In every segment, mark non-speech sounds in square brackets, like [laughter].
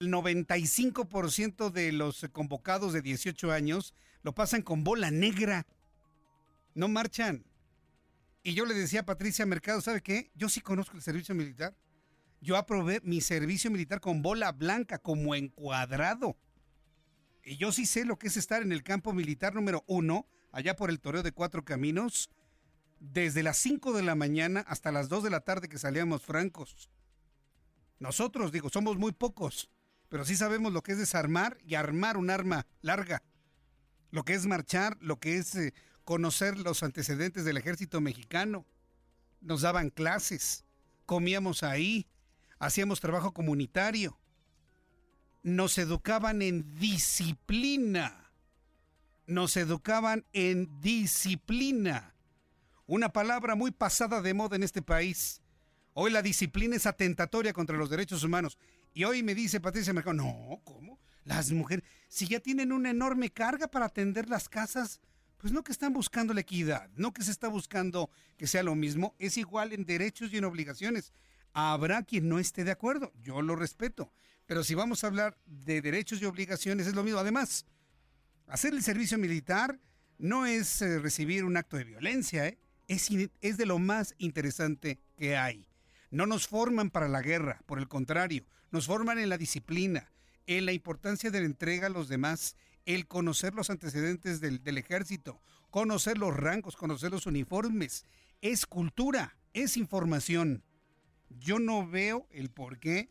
El 95% de los convocados de 18 años lo pasan con bola negra. No marchan. Y yo le decía a Patricia Mercado, ¿sabe qué? Yo sí conozco el servicio militar. Yo aprobé mi servicio militar con bola blanca, como encuadrado. Y yo sí sé lo que es estar en el campo militar número uno, allá por el Toreo de Cuatro Caminos, desde las 5 de la mañana hasta las 2 de la tarde que salíamos francos. Nosotros, digo, somos muy pocos, pero sí sabemos lo que es desarmar y armar un arma larga. Lo que es marchar, lo que es eh, conocer los antecedentes del ejército mexicano. Nos daban clases, comíamos ahí, hacíamos trabajo comunitario. Nos educaban en disciplina. Nos educaban en disciplina. Una palabra muy pasada de moda en este país. Hoy la disciplina es atentatoria contra los derechos humanos. Y hoy me dice Patricia Mercado, no, ¿cómo? Las mujeres, si ya tienen una enorme carga para atender las casas, pues no que están buscando la equidad, no que se está buscando que sea lo mismo, es igual en derechos y en obligaciones. Habrá quien no esté de acuerdo, yo lo respeto, pero si vamos a hablar de derechos y obligaciones es lo mismo. Además, hacer el servicio militar no es eh, recibir un acto de violencia, ¿eh? es, es de lo más interesante que hay. No nos forman para la guerra, por el contrario, nos forman en la disciplina, en la importancia de la entrega a los demás, el conocer los antecedentes del, ejército, conocer los rangos, conocer los uniformes. Es cultura, es información. Yo no veo el por qué.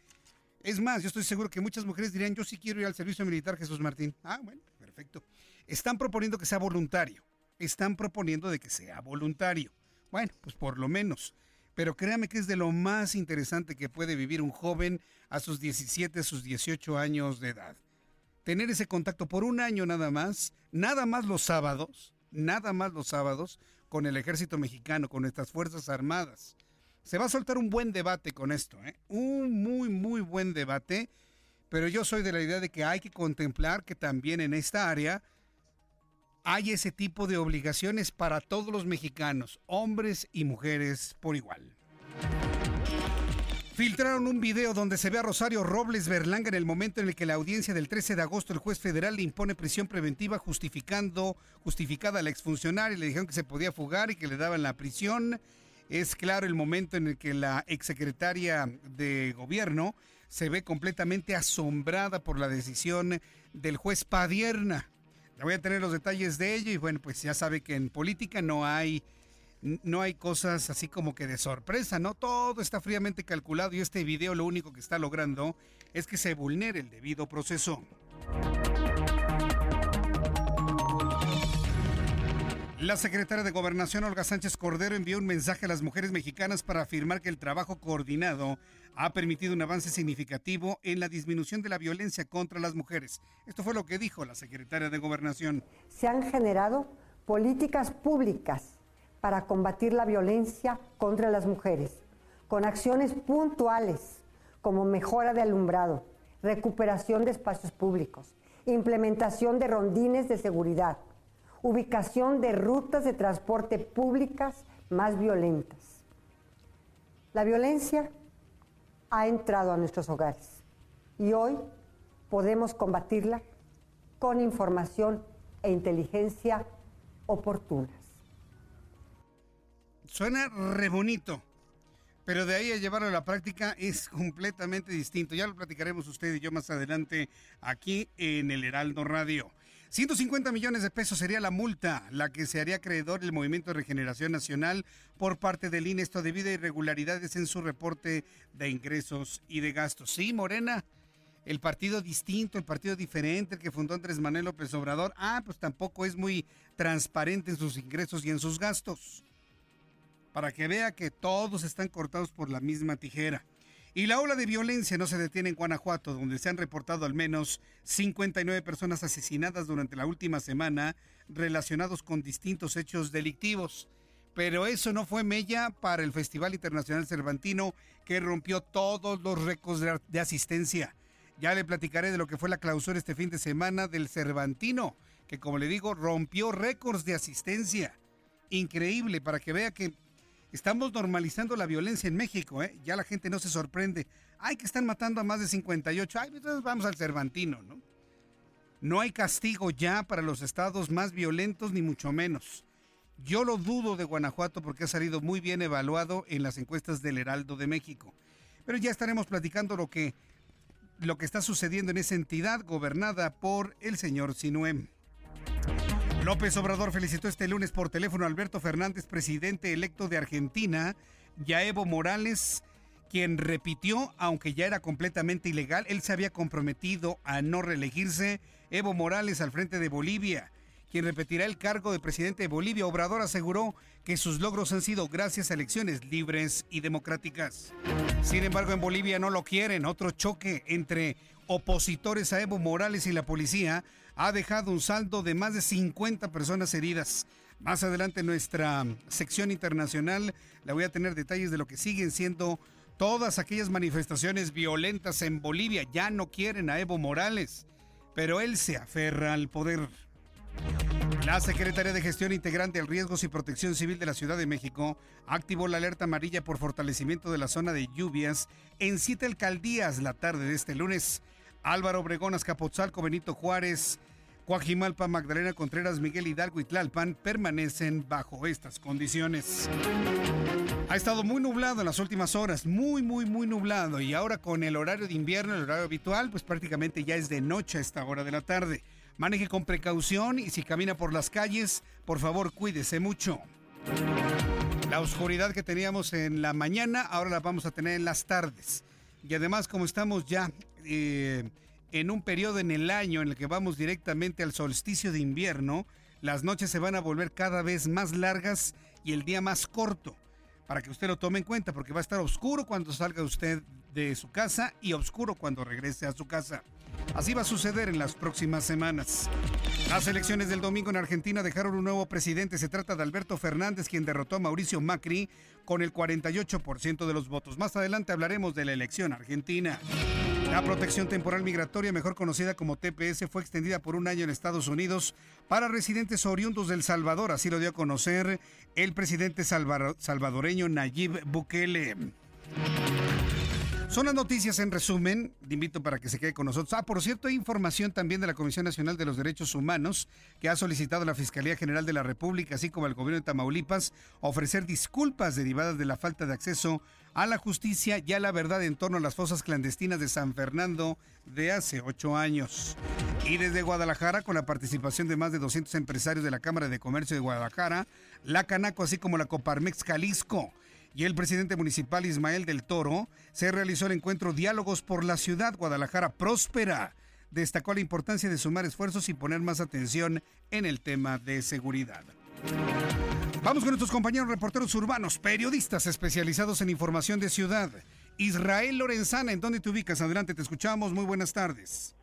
Es más, yo estoy seguro que muchas mujeres dirían, yo sí quiero ir al servicio militar, Jesús Martín. Ah, bueno, perfecto. Están proponiendo que sea voluntario. Están proponiendo de que sea voluntario. Bueno, pues por lo menos. Pero créame que es de lo más interesante que puede vivir un joven a sus 17, a sus 18 años de edad. Tener ese contacto por un año nada más, nada más los sábados, nada más los sábados, con el ejército mexicano, con nuestras Fuerzas Armadas. Se va a soltar un buen debate con esto, ¿eh? un muy, muy buen debate, pero yo soy de la idea de que hay que contemplar que también en esta área hay ese tipo de obligaciones para todos los mexicanos, hombres y mujeres por igual. Filtraron un video donde se ve a Rosario Robles Berlanga en el momento en el que la audiencia del 13 de agosto el juez federal le impone prisión preventiva justificando justificada a la exfuncionaria, le dijeron que se podía fugar y que le daban la prisión. Es claro el momento en el que la exsecretaria de gobierno se ve completamente asombrada por la decisión del juez Padierna. Voy a tener los detalles de ello y bueno, pues ya sabe que en política no hay no hay cosas así como que de sorpresa, ¿no? Todo está fríamente calculado y este video lo único que está logrando es que se vulnere el debido proceso. La secretaria de Gobernación, Olga Sánchez Cordero, envió un mensaje a las mujeres mexicanas para afirmar que el trabajo coordinado ha permitido un avance significativo en la disminución de la violencia contra las mujeres. Esto fue lo que dijo la secretaria de Gobernación. Se han generado políticas públicas para combatir la violencia contra las mujeres, con acciones puntuales como mejora de alumbrado, recuperación de espacios públicos, implementación de rondines de seguridad, ubicación de rutas de transporte públicas más violentas. La violencia ha entrado a nuestros hogares y hoy podemos combatirla con información e inteligencia oportuna. Suena re bonito, pero de ahí a llevarlo a la práctica es completamente distinto. Ya lo platicaremos usted y yo más adelante aquí en el Heraldo Radio. 150 millones de pesos sería la multa, la que se haría acreedor el Movimiento de Regeneración Nacional por parte del INE, esto debido a irregularidades en su reporte de ingresos y de gastos. Sí, Morena, el partido distinto, el partido diferente, el que fundó Andrés Manuel López Obrador, ah, pues tampoco es muy transparente en sus ingresos y en sus gastos para que vea que todos están cortados por la misma tijera. Y la ola de violencia no se detiene en Guanajuato, donde se han reportado al menos 59 personas asesinadas durante la última semana relacionados con distintos hechos delictivos. Pero eso no fue mella para el Festival Internacional Cervantino, que rompió todos los récords de asistencia. Ya le platicaré de lo que fue la clausura este fin de semana del Cervantino, que como le digo, rompió récords de asistencia. Increíble, para que vea que estamos normalizando la violencia en México, ¿eh? Ya la gente no se sorprende. Ay, que están matando a más de 58. Ay, entonces vamos al Cervantino, ¿no? No hay castigo ya para los estados más violentos, ni mucho menos. Yo lo dudo de Guanajuato porque ha salido muy bien evaluado en las encuestas del Heraldo de México. Pero ya estaremos platicando lo que, lo que está sucediendo en esa entidad gobernada por el señor Sinuem. López Obrador felicitó este lunes por teléfono a Alberto Fernández, presidente electo de Argentina, y a Evo Morales, quien repitió, aunque ya era completamente ilegal, él se había comprometido a no reelegirse. Evo Morales al frente de Bolivia quien repetirá el cargo de presidente de Bolivia. Obrador aseguró que sus logros han sido gracias a elecciones libres y democráticas. Sin embargo, en Bolivia no lo quieren. Otro choque entre opositores a Evo Morales y la policía ha dejado un saldo de más de 50 personas heridas. Más adelante en nuestra sección internacional le voy a tener detalles de lo que siguen siendo todas aquellas manifestaciones violentas en Bolivia. Ya no quieren a Evo Morales, pero él se aferra al poder. La Secretaría de Gestión Integrante de Riesgos y Protección Civil de la Ciudad de México activó la alerta amarilla por fortalecimiento de la zona de lluvias en siete alcaldías la tarde de este lunes. Álvaro Obregón, Azcapotzalco, Benito Juárez, Coajimalpa, Magdalena Contreras, Miguel Hidalgo y Tlalpan permanecen bajo estas condiciones. Ha estado muy nublado en las últimas horas, muy, muy, muy nublado. Y ahora con el horario de invierno, el horario habitual, pues prácticamente ya es de noche a esta hora de la tarde. Maneje con precaución y si camina por las calles, por favor cuídese mucho. La oscuridad que teníamos en la mañana, ahora la vamos a tener en las tardes. Y además, como estamos ya eh, en un periodo en el año en el que vamos directamente al solsticio de invierno, las noches se van a volver cada vez más largas y el día más corto. Para que usted lo tome en cuenta, porque va a estar oscuro cuando salga usted de su casa y oscuro cuando regrese a su casa. Así va a suceder en las próximas semanas. Las elecciones del domingo en Argentina dejaron un nuevo presidente. Se trata de Alberto Fernández, quien derrotó a Mauricio Macri con el 48% de los votos. Más adelante hablaremos de la elección argentina. La protección temporal migratoria, mejor conocida como TPS, fue extendida por un año en Estados Unidos para residentes oriundos del Salvador. Así lo dio a conocer el presidente salvadoreño Nayib Bukele. Son las noticias en resumen. Te invito para que se quede con nosotros. Ah, por cierto, hay información también de la Comisión Nacional de los Derechos Humanos que ha solicitado a la Fiscalía General de la República, así como al gobierno de Tamaulipas, ofrecer disculpas derivadas de la falta de acceso a la justicia y a la verdad en torno a las fosas clandestinas de San Fernando de hace ocho años. Y desde Guadalajara, con la participación de más de 200 empresarios de la Cámara de Comercio de Guadalajara, la Canaco, así como la Coparmex Jalisco y el presidente municipal Ismael del Toro, se realizó el encuentro Diálogos por la Ciudad Guadalajara Próspera. Destacó la importancia de sumar esfuerzos y poner más atención en el tema de seguridad. Vamos con nuestros compañeros reporteros urbanos, periodistas especializados en información de ciudad. Israel Lorenzana, ¿en dónde te ubicas? Adelante, te escuchamos. Muy buenas tardes.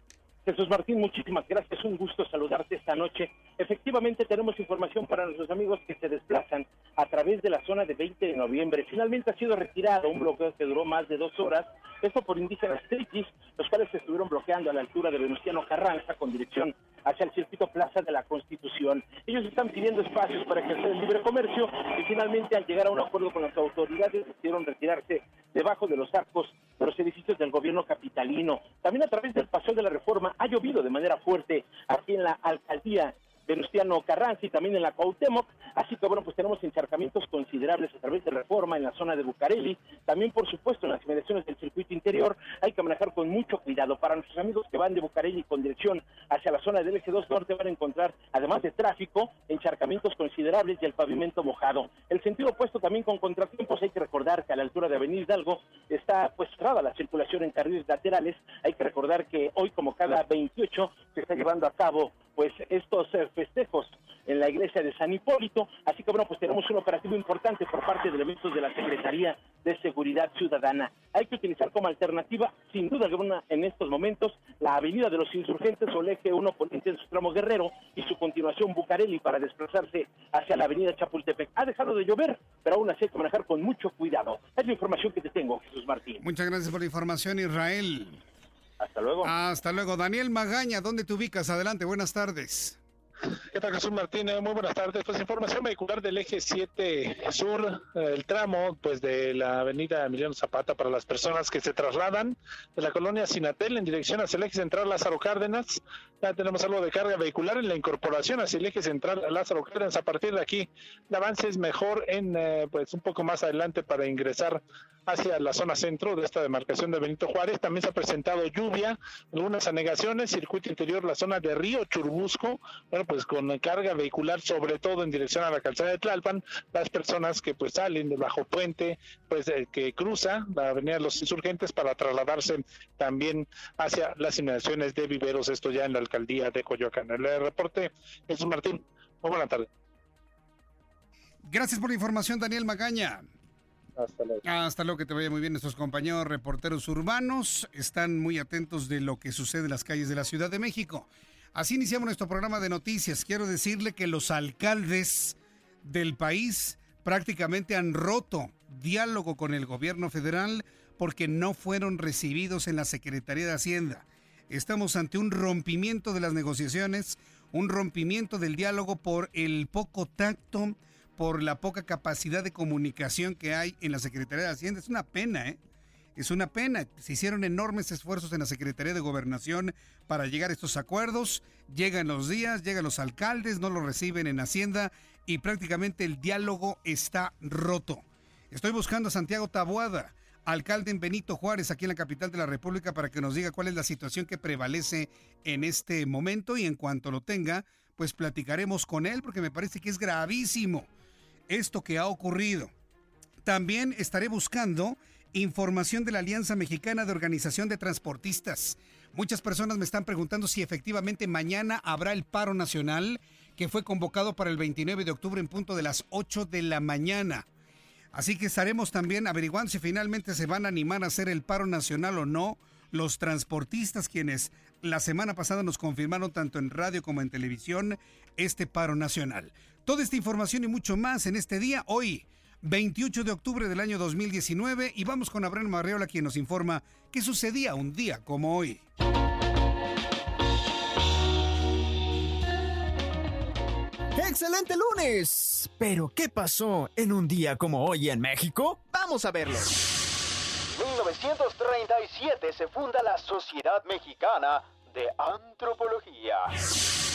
Jesús Martín, muchísimas gracias. Un gusto saludarte esta noche. Efectivamente, tenemos información para nuestros amigos que se desplazan a través de la zona de 20 de noviembre. Finalmente ha sido retirado un bloqueo que duró más de dos horas. Esto por indígenas triquis, los cuales se estuvieron bloqueando a la altura de Venustiano Carranza con dirección hacia el circuito Plaza de la Constitución. Ellos están pidiendo espacios para ejercer el libre comercio y finalmente al llegar a un acuerdo con las autoridades decidieron retirarse debajo de los arcos de los edificios del gobierno capitalino. También a través del Paseo de la Reforma ha llovido de manera fuerte aquí en la alcaldía Venustiano Carranza y también en la Cuauhtémoc, así que bueno, pues tenemos encharcamientos considerables a través de reforma en la zona de Bucareli, también por supuesto en las inmediaciones del circuito interior, hay que manejar con mucho cuidado. Para nuestros amigos que van de Bucareli con dirección hacia la zona del eje 2 norte van a encontrar, además de tráfico, encharcamientos considerables y el pavimento mojado. El sentido opuesto también con contratiempos, hay que recordar que a la altura de Avenida Hidalgo está pues cerrada la circulación en carriles laterales. Hay que recordar que hoy, como cada 28, se está llevando a cabo pues estos eh, festejos en la iglesia de San Hipólito. Así que bueno, pues tenemos un operativo importante por parte de elementos de la Secretaría de Seguridad Ciudadana. Hay que utilizar como alternativa, sin duda alguna, en estos momentos, la avenida de los insurgentes o el eje 1 poniente en su tramo Guerrero y su continuación Bucareli para desplazarse hacia la avenida Chapultepec. Ha dejado de llover, pero aún así hay que manejar con mucho cuidado. Es la información que te tengo, Jesús Martín. Muchas gracias por la información, Israel. Hasta luego. Hasta luego. Daniel Magaña, ¿dónde te ubicas? Adelante, buenas tardes. ¿Qué tal, Jesús Martínez? Muy buenas tardes. Pues información vehicular del eje 7 sur, el tramo pues de la avenida Emiliano Zapata para las personas que se trasladan de la colonia Sinatel en dirección hacia el eje central Lázaro Cárdenas. Ya tenemos algo de carga vehicular en la incorporación hacia el eje central Lázaro Cárdenas. A partir de aquí, el avance es mejor en eh, pues un poco más adelante para ingresar hacia la zona centro de esta demarcación de Benito Juárez. También se ha presentado lluvia, algunas anegaciones, circuito interior, la zona de Río Churbusco, bueno, pues con carga vehicular, sobre todo en dirección a la calzada de Tlalpan, las personas que pues salen de bajo puente, pues eh, que cruza la avenida de los insurgentes para trasladarse también hacia las inmediaciones de viveros, esto ya en la alcaldía de Coyoacán. El reporte, Jesús Martín, muy buena tarde. Gracias por la información, Daniel Magaña. Hasta luego. Hasta luego, que te vaya muy bien. Nuestros compañeros reporteros urbanos están muy atentos de lo que sucede en las calles de la Ciudad de México. Así iniciamos nuestro programa de noticias. Quiero decirle que los alcaldes del país prácticamente han roto diálogo con el gobierno federal porque no fueron recibidos en la Secretaría de Hacienda. Estamos ante un rompimiento de las negociaciones, un rompimiento del diálogo por el poco tacto, por la poca capacidad de comunicación que hay en la Secretaría de Hacienda. Es una pena, ¿eh? Es una pena. Se hicieron enormes esfuerzos en la Secretaría de Gobernación para llegar a estos acuerdos. Llegan los días, llegan los alcaldes, no lo reciben en Hacienda y prácticamente el diálogo está roto. Estoy buscando a Santiago Tabuada, alcalde en Benito Juárez, aquí en la capital de la República, para que nos diga cuál es la situación que prevalece en este momento y en cuanto lo tenga, pues platicaremos con él porque me parece que es gravísimo esto que ha ocurrido. También estaré buscando información de la Alianza Mexicana de Organización de Transportistas. Muchas personas me están preguntando si efectivamente mañana habrá el paro nacional que fue convocado para el 29 de octubre en punto de las 8 de la mañana. Así que estaremos también averiguando si finalmente se van a animar a hacer el paro nacional o no los transportistas quienes la semana pasada nos confirmaron tanto en radio como en televisión este paro nacional. Toda esta información y mucho más en este día, hoy, 28 de octubre del año 2019, y vamos con Abraham Marreola quien nos informa qué sucedía un día como hoy. ¡Excelente lunes! Pero, ¿qué pasó en un día como hoy en México? Vamos a verlo. 1937 se funda la Sociedad Mexicana de Antropología.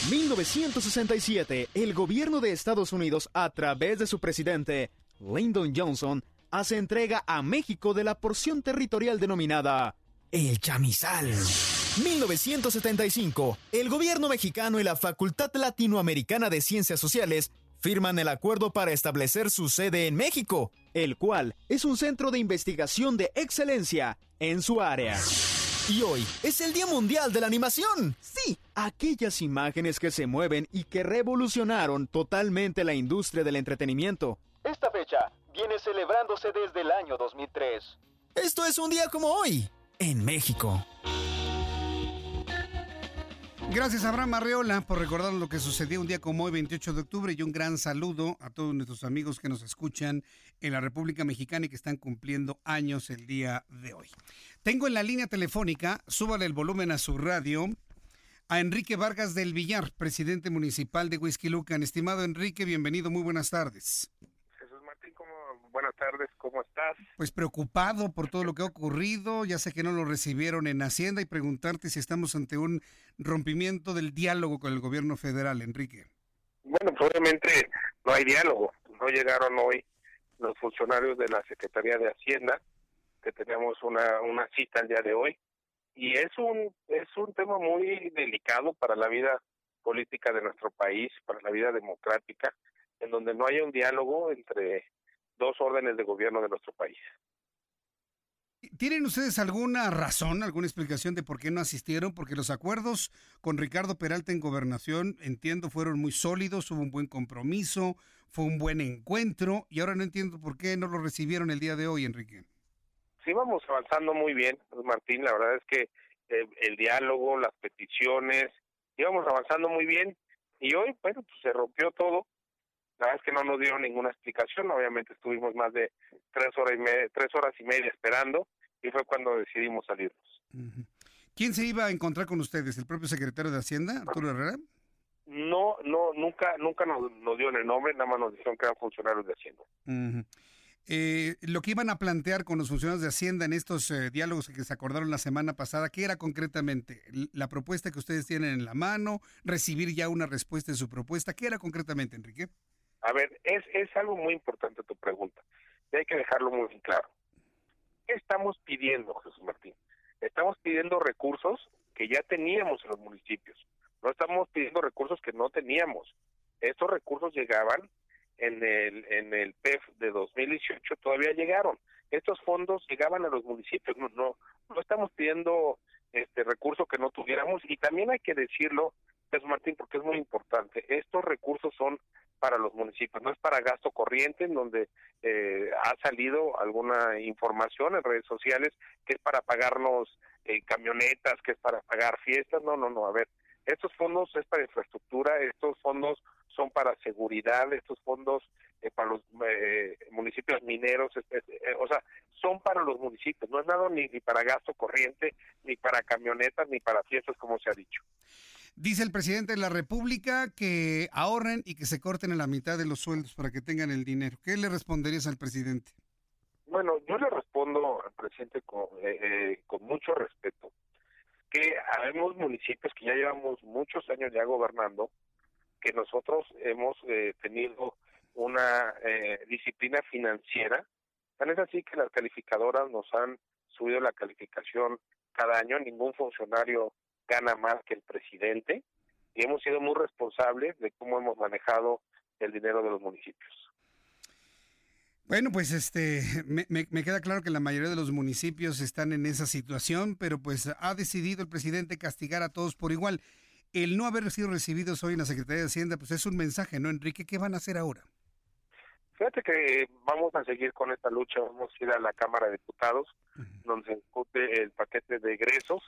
1967, el gobierno de Estados Unidos, a través de su presidente, Lyndon Johnson, hace entrega a México de la porción territorial denominada el chamizal. 1975, el gobierno mexicano y la Facultad Latinoamericana de Ciencias Sociales firman el acuerdo para establecer su sede en México, el cual es un centro de investigación de excelencia en su área. Y hoy es el Día Mundial de la Animación. Sí, aquellas imágenes que se mueven y que revolucionaron totalmente la industria del entretenimiento. Esta fecha viene celebrándose desde el año 2003. Esto es un día como hoy, en México. Gracias Abraham Arreola por recordar lo que sucedió un día como hoy, 28 de octubre, y un gran saludo a todos nuestros amigos que nos escuchan en la República Mexicana y que están cumpliendo años el día de hoy. Tengo en la línea telefónica, súbale el volumen a su radio, a Enrique Vargas del Villar, presidente municipal de Huizquilucan. Estimado Enrique, bienvenido, muy buenas tardes. Buenas tardes, ¿cómo estás? Pues preocupado por todo lo que ha ocurrido, ya sé que no lo recibieron en Hacienda y preguntarte si estamos ante un rompimiento del diálogo con el gobierno federal, Enrique. Bueno, pues obviamente no hay diálogo, no llegaron hoy los funcionarios de la Secretaría de Hacienda, que teníamos una, una cita el día de hoy, y es un, es un tema muy delicado para la vida política de nuestro país, para la vida democrática, en donde no haya un diálogo entre dos órdenes de gobierno de nuestro país. ¿Tienen ustedes alguna razón, alguna explicación de por qué no asistieron? Porque los acuerdos con Ricardo Peralta en gobernación, entiendo, fueron muy sólidos, hubo un buen compromiso, fue un buen encuentro y ahora no entiendo por qué no lo recibieron el día de hoy, Enrique. Sí, vamos avanzando muy bien, Martín. La verdad es que eh, el diálogo, las peticiones, íbamos avanzando muy bien y hoy, bueno, pues se rompió todo. La verdad es que no nos dieron ninguna explicación. Obviamente estuvimos más de tres horas y media, tres horas y media esperando y fue cuando decidimos salirnos. ¿Quién se iba a encontrar con ustedes? ¿El propio secretario de Hacienda, Arturo Herrera? No, no, nunca, nunca nos, nos dio el nombre, nada más nos dijeron que eran funcionarios de Hacienda. eh, lo que iban a plantear con los funcionarios de Hacienda en estos eh, diálogos que se acordaron la semana pasada, ¿qué era concretamente? ¿La propuesta que ustedes tienen en la mano? ¿Recibir ya una respuesta de su propuesta? ¿Qué era concretamente, Enrique? A ver, es, es algo muy importante tu pregunta. Y hay que dejarlo muy claro. ¿Qué estamos pidiendo, Jesús Martín? Estamos pidiendo recursos que ya teníamos en los municipios. No estamos pidiendo recursos que no teníamos. Estos recursos llegaban en el, en el PEF de 2018, todavía llegaron. Estos fondos llegaban a los municipios. No, no, no estamos pidiendo este recurso que no tuviéramos. Y también hay que decirlo, Jesús Martín, porque es muy importante. Estos recursos son para los municipios, no es para gasto corriente, en donde eh, ha salido alguna información en redes sociales que es para pagarnos eh, camionetas, que es para pagar fiestas, no, no, no, a ver, estos fondos es para infraestructura, estos fondos son para seguridad, estos fondos eh, para los eh, municipios mineros, eh, o sea, son para los municipios, no es nada ni, ni para gasto corriente, ni para camionetas, ni para fiestas, como se ha dicho. Dice el presidente de la República que ahorren y que se corten a la mitad de los sueldos para que tengan el dinero. ¿Qué le responderías al presidente? Bueno, yo le respondo al presidente con, eh, eh, con mucho respeto que habemos municipios que ya llevamos muchos años ya gobernando, que nosotros hemos eh, tenido una eh, disciplina financiera. Tan es así que las calificadoras nos han subido la calificación cada año, ningún funcionario gana más que el presidente y hemos sido muy responsables de cómo hemos manejado el dinero de los municipios. Bueno, pues este, me, me, me, queda claro que la mayoría de los municipios están en esa situación, pero pues ha decidido el presidente castigar a todos por igual. El no haber sido recibidos hoy en la Secretaría de Hacienda, pues es un mensaje, ¿no, Enrique? ¿Qué van a hacer ahora? Fíjate que vamos a seguir con esta lucha, vamos a ir a la Cámara de Diputados, uh -huh. donde se discute el paquete de egresos,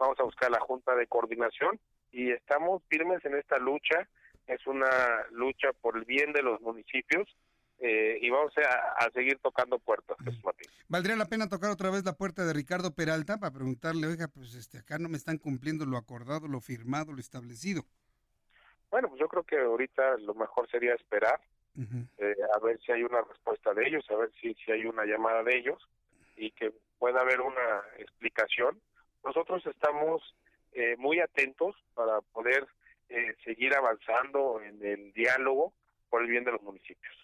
vamos a buscar la Junta de Coordinación y estamos firmes en esta lucha, es una lucha por el bien de los municipios, eh, y vamos a, a, seguir tocando puertas, Jesús Martín. ¿Valdría la pena tocar otra vez la puerta de Ricardo Peralta para preguntarle, oiga, pues este acá no me están cumpliendo lo acordado, lo firmado, lo establecido? Bueno, pues yo creo que ahorita lo mejor sería esperar, uh -huh. eh, a ver si hay una respuesta de ellos, a ver si, si hay una llamada de ellos y que pueda haber una explicación. Nosotros estamos eh, muy atentos para poder eh, seguir avanzando en el diálogo por el bien de los municipios.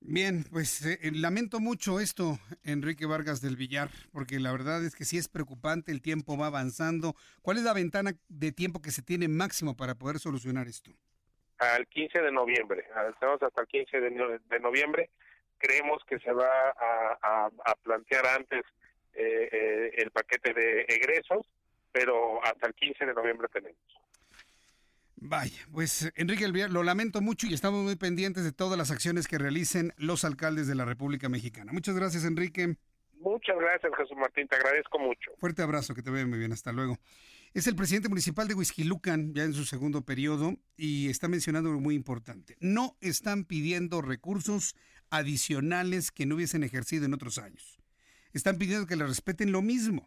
Bien, pues eh, lamento mucho esto, Enrique Vargas del Villar, porque la verdad es que sí es preocupante, el tiempo va avanzando. ¿Cuál es la ventana de tiempo que se tiene máximo para poder solucionar esto? Al 15 de noviembre, estamos hasta el 15 de, no de noviembre. Creemos que se va a, a, a plantear antes eh, el paquete de egresos, pero hasta el 15 de noviembre tenemos. Vaya, pues Enrique Elviar, lo lamento mucho y estamos muy pendientes de todas las acciones que realicen los alcaldes de la República Mexicana. Muchas gracias, Enrique. Muchas gracias, Jesús Martín, te agradezco mucho. Fuerte abrazo, que te vea muy bien, hasta luego. Es el presidente municipal de Huizquilucan, ya en su segundo periodo, y está mencionando algo muy importante. No están pidiendo recursos adicionales que no hubiesen ejercido en otros años. Están pidiendo que les respeten lo mismo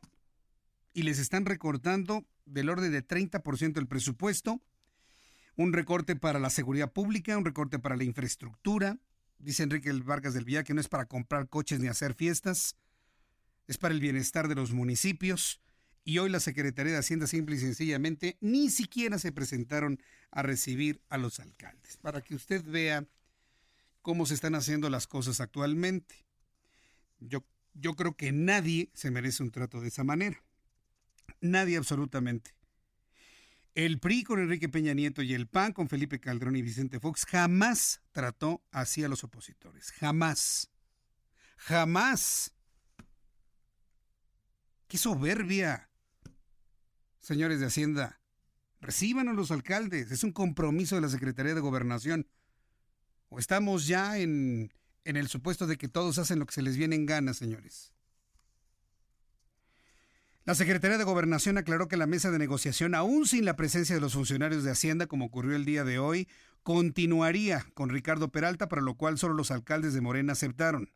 y les están recortando del orden de 30% del presupuesto un recorte para la seguridad pública, un recorte para la infraestructura. Dice Enrique Vargas del Villar que no es para comprar coches ni hacer fiestas, es para el bienestar de los municipios. Y hoy la Secretaría de Hacienda simple y sencillamente ni siquiera se presentaron a recibir a los alcaldes, para que usted vea cómo se están haciendo las cosas actualmente. Yo, yo creo que nadie se merece un trato de esa manera. Nadie absolutamente. El PRI con Enrique Peña Nieto y el PAN con Felipe Calderón y Vicente Fox jamás trató así a los opositores. Jamás. Jamás. ¡Qué soberbia! Señores de Hacienda, reciban a los alcaldes. Es un compromiso de la Secretaría de Gobernación. O estamos ya en, en el supuesto de que todos hacen lo que se les viene en gana, señores. La Secretaría de Gobernación aclaró que la mesa de negociación, aún sin la presencia de los funcionarios de Hacienda, como ocurrió el día de hoy, continuaría con Ricardo Peralta, para lo cual solo los alcaldes de Morena aceptaron.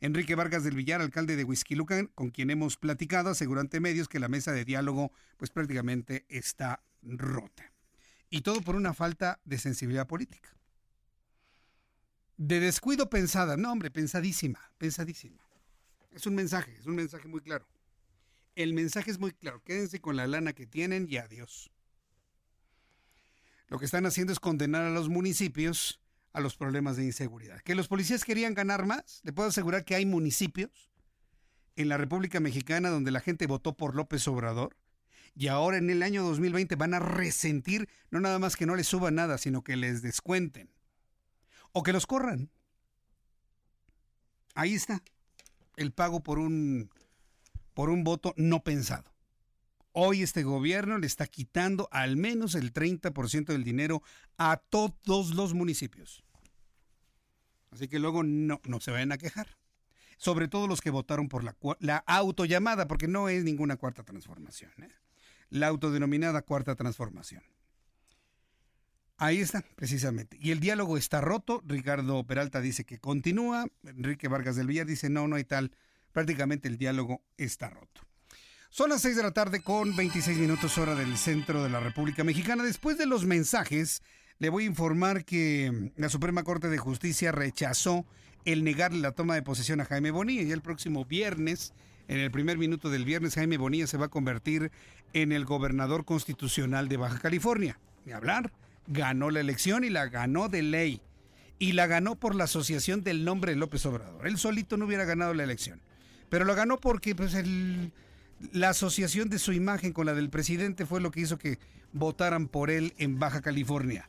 Enrique Vargas del Villar, alcalde de Huizquilucan, con quien hemos platicado, aseguró ante medios que la mesa de diálogo pues prácticamente está rota. Y todo por una falta de sensibilidad política. De descuido pensada, no hombre, pensadísima, pensadísima. Es un mensaje, es un mensaje muy claro. El mensaje es muy claro, quédense con la lana que tienen y adiós. Lo que están haciendo es condenar a los municipios a los problemas de inseguridad. Que los policías querían ganar más, le puedo asegurar que hay municipios en la República Mexicana donde la gente votó por López Obrador y ahora en el año 2020 van a resentir no nada más que no les suba nada, sino que les descuenten o que los corran. Ahí está el pago por un por un voto no pensado. Hoy este gobierno le está quitando al menos el 30% del dinero a todos los municipios. Así que luego no, no se vayan a quejar. Sobre todo los que votaron por la, la autollamada, porque no es ninguna cuarta transformación. ¿eh? La autodenominada cuarta transformación. Ahí está, precisamente. Y el diálogo está roto. Ricardo Peralta dice que continúa. Enrique Vargas del Villar dice no, no hay tal. Prácticamente el diálogo está roto. Son las 6 de la tarde con 26 minutos hora del centro de la República Mexicana. Después de los mensajes, le voy a informar que la Suprema Corte de Justicia rechazó el negarle la toma de posesión a Jaime Bonilla. Y el próximo viernes, en el primer minuto del viernes, Jaime Bonilla se va a convertir en el gobernador constitucional de Baja California. Ni hablar, ganó la elección y la ganó de ley. Y la ganó por la asociación del nombre de López Obrador. Él solito no hubiera ganado la elección. Pero lo ganó porque pues, el la asociación de su imagen con la del presidente fue lo que hizo que votaran por él en Baja California.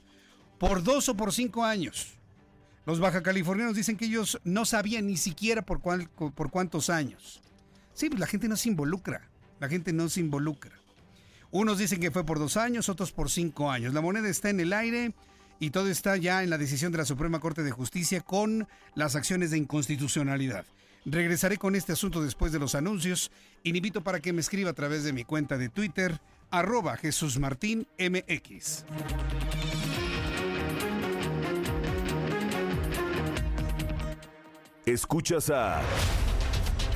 Por dos o por cinco años. Los baja californianos dicen que ellos no sabían ni siquiera por, cuál, por cuántos años. Sí, pues la gente no se involucra. La gente no se involucra. Unos dicen que fue por dos años, otros por cinco años. La moneda está en el aire y todo está ya en la decisión de la Suprema Corte de Justicia con las acciones de inconstitucionalidad. Regresaré con este asunto después de los anuncios y invito para que me escriba a través de mi cuenta de Twitter, arroba Jesús Martín MX. Escuchas a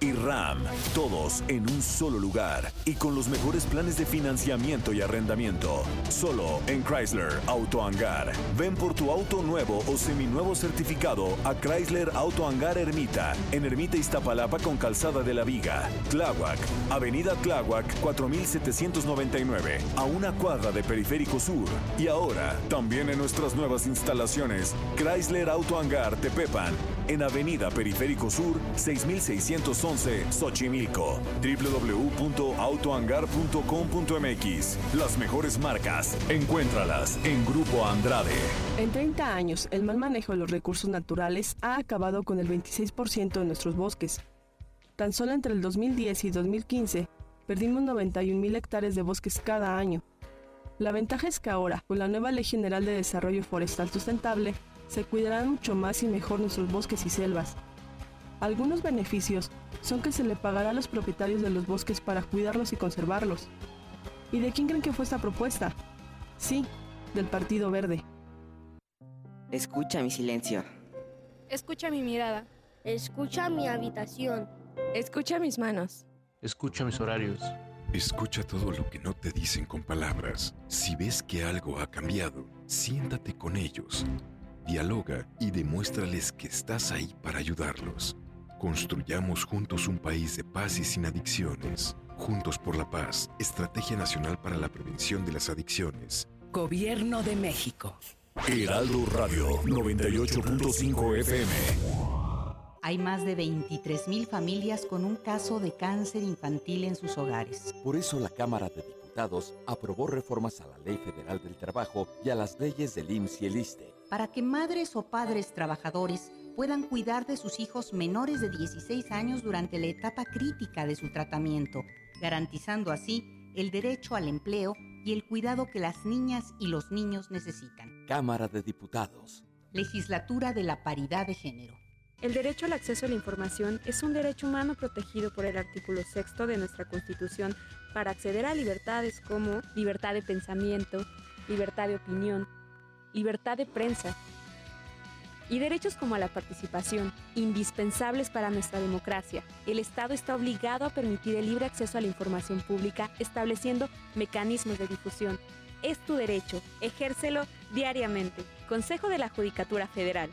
y Ram, todos en un solo lugar y con los mejores planes de financiamiento y arrendamiento. Solo en Chrysler Auto Hangar. Ven por tu auto nuevo o seminuevo certificado a Chrysler Auto Hangar Ermita, en Ermita Iztapalapa con Calzada de la Viga. Tláhuac, Avenida Tláhuac 4799, a una cuadra de Periférico Sur. Y ahora, también en nuestras nuevas instalaciones, Chrysler Auto Hangar Tepepan, en Avenida Periférico Sur 6611 Xochimilco. www.autohangar.com.mx. Las mejores marcas, encuéntralas en Grupo Andrade. En 30 años, el mal manejo de los recursos naturales ha acabado con el 26% de nuestros bosques. Tan solo entre el 2010 y 2015, perdimos 91 mil hectáreas de bosques cada año. La ventaja es que ahora, con la nueva Ley General de Desarrollo Forestal Sustentable, se cuidarán mucho más y mejor nuestros bosques y selvas. Algunos beneficios son que se le pagará a los propietarios de los bosques para cuidarlos y conservarlos. ¿Y de quién creen que fue esta propuesta? Sí, del Partido Verde. Escucha mi silencio. Escucha mi mirada. Escucha mi habitación. Escucha mis manos. Escucha mis horarios. Escucha todo lo que no te dicen con palabras. Si ves que algo ha cambiado, siéntate con ellos dialoga y demuéstrales que estás ahí para ayudarlos. Construyamos juntos un país de paz y sin adicciones. Juntos por la paz, Estrategia Nacional para la Prevención de las Adicciones. Gobierno de México. Heraldo Radio 98.5 FM. hay más de 23 mil familias con un caso de cáncer infantil en sus hogares. Por eso la Cámara de Diputados aprobó reformas a la Ley Federal del Trabajo y a las leyes del IMSS y el ISTE. Para que madres o padres trabajadores puedan cuidar de sus hijos menores de 16 años durante la etapa crítica de su tratamiento, garantizando así el derecho al empleo y el cuidado que las niñas y los niños necesitan. Cámara de Diputados. Legislatura de la Paridad de Género. El derecho al acceso a la información es un derecho humano protegido por el artículo sexto de nuestra Constitución para acceder a libertades como libertad de pensamiento, libertad de opinión, libertad de prensa y derechos como la participación, indispensables para nuestra democracia. El Estado está obligado a permitir el libre acceso a la información pública estableciendo mecanismos de difusión. Es tu derecho, ejércelo diariamente. Consejo de la Judicatura Federal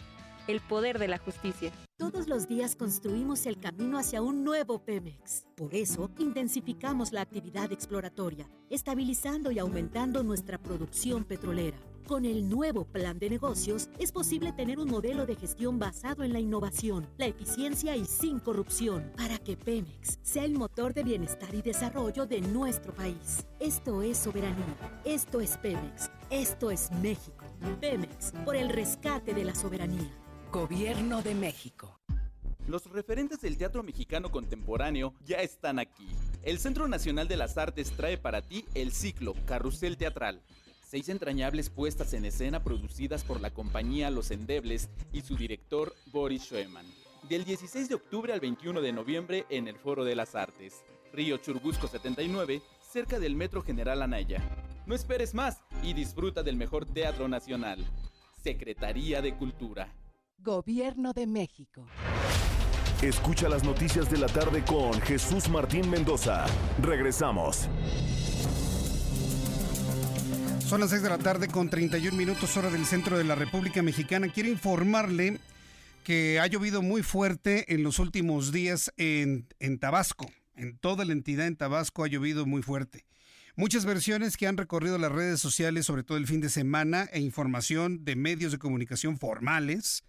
el poder de la justicia. Todos los días construimos el camino hacia un nuevo Pemex. Por eso, intensificamos la actividad exploratoria, estabilizando y aumentando nuestra producción petrolera. Con el nuevo plan de negocios es posible tener un modelo de gestión basado en la innovación, la eficiencia y sin corrupción, para que Pemex sea el motor de bienestar y desarrollo de nuestro país. Esto es soberanía, esto es Pemex, esto es México. Pemex, por el rescate de la soberanía. Gobierno de México. Los referentes del teatro mexicano contemporáneo ya están aquí. El Centro Nacional de las Artes trae para ti el ciclo Carrusel Teatral. Seis entrañables puestas en escena producidas por la compañía Los Endebles y su director Boris Schoeman. Del 16 de octubre al 21 de noviembre en el Foro de las Artes. Río Churubusco 79, cerca del Metro General Anaya. No esperes más y disfruta del mejor teatro nacional. Secretaría de Cultura. Gobierno de México. Escucha las noticias de la tarde con Jesús Martín Mendoza. Regresamos. Son las 6 de la tarde con 31 minutos hora del centro de la República Mexicana. Quiero informarle que ha llovido muy fuerte en los últimos días en, en Tabasco. En toda la entidad en Tabasco ha llovido muy fuerte. Muchas versiones que han recorrido las redes sociales, sobre todo el fin de semana, e información de medios de comunicación formales,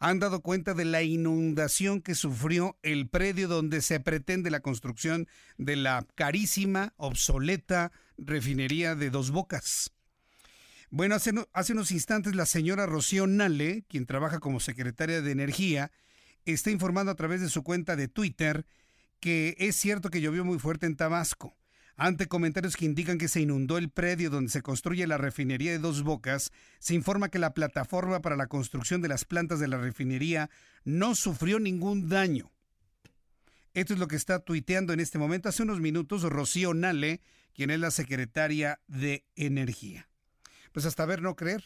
han dado cuenta de la inundación que sufrió el predio donde se pretende la construcción de la carísima, obsoleta refinería de Dos Bocas. Bueno, hace, unos instantes la señora Rocío Nale, quien trabaja como secretaria de Energía, está informando a través de su cuenta de Twitter que es cierto que llovió muy fuerte en Tabasco. Ante comentarios que indican que se inundó el predio donde se construye la refinería de Dos Bocas, se informa que la plataforma para la construcción de las plantas de la refinería no sufrió ningún daño. Esto es lo que está tuiteando en este momento, hace unos minutos, Rocío Nale, quien es la secretaria de Energía. Pues hasta ver, no creer.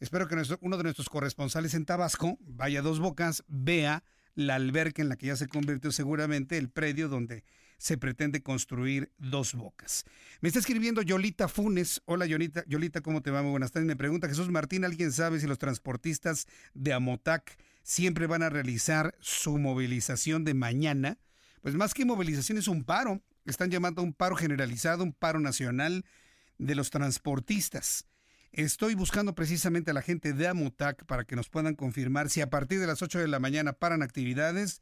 Espero que uno de nuestros corresponsales en Tabasco vaya a Dos Bocas, vea la alberca en la que ya se convirtió seguramente el predio donde se pretende construir dos bocas. Me está escribiendo Yolita Funes. Hola Yolita, Yolita, ¿cómo te va? Muy buenas tardes. Me pregunta Jesús Martín, ¿alguien sabe si los transportistas de Amotac siempre van a realizar su movilización de mañana? Pues más que movilización es un paro. Están llamando a un paro generalizado, un paro nacional de los transportistas. Estoy buscando precisamente a la gente de Amotac para que nos puedan confirmar si a partir de las 8 de la mañana paran actividades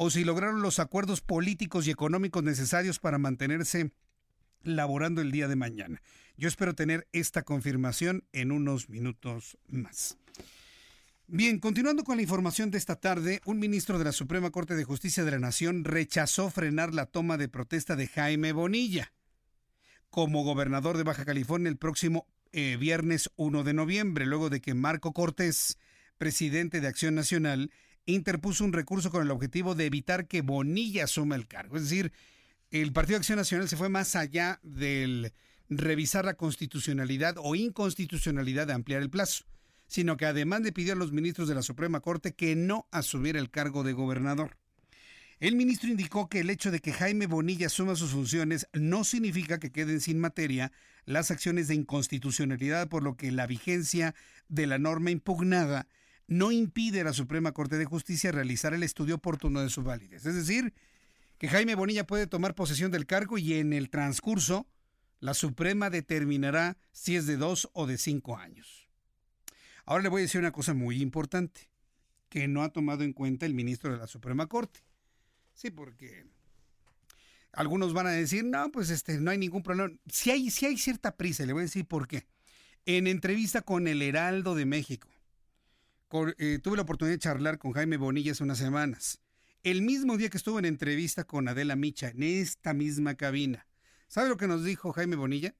o si lograron los acuerdos políticos y económicos necesarios para mantenerse laborando el día de mañana. Yo espero tener esta confirmación en unos minutos más. Bien, continuando con la información de esta tarde, un ministro de la Suprema Corte de Justicia de la Nación rechazó frenar la toma de protesta de Jaime Bonilla como gobernador de Baja California el próximo eh, viernes 1 de noviembre, luego de que Marco Cortés, presidente de Acción Nacional, interpuso un recurso con el objetivo de evitar que Bonilla asuma el cargo. Es decir, el Partido de Acción Nacional se fue más allá del revisar la constitucionalidad o inconstitucionalidad de ampliar el plazo, sino que además le pidió a los ministros de la Suprema Corte que no asumiera el cargo de gobernador. El ministro indicó que el hecho de que Jaime Bonilla asuma sus funciones no significa que queden sin materia las acciones de inconstitucionalidad, por lo que la vigencia de la norma impugnada no impide a la Suprema Corte de Justicia realizar el estudio oportuno de su validez. Es decir, que Jaime Bonilla puede tomar posesión del cargo y en el transcurso la Suprema determinará si es de dos o de cinco años. Ahora le voy a decir una cosa muy importante. que no ha tomado en cuenta el ministro de la Suprema Corte. Sí, porque algunos van a decir, no, pues este, no hay ningún problema. Si hay, si hay cierta prisa, le voy a decir por qué. En entrevista con el Heraldo de México, eh, tuve la oportunidad de charlar con Jaime Bonilla hace unas semanas. El mismo día que estuve en entrevista con Adela Micha, en esta misma cabina. ¿Sabe lo que nos dijo Jaime Bonilla?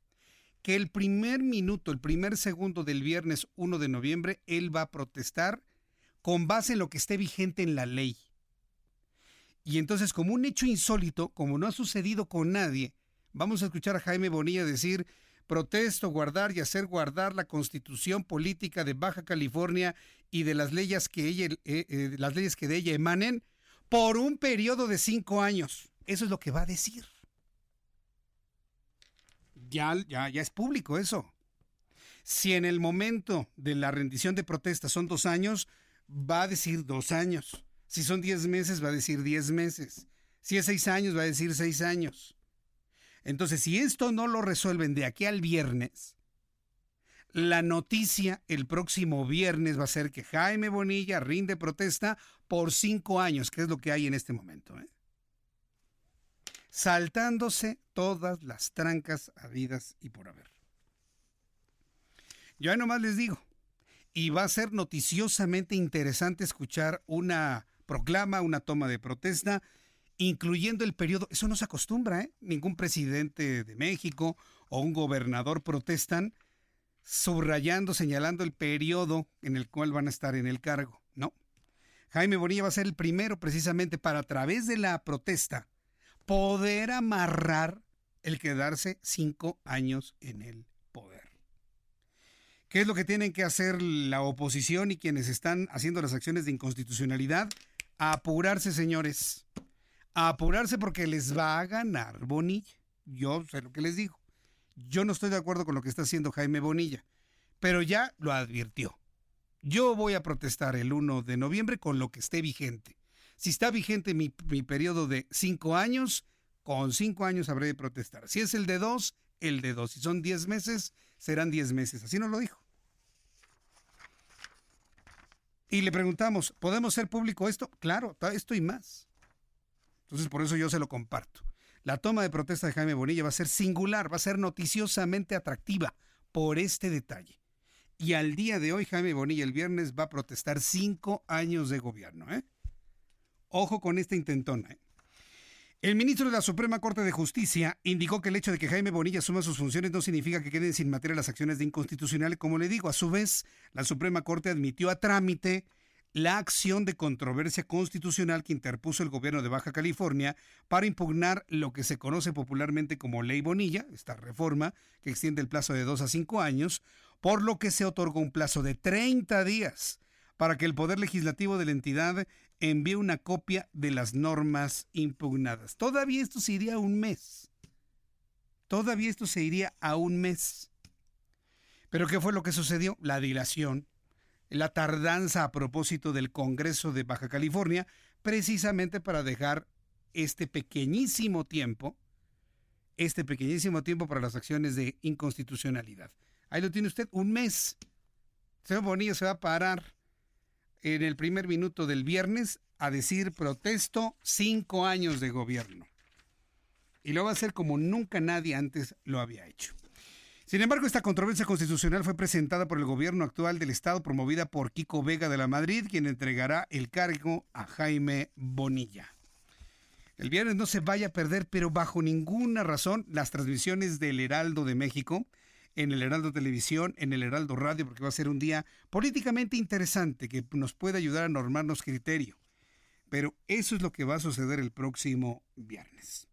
Que el primer minuto, el primer segundo del viernes 1 de noviembre, él va a protestar con base en lo que esté vigente en la ley. Y entonces, como un hecho insólito, como no ha sucedido con nadie, vamos a escuchar a Jaime Bonilla decir, protesto, guardar y hacer guardar la constitución política de Baja California y de las leyes que, ella, eh, eh, las leyes que de ella emanen por un periodo de cinco años. Eso es lo que va a decir. Ya, ya, ya es público eso. Si en el momento de la rendición de protesta son dos años, va a decir dos años. Si son 10 meses, va a decir 10 meses. Si es 6 años, va a decir 6 años. Entonces, si esto no lo resuelven de aquí al viernes, la noticia el próximo viernes va a ser que Jaime Bonilla rinde protesta por 5 años, que es lo que hay en este momento. ¿eh? Saltándose todas las trancas habidas y por haber. Yo ahí nomás les digo, y va a ser noticiosamente interesante escuchar una proclama una toma de protesta, incluyendo el periodo. Eso no se acostumbra, ¿eh? Ningún presidente de México o un gobernador protestan subrayando, señalando el periodo en el cual van a estar en el cargo. No. Jaime Bonilla va a ser el primero precisamente para a través de la protesta poder amarrar el quedarse cinco años en el poder. ¿Qué es lo que tienen que hacer la oposición y quienes están haciendo las acciones de inconstitucionalidad? Apurarse, señores. A apurarse porque les va a ganar Bonilla. Yo sé lo que les digo. Yo no estoy de acuerdo con lo que está haciendo Jaime Bonilla, pero ya lo advirtió. Yo voy a protestar el 1 de noviembre con lo que esté vigente. Si está vigente mi, mi periodo de cinco años, con cinco años habré de protestar. Si es el de dos, el de dos. Si son diez meses, serán diez meses. Así nos lo dijo. Y le preguntamos, ¿podemos ser público esto? Claro, esto y más. Entonces, por eso yo se lo comparto. La toma de protesta de Jaime Bonilla va a ser singular, va a ser noticiosamente atractiva por este detalle. Y al día de hoy, Jaime Bonilla el viernes va a protestar cinco años de gobierno. ¿eh? Ojo con esta intentona. ¿eh? El ministro de la Suprema Corte de Justicia indicó que el hecho de que Jaime Bonilla asuma sus funciones no significa que queden sin materia las acciones de inconstitucional. Como le digo, a su vez, la Suprema Corte admitió a trámite la acción de controversia constitucional que interpuso el gobierno de Baja California para impugnar lo que se conoce popularmente como Ley Bonilla, esta reforma que extiende el plazo de dos a cinco años, por lo que se otorgó un plazo de 30 días para que el Poder Legislativo de la entidad envíe una copia de las normas impugnadas. Todavía esto se iría a un mes. Todavía esto se iría a un mes. Pero ¿qué fue lo que sucedió? La dilación, la tardanza a propósito del Congreso de Baja California, precisamente para dejar este pequeñísimo tiempo, este pequeñísimo tiempo para las acciones de inconstitucionalidad. Ahí lo tiene usted, un mes. Señor Bonilla se va a parar en el primer minuto del viernes a decir protesto cinco años de gobierno. Y lo va a hacer como nunca nadie antes lo había hecho. Sin embargo, esta controversia constitucional fue presentada por el gobierno actual del Estado, promovida por Kiko Vega de la Madrid, quien entregará el cargo a Jaime Bonilla. El viernes no se vaya a perder, pero bajo ninguna razón, las transmisiones del Heraldo de México en el Heraldo Televisión, en el Heraldo Radio, porque va a ser un día políticamente interesante que nos puede ayudar a normarnos criterio. Pero eso es lo que va a suceder el próximo viernes.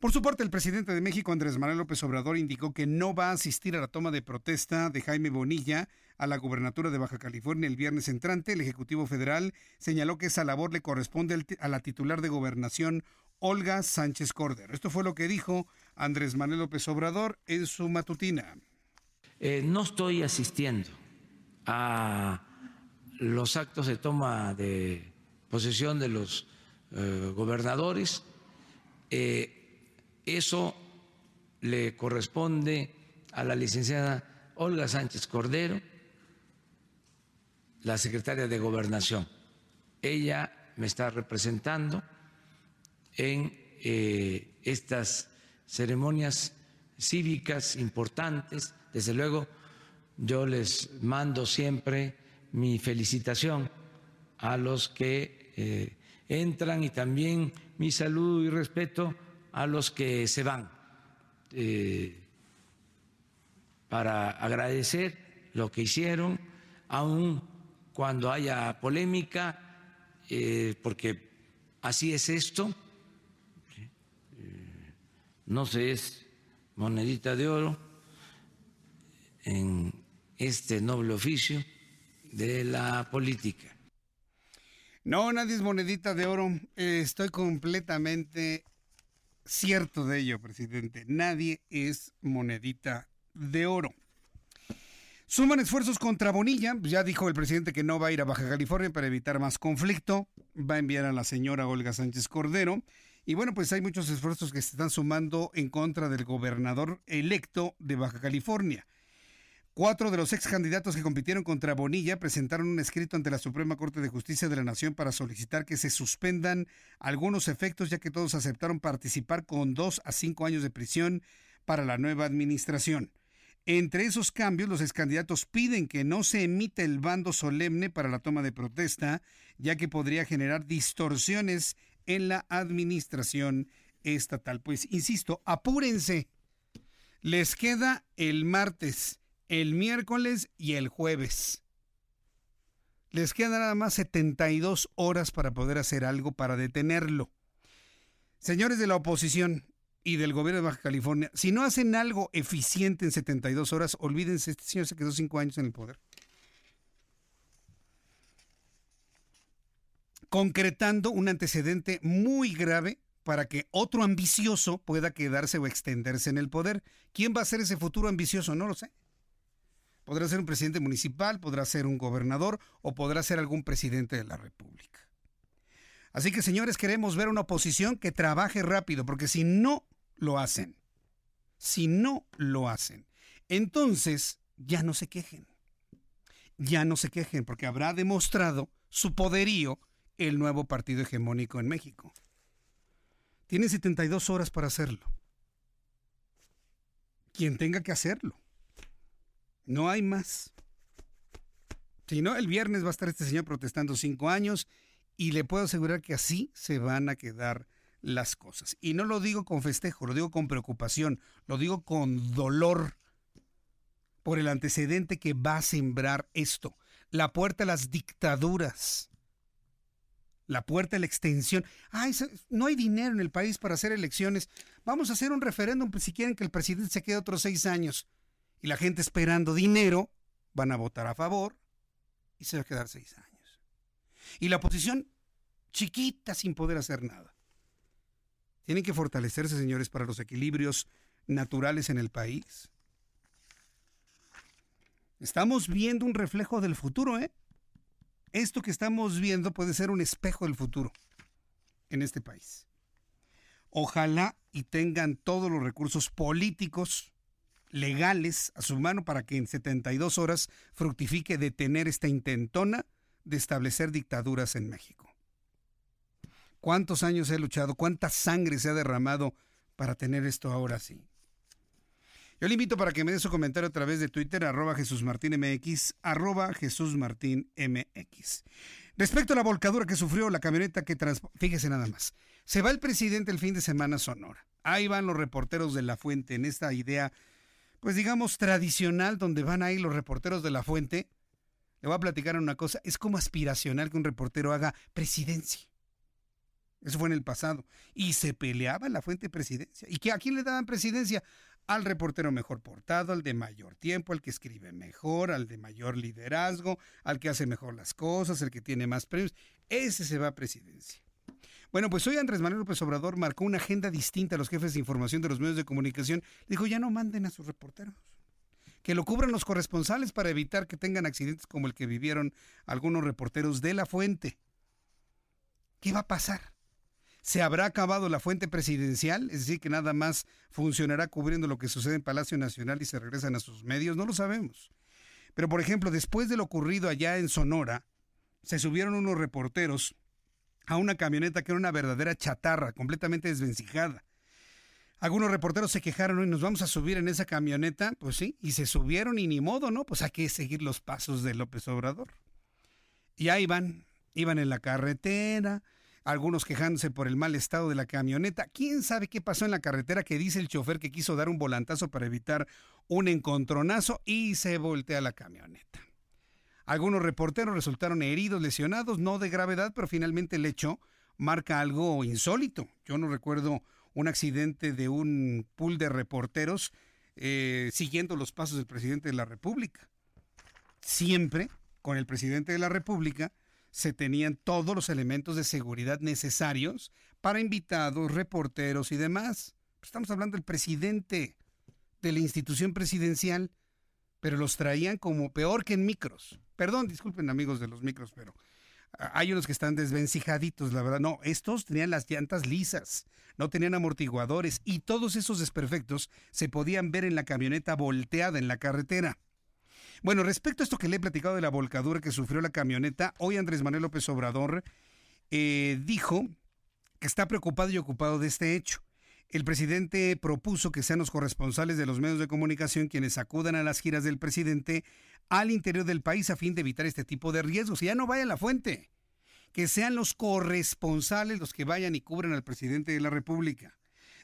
Por su parte, el presidente de México, Andrés Manuel López Obrador, indicó que no va a asistir a la toma de protesta de Jaime Bonilla a la gubernatura de Baja California el viernes entrante. El Ejecutivo Federal señaló que esa labor le corresponde a la titular de gobernación, Olga Sánchez Cordero. Esto fue lo que dijo Andrés Manuel López Obrador en su matutina. Eh, no estoy asistiendo a los actos de toma de posesión de los eh, gobernadores. Eh, eso le corresponde a la licenciada Olga Sánchez Cordero, la secretaria de Gobernación ella me está representando en eh, estas ceremonias cívicas importantes. Desde luego, yo les mando siempre mi felicitación a los que eh, entran y también mi saludo y respeto a los que se van, eh, para agradecer lo que hicieron, aun cuando haya polémica, eh, porque así es esto, no se es monedita de oro en este noble oficio de la política. No, nadie es monedita de oro. Eh, estoy completamente cierto de ello, presidente. Nadie es monedita de oro. Suman esfuerzos contra Bonilla. Ya dijo el presidente que no va a ir a Baja California para evitar más conflicto. Va a enviar a la señora Olga Sánchez Cordero. Y bueno, pues hay muchos esfuerzos que se están sumando en contra del gobernador electo de Baja California. Cuatro de los ex candidatos que compitieron contra Bonilla presentaron un escrito ante la Suprema Corte de Justicia de la Nación para solicitar que se suspendan algunos efectos, ya que todos aceptaron participar con dos a cinco años de prisión para la nueva administración. Entre esos cambios, los ex candidatos piden que no se emita el bando solemne para la toma de protesta, ya que podría generar distorsiones en la administración estatal. Pues insisto, apúrense. Les queda el martes el miércoles y el jueves. Les quedan nada más 72 horas para poder hacer algo para detenerlo. Señores de la oposición y del gobierno de Baja California, si no hacen algo eficiente en 72 horas, olvídense, este señor se quedó cinco años en el poder. Concretando un antecedente muy grave para que otro ambicioso pueda quedarse o extenderse en el poder. ¿Quién va a ser ese futuro ambicioso? No lo sé. Podrá ser un presidente municipal, podrá ser un gobernador o podrá ser algún presidente de la República. Así que señores, queremos ver una oposición que trabaje rápido, porque si no lo hacen, si no lo hacen, entonces ya no se quejen. Ya no se quejen, porque habrá demostrado su poderío el nuevo partido hegemónico en México. Tiene 72 horas para hacerlo. Quien tenga que hacerlo. No hay más. Si no, el viernes va a estar este señor protestando cinco años y le puedo asegurar que así se van a quedar las cosas. Y no lo digo con festejo, lo digo con preocupación, lo digo con dolor por el antecedente que va a sembrar esto. La puerta a las dictaduras. La puerta a la extensión. Ay, no hay dinero en el país para hacer elecciones. Vamos a hacer un referéndum pues, si quieren que el presidente se quede otros seis años y la gente esperando dinero, van a votar a favor y se va a quedar seis años. Y la oposición chiquita sin poder hacer nada. Tienen que fortalecerse, señores, para los equilibrios naturales en el país. Estamos viendo un reflejo del futuro, ¿eh? Esto que estamos viendo puede ser un espejo del futuro en este país. Ojalá y tengan todos los recursos políticos legales a su mano para que en 72 horas fructifique detener esta intentona de establecer dictaduras en México. ¿Cuántos años he luchado? ¿Cuánta sangre se ha derramado para tener esto ahora sí? Yo le invito para que me dé su comentario a través de Twitter, arroba Jesús MX, arroba Jesús Martín MX. Respecto a la volcadura que sufrió la camioneta que transporta, fíjese nada más, se va el presidente el fin de semana Sonora. Ahí van los reporteros de la fuente en esta idea pues digamos, tradicional, donde van ahí los reporteros de la fuente, le voy a platicar una cosa, es como aspiracional que un reportero haga presidencia. Eso fue en el pasado. Y se peleaba la fuente presidencia. ¿Y que a quién le daban presidencia? Al reportero mejor portado, al de mayor tiempo, al que escribe mejor, al de mayor liderazgo, al que hace mejor las cosas, el que tiene más premios. Ese se va a presidencia. Bueno, pues hoy Andrés Manuel López Obrador marcó una agenda distinta a los jefes de información de los medios de comunicación. Dijo, ya no manden a sus reporteros. Que lo cubran los corresponsales para evitar que tengan accidentes como el que vivieron algunos reporteros de la fuente. ¿Qué va a pasar? ¿Se habrá acabado la fuente presidencial? Es decir, que nada más funcionará cubriendo lo que sucede en Palacio Nacional y se regresan a sus medios. No lo sabemos. Pero, por ejemplo, después de lo ocurrido allá en Sonora, se subieron unos reporteros a una camioneta que era una verdadera chatarra, completamente desvencijada. Algunos reporteros se quejaron y nos vamos a subir en esa camioneta, pues sí, y se subieron y ni modo, ¿no? Pues hay que seguir los pasos de López Obrador. Y ahí van, iban en la carretera, algunos quejándose por el mal estado de la camioneta. ¿Quién sabe qué pasó en la carretera que dice el chofer que quiso dar un volantazo para evitar un encontronazo y se voltea la camioneta? Algunos reporteros resultaron heridos, lesionados, no de gravedad, pero finalmente el hecho marca algo insólito. Yo no recuerdo un accidente de un pool de reporteros eh, siguiendo los pasos del presidente de la República. Siempre con el presidente de la República se tenían todos los elementos de seguridad necesarios para invitados, reporteros y demás. Estamos hablando del presidente de la institución presidencial, pero los traían como peor que en micros. Perdón, disculpen amigos de los micros, pero hay unos que están desvencijaditos, la verdad. No, estos tenían las llantas lisas, no tenían amortiguadores y todos esos desperfectos se podían ver en la camioneta volteada en la carretera. Bueno, respecto a esto que le he platicado de la volcadura que sufrió la camioneta, hoy Andrés Manuel López Obrador eh, dijo que está preocupado y ocupado de este hecho. El presidente propuso que sean los corresponsales de los medios de comunicación quienes acudan a las giras del presidente al interior del país a fin de evitar este tipo de riesgos. Y ya no vaya a la fuente. Que sean los corresponsales los que vayan y cubran al presidente de la República.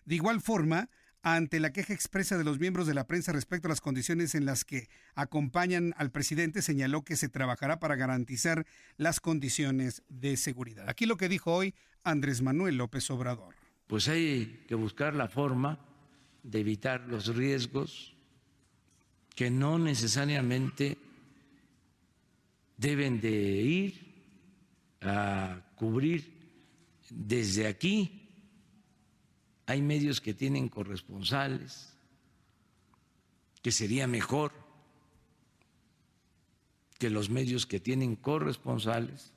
De igual forma, ante la queja expresa de los miembros de la prensa respecto a las condiciones en las que acompañan al presidente, señaló que se trabajará para garantizar las condiciones de seguridad. Aquí lo que dijo hoy Andrés Manuel López Obrador. Pues hay que buscar la forma de evitar los riesgos que no necesariamente deben de ir a cubrir. Desde aquí hay medios que tienen corresponsales, que sería mejor que los medios que tienen corresponsales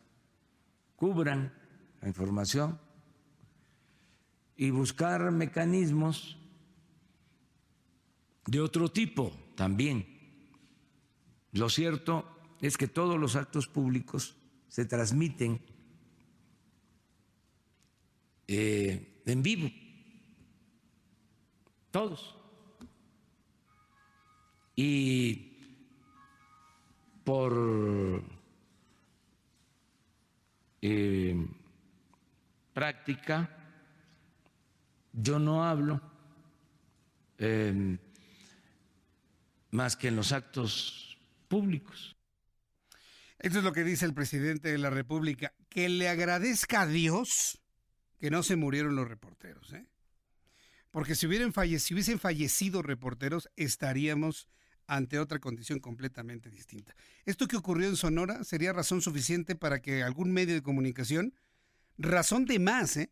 cubran la información y buscar mecanismos de otro tipo también. Lo cierto es que todos los actos públicos se transmiten eh, en vivo todos. Y por eh, práctica, yo no hablo em, más que en los actos públicos. Esto es lo que dice el presidente de la República, que le agradezca a Dios que no se murieron los reporteros. ¿eh? Porque si, hubieran hubiesen fallecido reporteros, estaríamos ante otra condición completamente distinta. Esto que ocurrió en Sonora sería razón suficiente para que algún medio de comunicación, razón de más, ¿eh?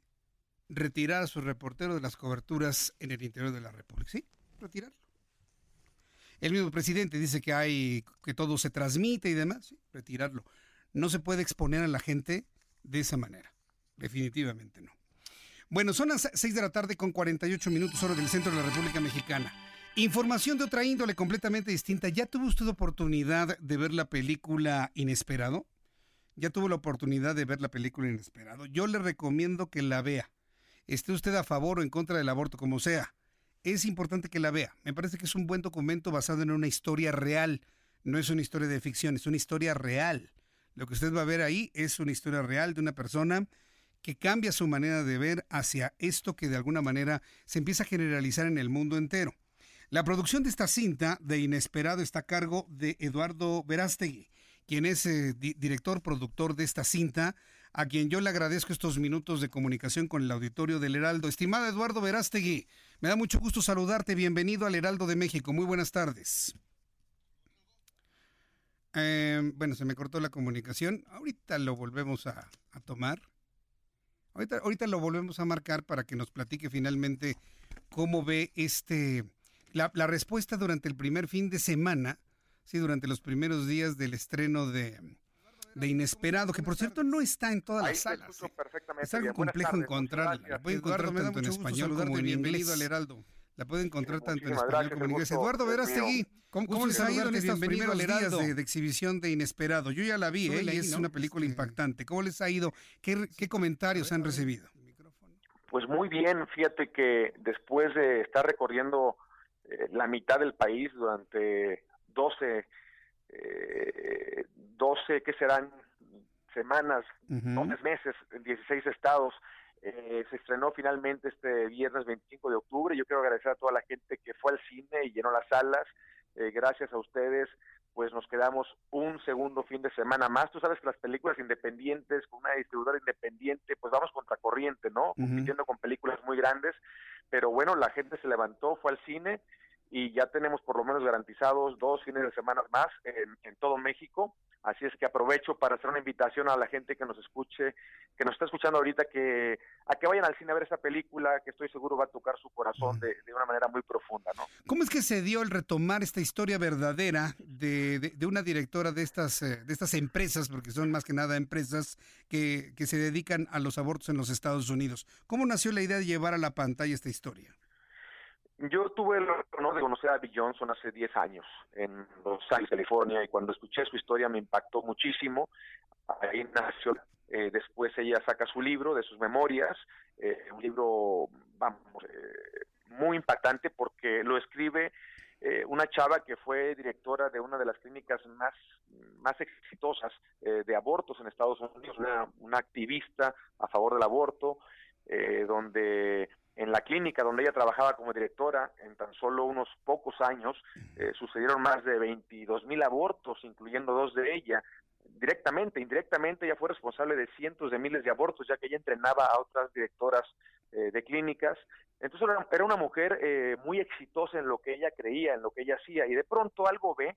retirar a sus reporteros de las coberturas en el interior de la República. Sí, retirarlo. El mismo presidente dice que hay que todo se transmite y demás, retirarlo. No se puede exponer a la gente de esa manera. Definitivamente no. Bueno, son las 6 de la tarde con 48 minutos hora del centro de la República Mexicana. Información de otra índole completamente distinta. ¿Ya tuvo usted oportunidad de ver la película Inesperado? ¿Ya tuvo la oportunidad de ver la película Inesperado? Yo le recomiendo que la vea. Esté usted a favor o en contra del aborto, como sea. Es importante que la vea. Me parece que es un buen documento basado en una historia real. No es una historia de ficción, es una historia real. Lo que usted va a ver ahí es una historia real de una persona que cambia su manera de ver hacia esto que de alguna manera se empieza a generalizar en el mundo entero. La producción de esta cinta de Inesperado está a cargo de Eduardo Verástegui, quien es eh, director productor de esta cinta, a quien yo le agradezco estos minutos de comunicación con el auditorio del Heraldo. Estimado Eduardo Verástegui, me da mucho gusto saludarte. Bienvenido al Heraldo de México. Muy buenas tardes. Eh, bueno, se me cortó la comunicación. Ahorita lo volvemos a tomar. Ahorita, lo volvemos a marcar para que nos platique finalmente cómo ve este la, respuesta durante el primer fin de semana, sí, durante los primeros días del estreno de, de Inesperado, que por cierto no está en todas las salas. ¿eh? Es algo complejo encontrarlo. Lo puede encontrar tanto en español como en inglés. al Heraldo. La puede encontrar tanto en español gracias, como en inglés. Eduardo Verástegui. ¿cómo, cómo les ha ido en estos primeros días de, de exhibición de Inesperado? Yo ya la vi, ¿eh? Y es ¿no? una película impactante. ¿Cómo les ha ido? ¿Qué, qué comentarios han recibido? Pues muy bien, fíjate que después de estar recorriendo eh, la mitad del país durante 12, eh, 12, ¿qué serán? Semanas, Ujú. 12 meses, en 16 estados. Eh, se estrenó finalmente este viernes 25 de octubre. Yo quiero agradecer a toda la gente que fue al cine y llenó las salas. Eh, gracias a ustedes, pues nos quedamos un segundo fin de semana más. Tú sabes que las películas independientes, con una distribuidora independiente, pues vamos contracorriente, ¿no? Ujú. Compitiendo con películas muy grandes. Pero bueno, la gente se levantó, fue al cine y ya tenemos por lo menos garantizados dos fines de semana más en, en todo México. Así es que aprovecho para hacer una invitación a la gente que nos escuche, que nos está escuchando ahorita, que a que vayan al cine a ver esta película, que estoy seguro va a tocar su corazón de, una manera muy profunda, ¿no? ¿Cómo es que se dio el retomar esta historia verdadera de, de- de una directora de estas, eh, de estas empresas, porque son más que nada empresas que, que se dedican a los abortos en los Estados Unidos? ¿Cómo nació la idea de llevar a la pantalla esta historia? Yo tuve el honor de conocer a Bill Johnson hace 10 años en Los Ángeles, California, y cuando escuché su historia me impactó muchísimo. Ahí nació. eh, después ella saca su libro de sus memorias, eh, un libro, vamos, eh, muy impactante porque lo escribe eh, una chava que fue directora de una de las clínicas más, más exitosas eh, de abortos en Estados Unidos, una, una activista a favor del aborto, donde en la clínica donde ella trabajaba como directora, en tan solo unos pocos años, eh, sucedieron más de 22 mil abortos, incluyendo dos de ella. Directamente, indirectamente, ella fue responsable de cientos de miles de abortos, ya que ella entrenaba a otras directoras eh, de clínicas. Entonces era, una mujer eh, muy exitosa en lo que ella creía, en lo que ella hacía, y de pronto algo ve,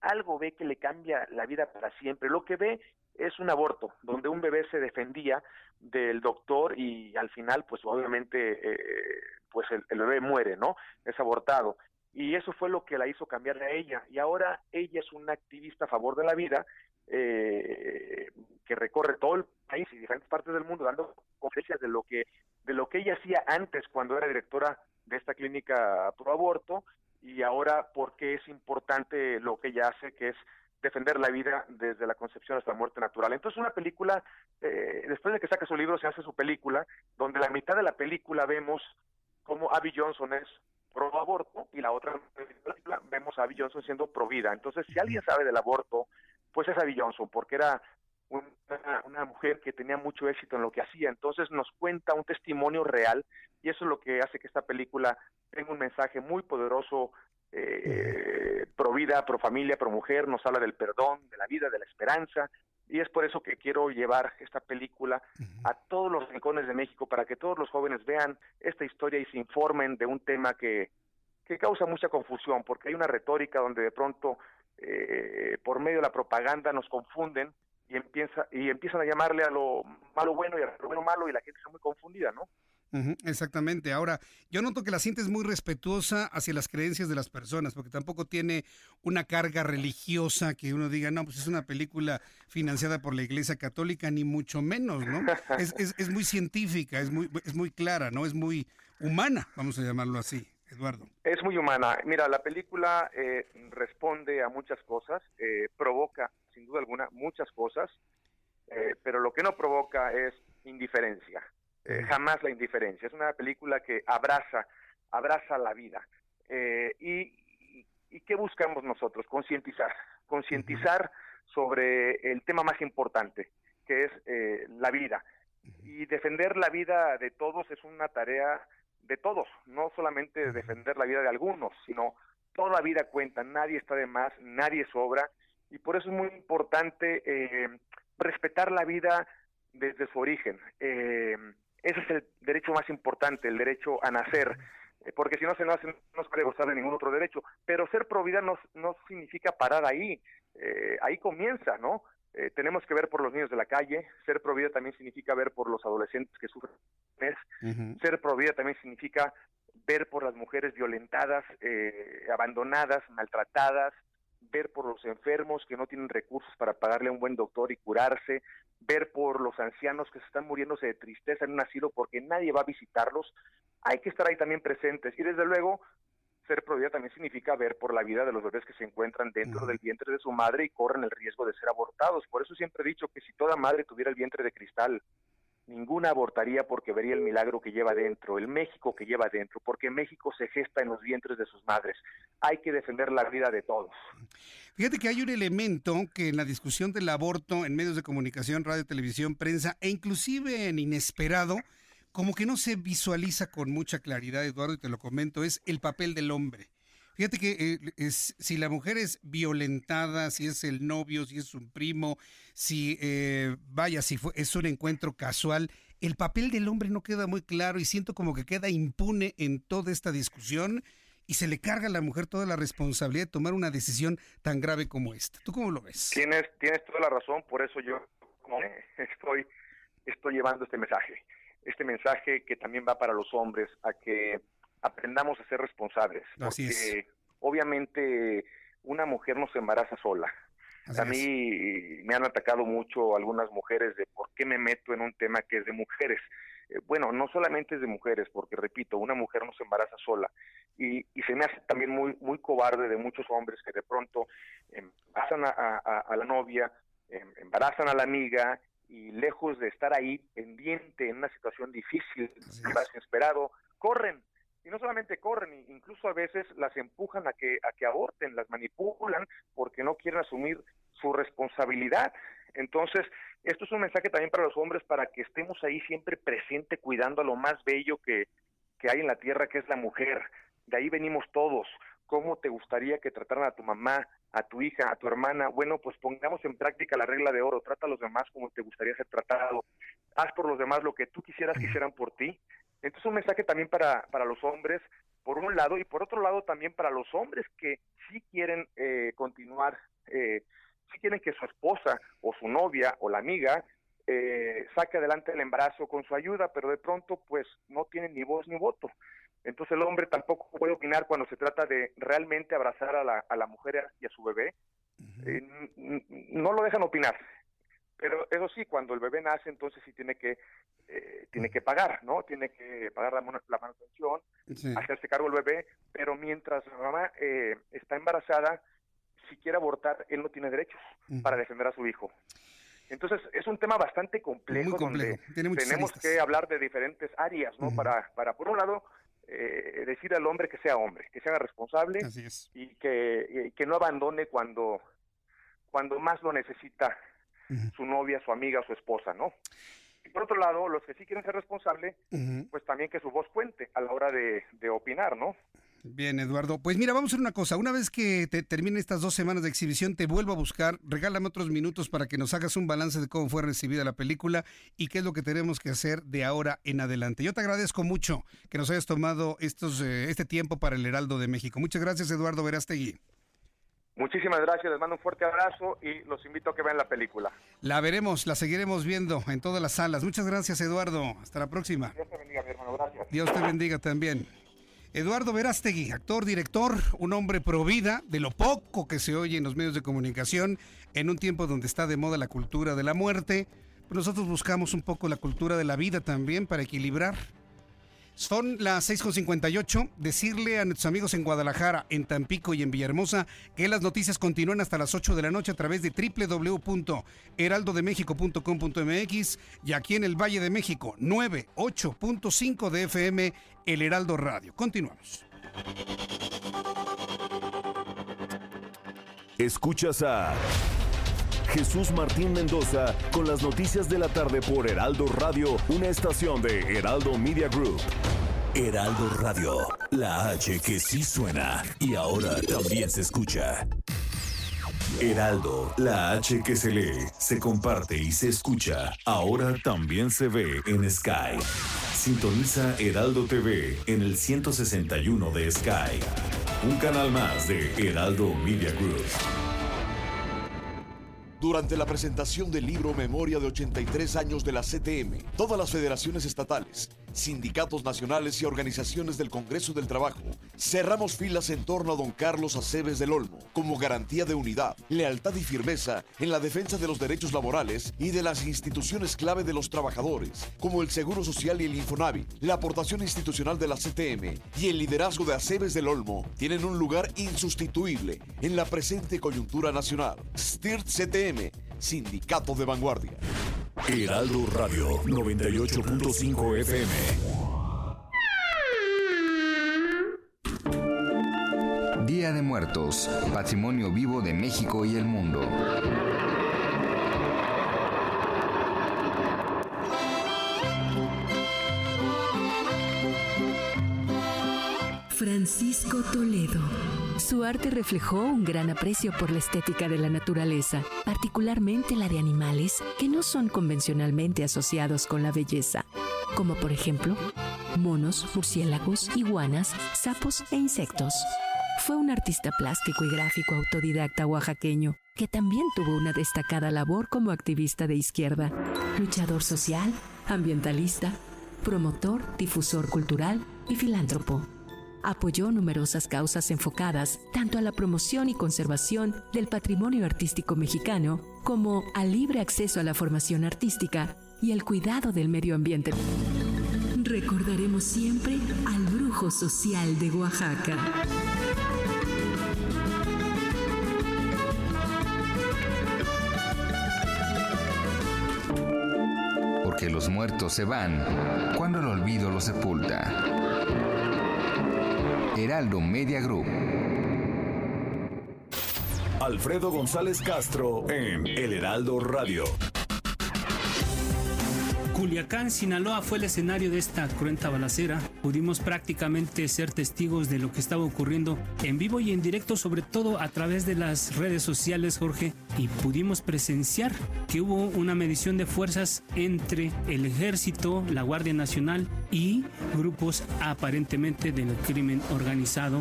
algo ve que le cambia la vida para siempre. Lo que ve es un aborto, donde un bebé se defendía del doctor y al final, pues obviamente, eh, pues el, el bebé muere, ¿no? Es abortado. Y eso fue lo que la hizo cambiar a ella. Y ahora ella es una activista a favor de la vida eh, que recorre todo el país y diferentes partes del mundo dando conferencias de lo que de lo que ella hacía antes cuando era directora de esta clínica pro aborto y ahora porque es importante lo que ella hace que es defender la vida desde la concepción hasta la muerte natural. Entonces una película, eh, después de que saca su libro, se hace su película, donde la mitad de la película vemos cómo Abby Johnson es pro aborto y la otra película vemos a Abby Johnson siendo pro vida. Entonces, si alguien sabe del aborto, pues es Abby Johnson, porque era una, una mujer que tenía mucho éxito en lo que hacía. Entonces nos cuenta un testimonio real y eso es lo que hace que esta película tenga un mensaje muy poderoso eh, pro vida, pro familia, pro mujer, nos habla del perdón, de la vida, de la esperanza, y es por eso que quiero llevar esta película a todos los rincones de México para que todos los jóvenes vean esta historia y se informen de un tema que, que causa mucha confusión, porque hay una retórica donde de pronto eh, por medio de la propaganda nos confunden y empieza y empiezan a llamarle a lo malo bueno y a lo bueno malo y la gente está muy confundida, ¿no? Exactamente. Ahora, yo noto que la sientes muy respetuosa hacia las creencias de las personas, porque tampoco tiene una carga religiosa que uno diga, no, pues es una película financiada por la Iglesia Católica, ni mucho menos, ¿no? [laughs] Es, es, es muy científica, es muy, es muy clara, ¿no? Es muy humana, vamos a llamarlo así, Eduardo. Es muy humana. Mira, la película eh, responde a muchas cosas, eh, provoca, sin duda alguna, muchas cosas, eh, pero lo que no provoca es indiferencia. Eh, jamás la indiferencia. Es una película que abraza, abraza la vida. Eh, y, y, qué buscamos nosotros? Concientizar, concientizar sobre el tema más importante, que es eh, la vida. Y defender la vida de todos es una tarea de todos, no solamente defender la vida de algunos, sino toda vida cuenta, nadie está de más, nadie sobra, y por eso es muy importante eh, respetar la vida desde su origen. Eh, ese es el derecho más importante, el derecho a nacer, eh, porque si no se nace no se puede gozar de ningún otro derecho. Pero ser pro vida no, no significa parar ahí, eh, ahí comienza, ¿no? Eh, tenemos que ver por los niños de la calle, ser pro vida también significa ver por los adolescentes que sufren. Ser pro vida también significa ver por las mujeres violentadas, eh, abandonadas, maltratadas, ver por los enfermos que no tienen recursos para pagarle a un buen doctor y curarse, ver por los ancianos que se están muriéndose de tristeza en un asilo porque nadie va a visitarlos. hay que estar ahí también presentes y desde luego ser prohibida también significa ver por la vida de los bebés que se encuentran dentro del vientre de su madre y corren el riesgo de ser abortados. Por eso siempre he dicho que si toda madre tuviera el vientre de cristal, ninguna abortaría porque vería el milagro que lleva dentro, el México que lleva dentro, porque México se gesta en los vientres de sus madres. Hay que defender la vida de todos. Fíjate que hay un elemento que en la discusión del aborto en medios de comunicación, radio, televisión, prensa e inclusive en Inesperado, como que no se visualiza con mucha claridad, Eduardo, y te lo comento, es el papel del hombre. Fíjate que eh, si la mujer es violentada, si es el novio, si es un primo, si, eh, vaya, si fue, es un encuentro casual, el papel del hombre no queda muy claro y siento como que queda impune en toda esta discusión y se le carga a la mujer toda la responsabilidad de tomar una decisión tan grave como esta. ¿Tú cómo lo ves? Tienes, tienes toda la razón, por eso yo [laughs] estoy, estoy llevando este mensaje este mensaje que también va para los hombres, a que aprendamos a ser responsables. porque obviamente una mujer no se embaraza sola. a mí me han atacado mucho algunas mujeres de por qué me meto en un tema que es de mujeres. Eh, bueno, no solamente es de mujeres, porque repito, una mujer no se embaraza sola. Y, y se me hace también muy, muy cobarde de muchos hombres que de pronto embarazan a, a la novia, em, embarazan a la amiga y lejos de estar ahí pendiente en una situación difícil, desesperado, corren. Y no solamente corren, incluso a veces las empujan a que, a que aborten, las manipulan porque no quieren asumir su responsabilidad. Entonces, esto es un mensaje también para los hombres para que estemos ahí siempre presente cuidando a lo más bello que, que hay en la tierra, que es la mujer. De ahí venimos todos. ¿Cómo te gustaría que trataran a tu mamá, a tu hija, a tu hermana? Bueno, pues pongamos en práctica la regla de oro. Trata a los demás como te gustaría ser tratado. Haz por los demás lo que tú quisieras que hicieran por ti. Entonces, un mensaje también para, para los hombres, por un lado, y por otro lado también para los hombres que sí quieren eh, continuar, eh, sí quieren que su esposa o su novia o la amiga eh, saque adelante el embarazo con su ayuda, pero de pronto pues no tienen ni voz ni voto. Entonces el hombre tampoco puede opinar cuando se trata de realmente abrazar a la, a la mujer y a su bebé. Eh, no lo dejan opinar. Pero eso sí, cuando el bebé nace, entonces sí tiene que eh, tiene que pagar, ¿no? Tiene que pagar la, la manutención, hacerse cargo del bebé, pero mientras la mamá eh, está embarazada, si quiere abortar, él no tiene derechos para defender a su hijo. Entonces es un tema bastante complejo, donde tenemos que hablar de diferentes áreas, ¿no? para, para, por un lado, eh, decir al hombre que sea hombre, que sea responsable y que, que, no abandone cuando, cuando más lo necesita su novia, su amiga, su esposa, ¿no? Y por otro lado, los que sí quieren ser responsables, pues también que su voz cuente a la hora de, de opinar, ¿no? Bien, Eduardo. Pues mira, vamos a hacer una cosa. Una vez que te termine estas dos semanas de exhibición, te vuelvo a buscar. Regálame otros minutos para que nos hagas un balance de cómo fue recibida la película y qué es lo que tenemos que hacer de ahora en adelante. Yo te agradezco mucho que nos hayas tomado estos, eh, este tiempo para el Heraldo de México. Muchas gracias, Eduardo Verástegui. Muchísimas gracias, les mando un fuerte abrazo y los invito a que vean la película. La veremos, la seguiremos viendo en todas las salas. Muchas gracias, Eduardo. Hasta la próxima. Dios te bendiga, mi hermano. Gracias. Dios te bendiga también. Eduardo Verástegui, actor, director, un hombre pro vida, de lo poco que se oye en los medios de comunicación, en un tiempo donde está de moda la cultura de la muerte, nosotros buscamos un poco la cultura de la vida también para equilibrar. Son las 6.58. Decirle a nuestros amigos en Guadalajara, en Tampico y en Villahermosa que las noticias continúan hasta las 8 de la noche a través de www.heraldodemexico.com.mx y aquí en el Valle de México, 98.5 de FM, El Heraldo Radio. Continuamos. Escuchas a Jesús Martín Mendoza con las noticias de la tarde por Heraldo Radio, una estación de Heraldo Media Group. Heraldo Radio, la H que sí suena y ahora también se escucha. Heraldo, la H que se lee, se comparte y se escucha, ahora también se ve en Sky. Sintoniza Heraldo TV en el 161 de Sky. Un canal más de Heraldo Media Group. Durante la presentación del libro Memoria de 83 años de la CTM, todas las federaciones estatales sindicatos nacionales y organizaciones del Congreso del Trabajo, cerramos filas en torno a don Carlos Aceves del Olmo como garantía de unidad, lealtad y firmeza en la defensa de los derechos laborales y de las instituciones clave de los trabajadores, como el Seguro Social y el Infonavit, la aportación institucional de la CTM y el liderazgo de Aceves del Olmo tienen un lugar insustituible en la presente coyuntura nacional. STIRT CTM, Sindicato de Vanguardia. Heraldo Radio 98.5 FM. Día de Muertos, Patrimonio Vivo de México y el Mundo. Francisco Toledo. Su arte reflejó un gran aprecio por la estética de la naturaleza, particularmente la de animales que no son convencionalmente asociados con la belleza, como por ejemplo monos, murciélagos, iguanas, sapos e insectos. Fue un artista plástico y gráfico autodidacta oaxaqueño que también tuvo una destacada labor como activista de izquierda, luchador social, ambientalista, promotor, difusor cultural y filántropo apoyó numerosas causas enfocadas tanto a la promoción y conservación del patrimonio artístico mexicano como al libre acceso a la formación artística y el cuidado del medio ambiente. Recordaremos siempre al brujo social de Oaxaca. Porque los muertos se van cuando el olvido los sepulta. Heraldo Media Group. Alfredo González Castro en El Heraldo Radio. Culiacán, Sinaloa fue el escenario de esta cruenta balacera. Pudimos prácticamente ser testigos de lo que estaba ocurriendo en vivo y en directo, sobre todo a través de las redes sociales, Jorge, y pudimos presenciar que hubo una medición de fuerzas entre el ejército, la Guardia Nacional y grupos aparentemente del crimen organizado.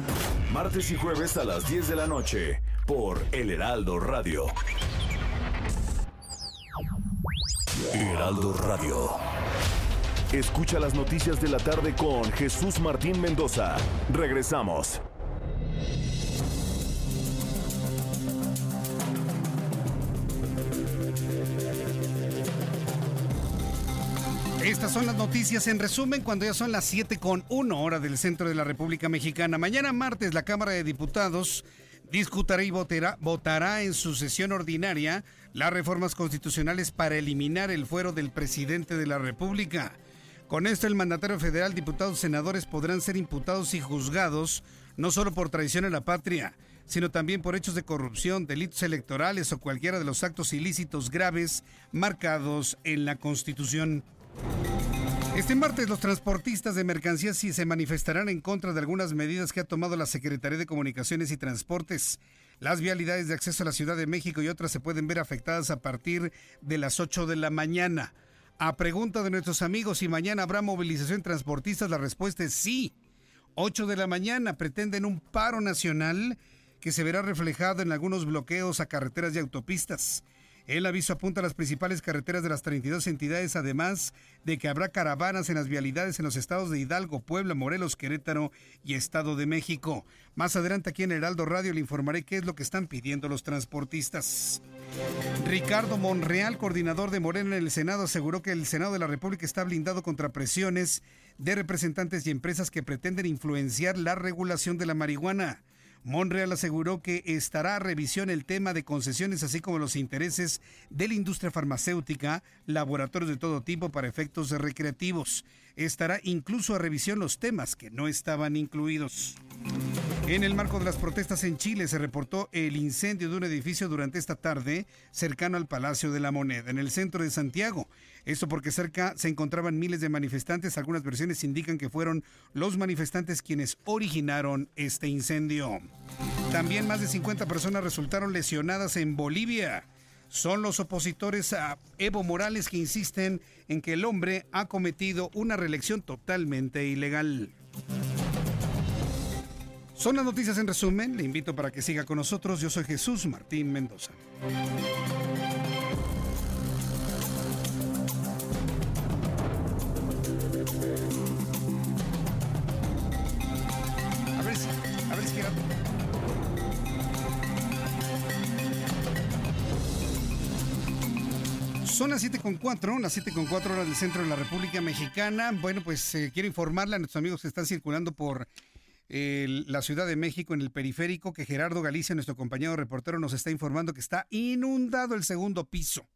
Martes y jueves a las 10 de la noche por El Heraldo Radio. Heraldo Radio. Escucha las noticias de la tarde con Jesús Martín Mendoza. Regresamos. Estas son las noticias en resumen cuando ya son las 7 con 1 hora del centro de la República Mexicana. Mañana martes la Cámara de Diputados discutirá y votará, votará en su sesión ordinaria las reformas constitucionales para eliminar el fuero del presidente de la República. Con esto el mandatario federal, diputados, senadores podrán ser imputados y juzgados no solo por traición a la patria, sino también por hechos de corrupción, delitos electorales o cualquiera de los actos ilícitos graves marcados en la Constitución. Este martes los transportistas de mercancías sí se manifestarán en contra de algunas medidas que ha tomado la Secretaría de Comunicaciones y Transportes. Las vialidades de acceso a la Ciudad de México y otras se pueden ver afectadas a partir de las 8 de la mañana. A pregunta de nuestros amigos si mañana habrá movilización transportistas, la respuesta es sí. 8 de la mañana pretenden un paro nacional que se verá reflejado en algunos bloqueos a carreteras y autopistas. El aviso apunta a las principales carreteras de las 32 entidades, además de que habrá caravanas en las vialidades en los estados de Hidalgo, Puebla, Morelos, Querétaro y Estado de México. Más adelante aquí en Heraldo Radio le informaré qué es lo que están pidiendo los transportistas. Ricardo Monreal, coordinador de Morena en el Senado, aseguró que el Senado de la República está blindado contra presiones de representantes y empresas que pretenden influenciar la regulación de la marihuana. Monreal aseguró que estará a revisión el tema de concesiones, así como los intereses de la industria farmacéutica, laboratorios de todo tipo para efectos recreativos. Estará incluso a revisión los temas que no estaban incluidos. En el marco de las protestas en Chile se reportó el incendio de un edificio durante esta tarde cercano al Palacio de la Moneda, en el centro de Santiago. Esto porque cerca se encontraban miles de manifestantes. Algunas versiones indican que fueron los manifestantes quienes originaron este incendio. También más de 50 personas resultaron lesionadas en Bolivia. Son los opositores a Evo Morales que insisten en que el hombre ha cometido una reelección totalmente ilegal. Son las noticias en resumen. Le invito para que siga con nosotros. Yo soy Jesús Martín Mendoza. A ver si, a ver. Son las 7.4, las 7.4 horas del centro de la República Mexicana. Bueno, pues eh, quiero informarle a nuestros amigos que están circulando por la Ciudad de México en el periférico que Gerardo Galicia, nuestro compañero reportero, nos está informando que está inundado el segundo piso.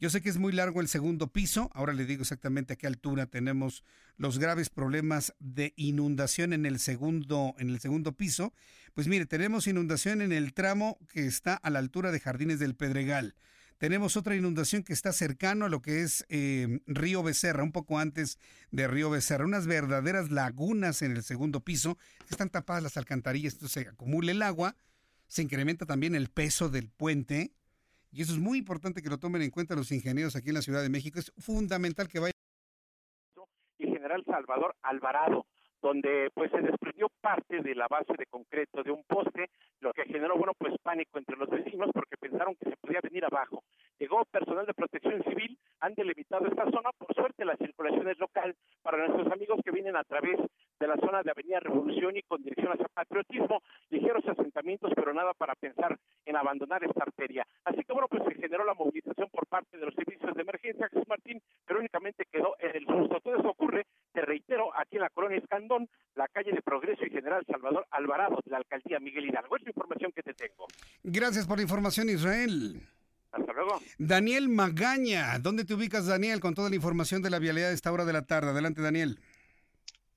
Yo sé que es muy largo el segundo piso, ahora le digo exactamente a qué altura tenemos los graves problemas de inundación en el segundo en el segundo piso. Pues mire, tenemos inundación en el tramo que está a la altura de Jardines del Pedregal. Tenemos otra inundación que está cercano a lo que es eh, Río Becerra, un poco antes de Río Becerra. Unas verdaderas lagunas en el segundo piso. Están tapadas las alcantarillas, entonces se acumula el agua. Se incrementa también el peso del puente. Y eso es muy importante que lo tomen en cuenta los ingenieros aquí en la Ciudad de México. Es fundamental que vayan. Y General Salvador Alvarado donde pues se desprendió parte de la base de concreto de un poste, lo que generó bueno pues pánico entre los vecinos porque pensaron que se podía venir abajo. Llegó personal de protección civil, han delimitado esta zona, por suerte la circulación es local para nuestros amigos que vienen a través de la zona de Avenida Revolución y con dirección hacia patriotismo, ligeros asentamientos, pero nada para pensar en abandonar esta arteria. Así que bueno, pues se generó la movilización por parte de los servicios de emergencia, Jesús Martín, pero únicamente quedó en el susto. Todo eso ocurre, te reitero, aquí en la colonia Escandón, la calle de Progreso y General Salvador Alvarado de la alcaldía Miguel Hidalgo. Es la información que te tengo. Gracias por la información, Israel. Hasta luego. Daniel Magaña, ¿dónde te ubicas, Daniel, con toda la información de la vialidad de esta hora de la tarde? Adelante, Daniel.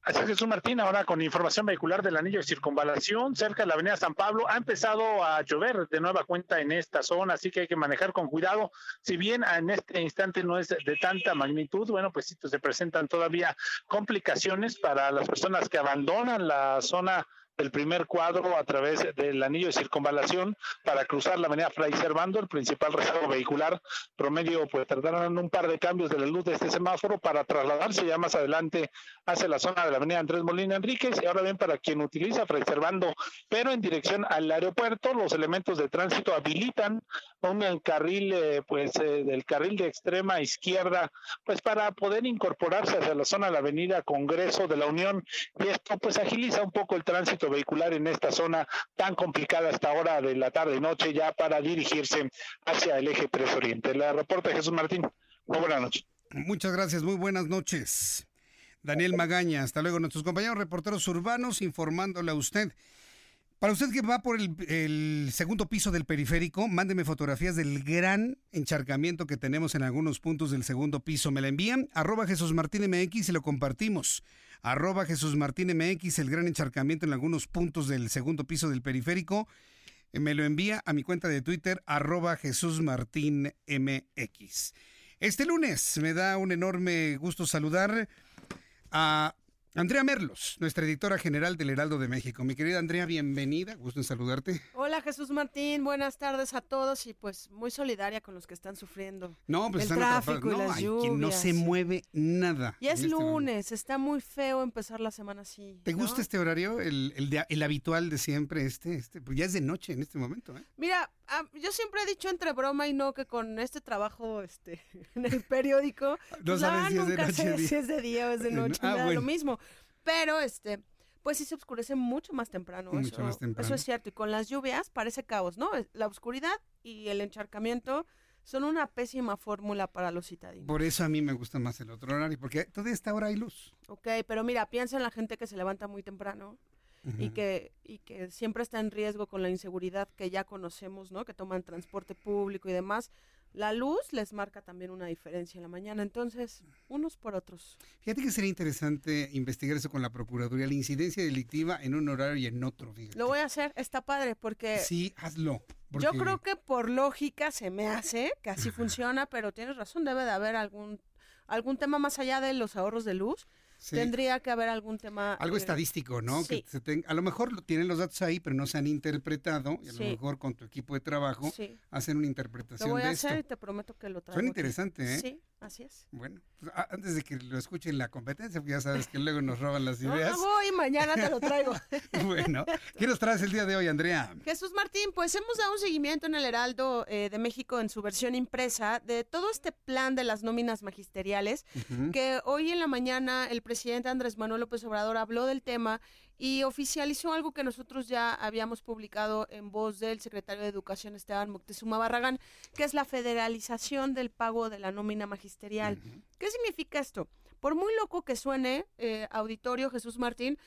Así es, Jesús Martín, ahora con información vehicular del anillo de circunvalación cerca de la avenida San Pablo. Ha empezado a llover de nueva cuenta en esta zona, así que hay que manejar con cuidado. Si bien en este instante no es de tanta magnitud, bueno, pues sí, se presentan todavía complicaciones para las personas que abandonan la zona el primer cuadro a través del anillo de circunvalación para cruzar la avenida Fray Servando, el principal rezago vehicular. Promedio, pues tardaron un par de cambios de la luz de este semáforo para trasladarse ya más adelante hacia la zona de la avenida Andrés Molina Enríquez. Y ahora bien, para quien utiliza Fray Servando, pero en dirección al aeropuerto, los elementos de tránsito habilitan un carril, eh, pues eh, del carril de extrema izquierda, pues para poder incorporarse hacia la zona de la avenida Congreso de la Unión. Y esto pues agiliza un poco el tránsito vehicular en esta zona tan complicada hasta hora de la tarde noche ya para dirigirse hacia el eje 3 Oriente. La reporta Jesús Martín. Muy buenas noches. Muchas gracias, muy buenas noches. Daniel Magaña, hasta luego. Nuestros compañeros reporteros urbanos informándole a usted. Para usted que va por el, segundo piso del periférico, mándeme fotografías del gran encharcamiento que tenemos en algunos puntos del segundo piso. Me la envían, arroba Jesús Martín MX y lo compartimos. Arroba Jesús Martín MX, el gran encharcamiento en algunos puntos del segundo piso del periférico. Me lo envía a mi cuenta de Twitter, arroba Jesús Martín MX. Este lunes me da un enorme gusto saludar a Andrea Merlos, nuestra editora general del Heraldo de México. Mi querida Andrea, bienvenida, gusto en saludarte. Hola Jesús Martín, buenas tardes a todos y pues muy solidaria con los que están sufriendo. No, pues el están tráfico y no, las hay lluvias. no se mueve nada. Y es este momento. lunes, está muy feo empezar la semana así. ¿Te ¿no? gusta este horario, el, el, de- el habitual de siempre, este, este? Pues ya es de noche en este momento, ¿eh? Mira, ah, yo siempre he dicho entre broma y no que con este trabajo este [laughs] en el periódico, pues, la sabes si es de nunca noche sé si es de día o es de [laughs] noche, Ah, da bueno. lo mismo. Pero este, pues sí se oscurece mucho más temprano. Mucho eso, más temprano. eso es cierto. Y con las lluvias parece caos, ¿no? La oscuridad y el encharcamiento son una pésima fórmula para los citadinos. Por eso a mí me gusta más el otro horario, porque toda esta hora hay luz. Ok, pero mira, piensa en la gente que se levanta muy temprano y que y que siempre está en riesgo con la inseguridad que ya conocemos, ¿no? Que toman transporte público y demás. La luz les marca también una diferencia en la mañana, entonces, unos por otros. Fíjate que sería interesante investigar eso con la Procuraduría, la incidencia delictiva en un horario y en otro, fíjate. Lo voy a hacer, está padre, porque Sí, hazlo. yo creo que por lógica se me hace que así funciona, pero tienes razón, debe de haber algún algún tema más allá de los ahorros de luz. Sí. Tendría que haber algún tema Algo eh, estadístico, ¿no? sí. Que se ten- a lo mejor tienen los datos ahí, pero no se han interpretado. Y a Sí. lo mejor con tu equipo de trabajo hacen una interpretación Lo voy de esto. hacer y te prometo que lo traigo. Suena interesante, ¿eh? Sí, así es. Bueno, pues, antes de que lo escuchen la competencia, porque ya sabes que luego nos roban las [laughs] ideas. no voy, mañana te lo traigo. [laughs] bueno, ¿qué nos traes el día de hoy, Andrea? Jesús Martín, pues hemos dado un seguimiento en el Heraldo eh, de México en su versión impresa de todo este plan de las nóminas magisteriales, que hoy en la mañana el presidente Andrés Manuel López Obrador habló del tema y oficializó algo que nosotros ya habíamos publicado en voz del secretario de Educación Esteban Moctezuma Barragán, que es la federalización del pago de la nómina magisterial. ¿Qué significa esto? Por muy loco que suene, eh, auditorio Jesús Martín,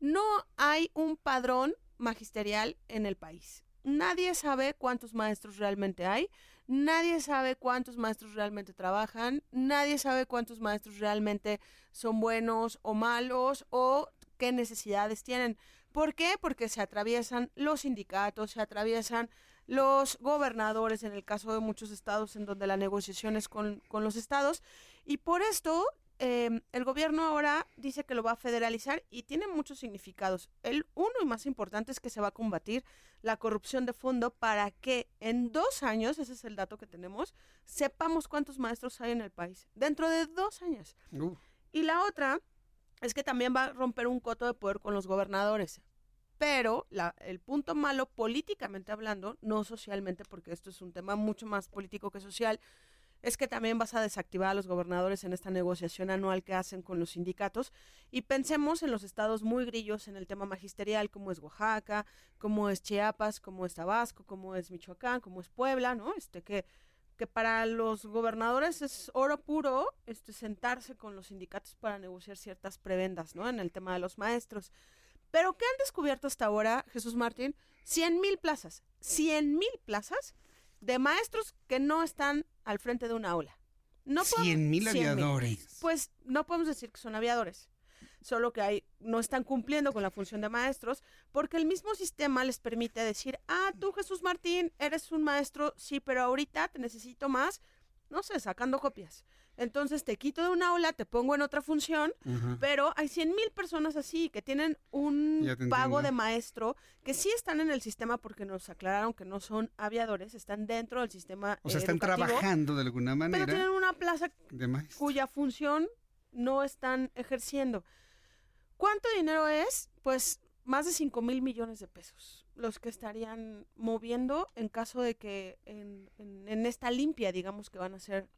no hay un padrón magisterial en el país. Nadie sabe cuántos maestros realmente hay, nadie sabe cuántos maestros realmente trabajan, nadie sabe cuántos maestros realmente son buenos o malos o qué necesidades tienen. ¿Por qué? Porque se atraviesan los sindicatos, se atraviesan los gobernadores en el caso de muchos estados en donde la negociación es con, con los estados. Y por esto Em, el gobierno ahora dice que lo va a federalizar y tiene muchos significados. El uno y más importante es que se va a combatir la corrupción de fondo para que en dos años, ese es el dato que tenemos, sepamos cuántos maestros hay en el país. Dentro de dos años. Y la otra es que también va a romper un coto de poder con los gobernadores. Pero el punto malo políticamente hablando, no socialmente, porque esto es un tema mucho más político que social, es que también vas a desactivar a los gobernadores en esta negociación anual que hacen con los sindicatos y pensemos en los estados muy grillos en el tema magisterial como es Oaxaca, como es Chiapas, como es Tabasco, como es Michoacán, como es Puebla, ¿no? Este que que para los gobernadores es oro puro este sentarse con los sindicatos para negociar ciertas prebendas, ¿no? En el tema de los maestros. Pero ¿qué han descubierto hasta ahora, Jesús Martín? 100 mil plazas. 100 mil plazas de maestros que no están al frente de una aula. No 100 mil aviadores. Pues no podemos decir que son aviadores, solo que hay, no están cumpliendo con la función de maestros porque el mismo sistema les permite decir, ah, tú Jesús Martín, eres un maestro, sí, pero ahorita te necesito más, no sé, sacando copias. Entonces te quito de una aula, te pongo en otra función, pero hay 100 mil personas así que tienen un pago de maestro que sí están en el sistema porque nos aclararon que no son aviadores, están dentro del sistema. O sea, están trabajando de alguna manera. Pero tienen una plaza cuya función no están ejerciendo. ¿Cuánto dinero es? Pues más de 5 mil millones de pesos los que estarían moviendo en caso de que en, en esta limpia, digamos, que van a ser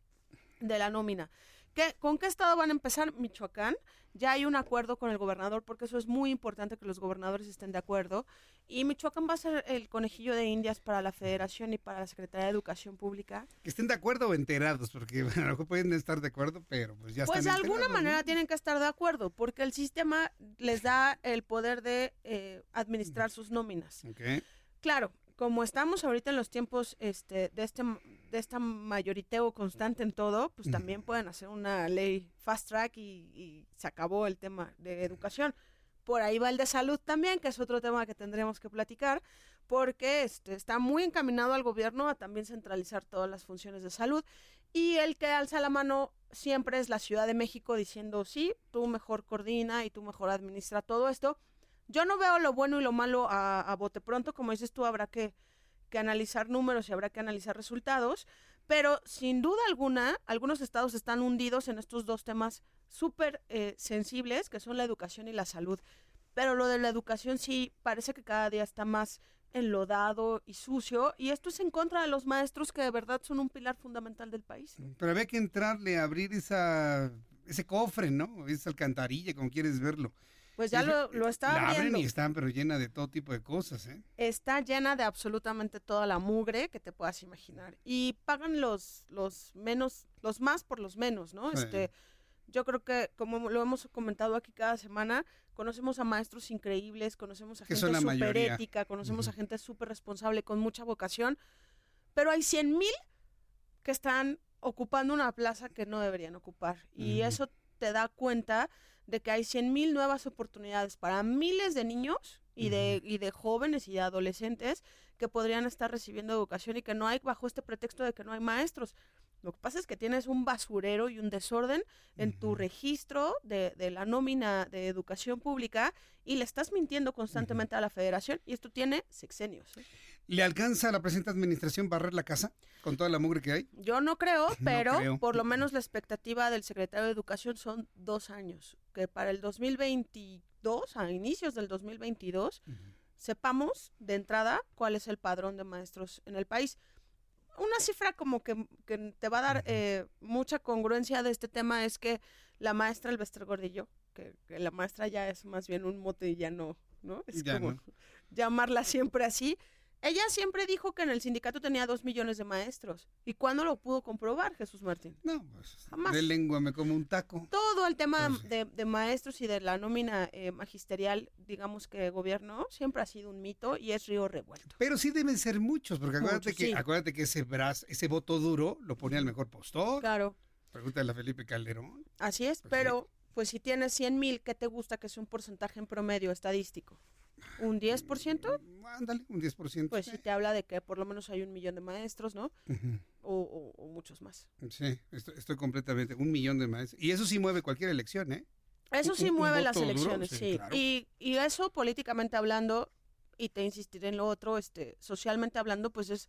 de la nómina. ¿Qué, ¿Con qué estado van a empezar? Michoacán. Ya hay un acuerdo con el gobernador, porque eso es muy importante que los gobernadores estén de acuerdo. Y Michoacán va a ser el conejillo de indias para la federación y para la Secretaría de Educación Pública. Que estén de acuerdo o enterados, porque [laughs] a lo mejor pueden estar de acuerdo, pero pues ya pues están de alguna manera tienen que estar de acuerdo, porque el sistema les da el poder de eh, administrar sus nóminas. Claro, como estamos ahorita en los tiempos este, de este de esta mayoriteo constante en todo, pues también pueden hacer una ley fast track y, se acabó el tema de educación. Por ahí va el de salud también, que es otro tema que tendremos que platicar, porque este, está muy encaminado al gobierno a también centralizar todas las funciones de salud. Y el que alza la mano siempre es la Ciudad de México diciendo, sí, tú mejor coordina y tú mejor administra todo esto. Yo no veo lo bueno y lo malo a, a bote pronto, como dices tú, habrá que que analizar números y habrá que analizar resultados, pero sin duda alguna, algunos estados están hundidos en estos dos temas súper eh, sensibles, que son la educación y la salud. Pero lo de la educación sí parece que cada día está más enlodado y sucio, y esto es en contra de los maestros que de verdad son un pilar fundamental del país. Pero había que entrarle a abrir esa, ese cofre, ¿no? Esa alcantarilla, como quieres verlo. Pues ya lo, lo está la abren y están, pero llena de todo tipo de cosas, ¿eh? Está llena de absolutamente toda la mugre que te puedas imaginar. Y pagan los, los menos, los más por los menos, ¿no? Este, yo creo que, como lo hemos comentado aquí cada semana, conocemos a maestros increíbles, conocemos a gente súper ética, conocemos a gente súper responsable, con mucha vocación, pero hay 100 mil que están ocupando una plaza que no deberían ocupar. Y eso te da cuenta de que hay 100.000 nuevas oportunidades para miles de niños y de, y de jóvenes y de adolescentes que podrían estar recibiendo educación y que no hay bajo este pretexto de que no hay maestros. Lo que pasa es que tienes un basurero y un desorden en tu registro de, de, la nómina de educación pública y le estás mintiendo constantemente a la federación y esto tiene sexenios. ¿eh? ¿Le alcanza a la presente administración barrer la casa con toda la mugre que hay? Yo no creo, [laughs] pero por lo menos la expectativa del secretario de Educación son dos años, que para el 2022, a inicios del 2022, sepamos de entrada cuál es el padrón de maestros en el país una cifra como que, te va a dar eh, mucha congruencia de este tema es que la maestra Elvester Gordillo Que, que la maestra ya es más bien un mote y ya no, ¿no? Es Ya como no. llamarla siempre así. Ella siempre dijo que en el sindicato tenía dos millones de maestros. ¿Y cuándo lo pudo comprobar, Jesús Martín? No, pues Jamás. de lengua me como un taco. Todo el tema Pues de, de maestros y de la nómina eh, magisterial, digamos que gobierno, siempre ha sido un mito y es río revuelto. Pero sí deben ser muchos, porque acuérdate, Muchos, que, sí. acuérdate que ese brazo, ese voto duro lo ponía el mejor postor. Claro, Pregúntale a Felipe Calderón. así es, pero pues si tienes 100 mil, ¿qué te gusta que sea un porcentaje en promedio estadístico? ¿Un 10%? Ándale, un 10%. Pues sí te habla de que por lo menos hay un millón de maestros, ¿no? O, o- o muchos más. Sí, estoy, estoy completamente. Un millón de maestros. Y eso sí mueve cualquier elección, ¿eh? Eso Un- sí un- un mueve las duro, elecciones, sí, sí. claro. Y, y eso políticamente hablando, y te insistiré en lo otro, este, socialmente hablando, pues es,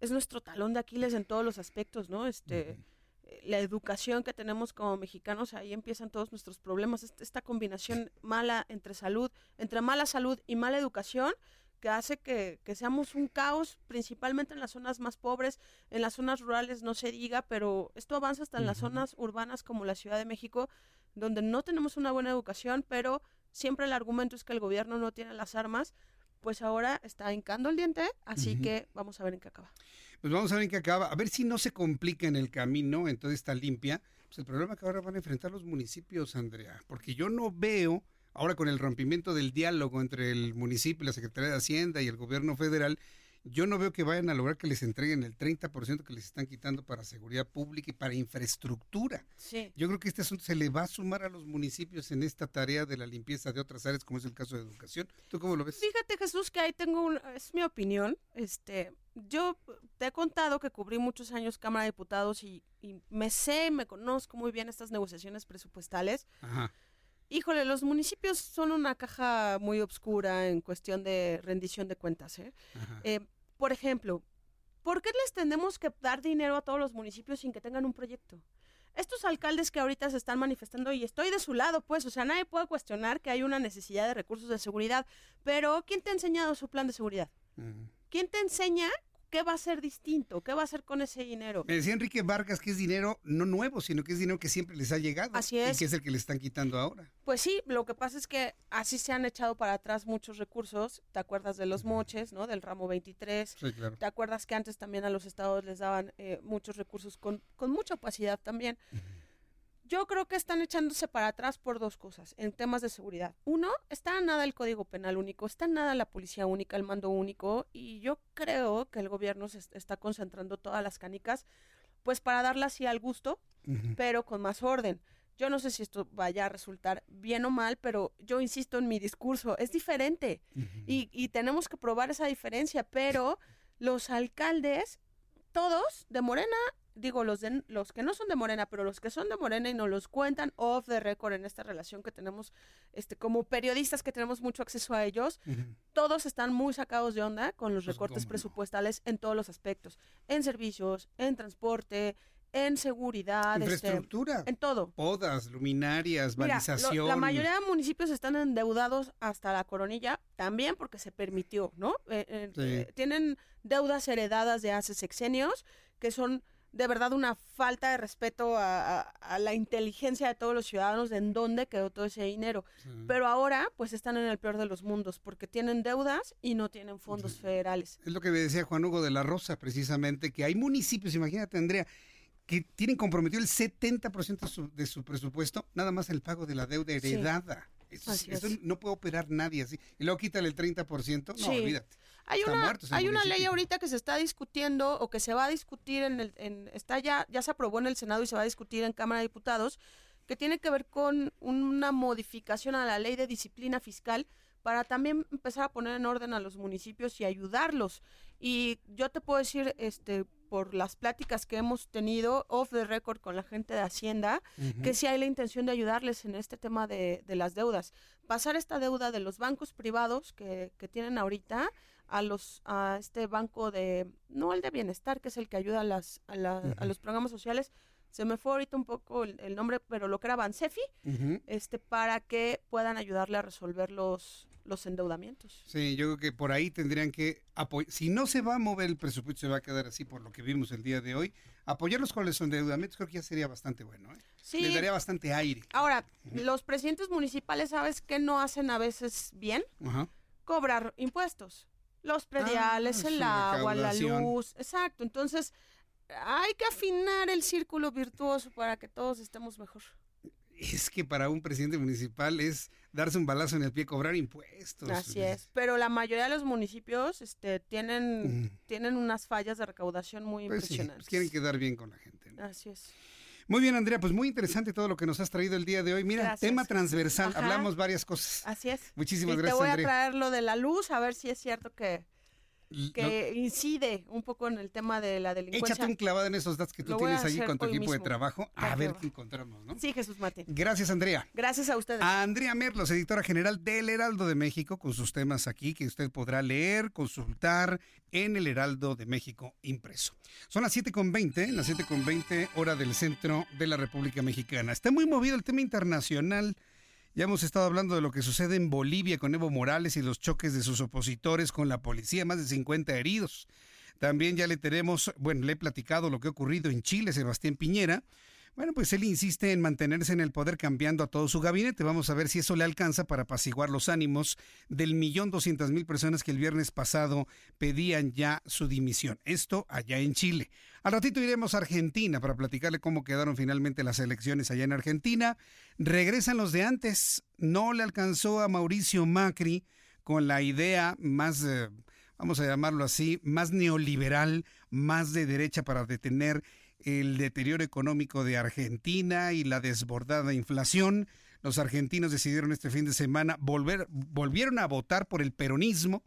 es nuestro talón de Aquiles en todos los aspectos, ¿no? Este, eh, la educación que tenemos como mexicanos, ahí empiezan todos nuestros problemas. Est- Esta combinación mala entre salud, entre mala salud y mala educación, que hace que, que seamos un caos, principalmente en las zonas más pobres, en las zonas rurales no se diga, pero esto avanza hasta en las zonas urbanas como la Ciudad de México, donde no tenemos una buena educación, pero siempre el argumento es que el gobierno no tiene las armas, pues ahora está hincando el diente, así que vamos a ver en qué acaba. Pues vamos a ver en qué acaba. A ver si no se complica en el camino, en toda esta limpia. Pues el problema que ahora van a enfrentar los municipios, Andrea. Porque yo no veo, ahora con el rompimiento del diálogo entre el municipio, la Secretaría de Hacienda y el gobierno federal, yo no veo que vayan a lograr que les entreguen el 30% que les están quitando para seguridad pública y para infraestructura. Sí. Yo creo que este asunto se le va a sumar a los municipios en esta tarea de la limpieza de otras áreas, como es el caso de educación. ¿Tú cómo lo ves? Fíjate, Jesús, que ahí tengo un, es mi opinión. Este, yo te he contado que cubrí muchos años Cámara de Diputados y, y me sé, me conozco muy bien estas negociaciones presupuestales. Ajá. Híjole, los municipios son una caja muy obscura en cuestión de rendición de cuentas. ¿eh? Eh, por ejemplo, ¿por qué les tenemos que dar dinero a todos los municipios sin que tengan un proyecto? Estos alcaldes que ahorita se están manifestando, y estoy de su lado, pues, o sea, nadie puede cuestionar que hay una necesidad de recursos de seguridad, pero ¿quién te ha enseñado su plan de seguridad? ¿Quién te enseña qué va a ser distinto? ¿Qué va a hacer con ese dinero? Me decía Enrique Vargas que es dinero no nuevo, sino que es dinero que siempre les ha llegado. Así Y que es el que le están quitando ahora. Pues sí, lo que pasa es que así se han echado para atrás muchos recursos. ¿Te acuerdas de los moches, no? Del ramo 23. Sí, claro. ¿Te acuerdas que antes también a los estados les daban eh, muchos recursos con, con mucha opacidad también? Yo creo que están echándose para atrás por dos cosas en temas de seguridad. Uno, está nada el Código Penal único, está nada la Policía única, el mando único, y yo creo que el gobierno se est- está concentrando todas las canicas, pues para darlas así al gusto, pero con más orden. Yo no sé si esto vaya a resultar bien o mal, pero yo insisto en mi discurso, es diferente y, y tenemos que probar esa diferencia, pero los alcaldes, todos de Morena, digo, los, de, los que no son de Morena, pero los que son de Morena y nos los cuentan off the record en esta relación que tenemos, este, como periodistas que tenemos mucho acceso a ellos, todos están muy sacados de onda con los recortes Pues, no. presupuestales en todos los aspectos, en servicios, en transporte, en seguridad, este, Infraestructura. en todo. Podas, luminarias, Mira, lo- balización. la mayoría de municipios están endeudados hasta la coronilla, también porque se permitió, ¿no? Eh, eh, Sí. eh, tienen deudas heredadas de hace sexenios que son de verdad una falta de respeto a, a- a la inteligencia de todos los ciudadanos de en dónde quedó todo ese dinero. Pero ahora, pues están en el peor de los mundos porque tienen deudas y no tienen fondos federales. Es lo que me decía Juan Hugo de la Rosa, precisamente, que hay municipios, imagínate, Andrea, que tienen comprometido el 70% de su, de su presupuesto, nada más el pago de la deuda Sí. heredada. Eso, eso es. no puede operar nadie así. Y luego quítale el 30%, no, olvídate. Hay Está una, muerto hay una ley ahorita que se está discutiendo o que se va a discutir en el, en, está ya, ya se aprobó en el Senado y se va a discutir en Cámara de Diputados, que tiene que ver con una modificación a la ley de disciplina fiscal para también empezar a poner en orden a los municipios y ayudarlos. Y yo te puedo decir, este, por las pláticas que hemos tenido off the record con la gente de Hacienda, que sí hay la intención de ayudarles en este tema de, de las deudas. Pasar esta deuda de los bancos privados que, que tienen ahorita a los a este banco de no el de bienestar que es el que ayuda a las a, la- a los programas sociales se me fue ahorita un poco el, el nombre pero lo que era Bansefi este para que puedan ayudarle a resolver los los endeudamientos. Sí, yo creo que por ahí tendrían que apoyar. Si no se va a mover el presupuesto, se va a quedar así por lo que vimos el día de hoy. Apoyarlos con los endeudamientos creo que ya sería bastante bueno. ¿eh? Sí. Le daría bastante aire. Ahora, los presidentes municipales, ¿sabes qué no hacen a veces bien? Cobrar impuestos. Los prediales, Ah, el su agua, la luz. Exacto. Entonces, hay que afinar el círculo virtuoso para que todos estemos mejor. Es que para un presidente municipal es darse un balazo en el pie, cobrar impuestos. Así es. Pero la mayoría de los municipios este, tienen, tienen unas fallas de recaudación muy Pues sí, impresionantes. pues quieren quedar bien con la gente. Así es. Muy bien, Andrea, pues muy interesante todo lo que nos has traído el día de hoy. Mira, Gracias. tema transversal, Ajá. hablamos varias cosas. Así es. Muchísimas y gracias, te voy Andrea. a traer lo de la luz, a ver si es cierto que, Que incide un poco en el tema de la delincuencia. Échate un clavado en esos datos que tú tienes allí con tu equipo de trabajo. A ver qué encontramos, ¿no? Sí, Jesús Martín. Gracias, Andrea. Gracias a ustedes. A Andrea Merlos, editora general del Heraldo de México, con sus temas aquí que usted podrá leer, consultar en el Heraldo de México impreso. Son las 7.20, las 7.20 hora del centro de la República Mexicana. Está muy movido el tema internacional. Ya hemos estado hablando de lo que sucede en Bolivia con Evo Morales y los choques de sus opositores con la policía, más de 50 heridos. También ya le tenemos, bueno, le he platicado lo que ha ocurrido en Chile, Sebastián Piñera. Bueno, pues él insiste en mantenerse en el poder cambiando a todo su gabinete. Vamos a ver si eso le alcanza para apaciguar los ánimos del millón doscientas mil personas que el viernes pasado pedían ya su dimisión. Esto allá en Chile. Al ratito iremos a Argentina para platicarle cómo quedaron finalmente las elecciones allá en Argentina. Regresan los de antes. No le alcanzó a Mauricio Macri con la idea más... eh, vamos a llamarlo así, más neoliberal, más de derecha para detener el deterioro económico de Argentina y la desbordada inflación. Los argentinos decidieron este fin de semana volver, volvieron a votar por el peronismo.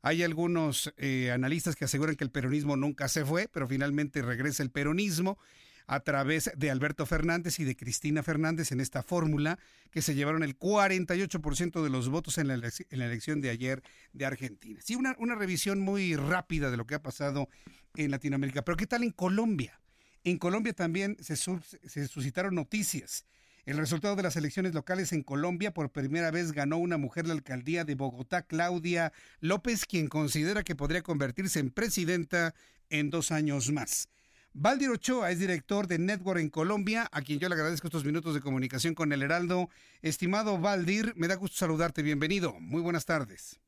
Hay algunos eh, analistas que aseguran que el peronismo nunca se fue, pero finalmente regresa el peronismo a través de Alberto Fernández y de Cristina Fernández en esta fórmula que se llevaron el 48% de los votos en la, elección de ayer de Argentina. Sí, una revisión muy rápida de lo que ha pasado en Latinoamérica. Pero ¿qué tal en Colombia? En Colombia también se, sus- se suscitaron noticias. El resultado de las elecciones locales en Colombia, por primera vez ganó una mujer la alcaldía de Bogotá, Claudia López, quien considera que podría convertirse en presidenta en dos años más. Valdir Ochoa es director de Network en Colombia, a quien yo le agradezco estos minutos de comunicación con el Heraldo. Estimado Valdir, me da gusto saludarte, bienvenido. Muy buenas tardes.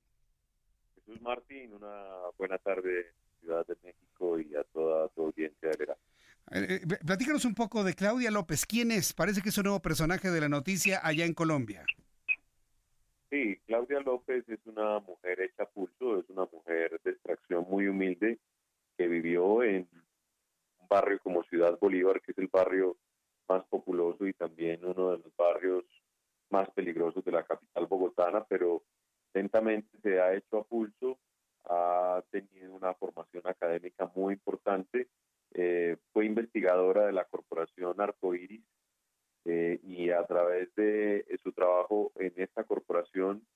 Jesús Martín, una buena tarde, Ciudad de México y a toda tu audiencia del Heraldo. Eh, eh, platícanos un poco de Claudia López. ¿Quién es? Parece que es un nuevo personaje de la noticia allá en Colombia. Sí, Claudia López es una mujer hecha pulso, es una mujer de extracción muy humilde que vivió en un barrio como Ciudad Bolívar, que es el barrio más populoso y también uno de los barrios más peligrosos de la capital bogotana, pero lentamente se ha hecho a pulso, ha tenido una formación académica muy importante, eh, fue investigadora de la corporación Arcoiris eh, y a través de su trabajo en esta corporación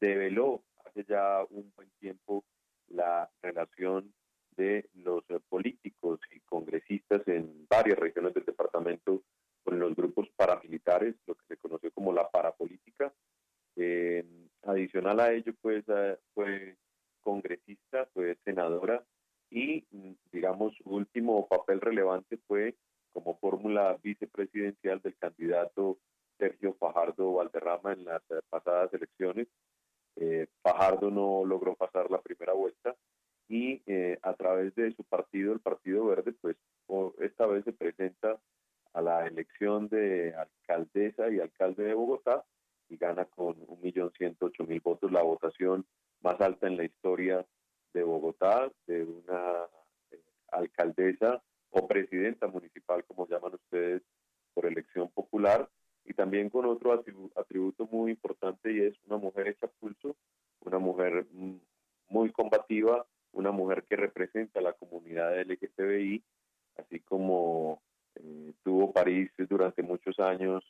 develó hace ya un buen tiempo la relación de los políticos y congresistas en varias regiones del departamento con los grupos paramilitares, lo que se conoció como la parapolítica. Eh, adicional a ello, pues eh, fue congresista, fue senadora y, digamos, su último papel relevante fue como fórmula vicepresidencial del candidato Sergio Fajardo Valderrama en las eh, pasadas elecciones. Eh, Fajardo no logró pasar la primera vuelta y eh, a través de su partido, el Partido Verde, pues esta vez se presenta a la elección de alcaldesa y alcalde de Bogotá y gana con 1.108.000 votos la votación más alta en la historia de Bogotá, de una eh, alcaldesa o presidenta municipal, como llaman ustedes, por elección popular, y también con otro atribu- atributo muy importante y es una mujer hecha a pulso, una mujer mm, muy combativa, una mujer que representa a la comunidad LGTBI, así como eh, tuvo París durante muchos años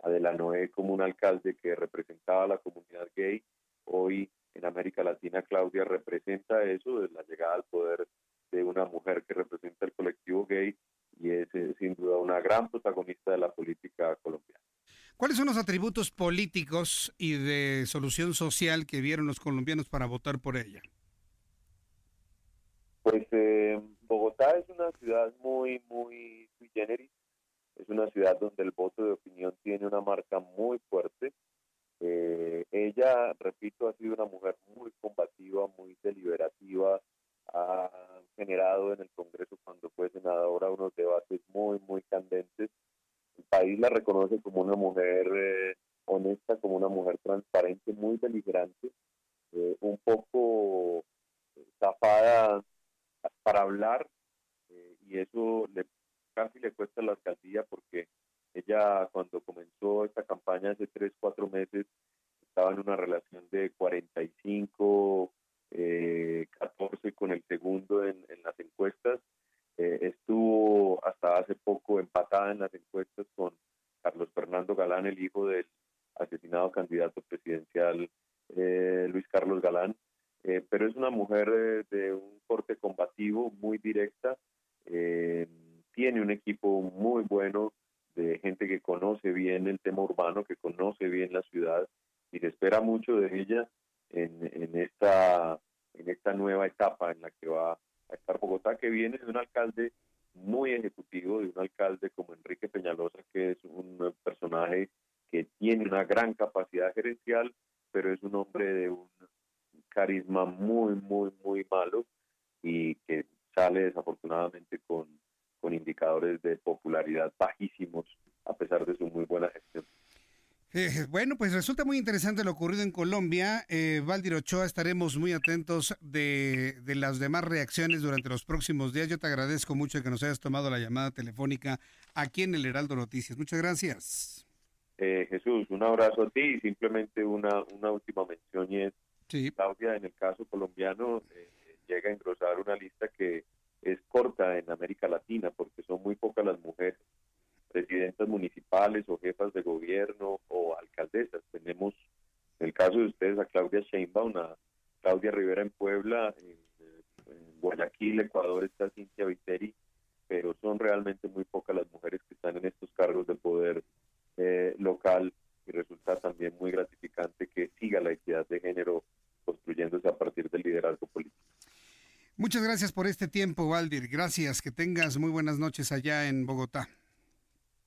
Adela Noé como un alcalde que representaba a la comunidad gay. Hoy en América Latina Claudia representa eso, de la llegada al poder de una mujer que representa el colectivo gay y es eh, sin duda una gran protagonista de la política colombiana. ¿Cuáles son los atributos políticos y de solución social que vieron los colombianos para votar por ella? Pues eh, Bogotá es una ciudad muy, muy sui generis. Es una ciudad donde el voto de opinión tiene una marca muy fuerte. Eh, ella, repito, ha sido una mujer muy combativa, muy deliberativa. Ha generado en el Congreso, cuando fue senadora, unos debates muy, muy candentes. El país la reconoce como una mujer eh, honesta, como una mujer transparente, muy beligerante, eh, un poco zafada para hablar y eso le, casi le cuesta la alcaldía porque ella cuando comenzó esta campaña hace tres, cuatro meses estaba en una relación de 45, eh, 14 con el segundo en, en las encuestas. Eh, estuvo hasta hace poco empatada en las encuestas con Carlos Fernando Galán, el hijo del asesinado candidato presidencial eh, Luis Carlos Galán. Eh, pero es una mujer de un corte combativo, muy directa, tiene un equipo muy bueno de gente que conoce bien el tema urbano, que conoce bien la ciudad y se espera mucho de ella en, en, esta, en esta nueva etapa en la que va a estar Bogotá, que viene de un alcalde muy ejecutivo, de un alcalde como Enrique Peñalosa, que es un personaje que tiene una gran capacidad gerencial, pero es un hombre de un carisma muy, muy, muy malo y que sale desafortunadamente con, con indicadores de popularidad bajísimos a pesar de su muy buena gestión. Eh, bueno, pues resulta muy interesante lo ocurrido en Colombia. Eh, Valdir Ochoa, estaremos muy atentos de, de, las demás reacciones durante los próximos días. Yo te agradezco mucho que nos hayas tomado la llamada telefónica aquí en el Heraldo Noticias. Muchas gracias. Eh, Jesús, un abrazo a ti y simplemente una, una última mención y es, sí. Claudia, en el caso colombiano, eh, llega a engrosar una lista que es corta en América Latina porque son muy pocas las mujeres presidentas municipales o jefas de gobierno o alcaldesas. Tenemos, en el caso de ustedes, a Claudia Sheinbaum, a Claudia Rivera en Puebla, en, en Guayaquil, Ecuador está Cintia Viteri, pero son realmente muy pocas las mujeres que están en estos cargos de poder eh, local y resulta también muy gratificante que siga la equidad de género construyéndose a partir del liderazgo político. Muchas gracias por este tiempo, Valdir. Gracias. Que tengas muy buenas noches allá en Bogotá.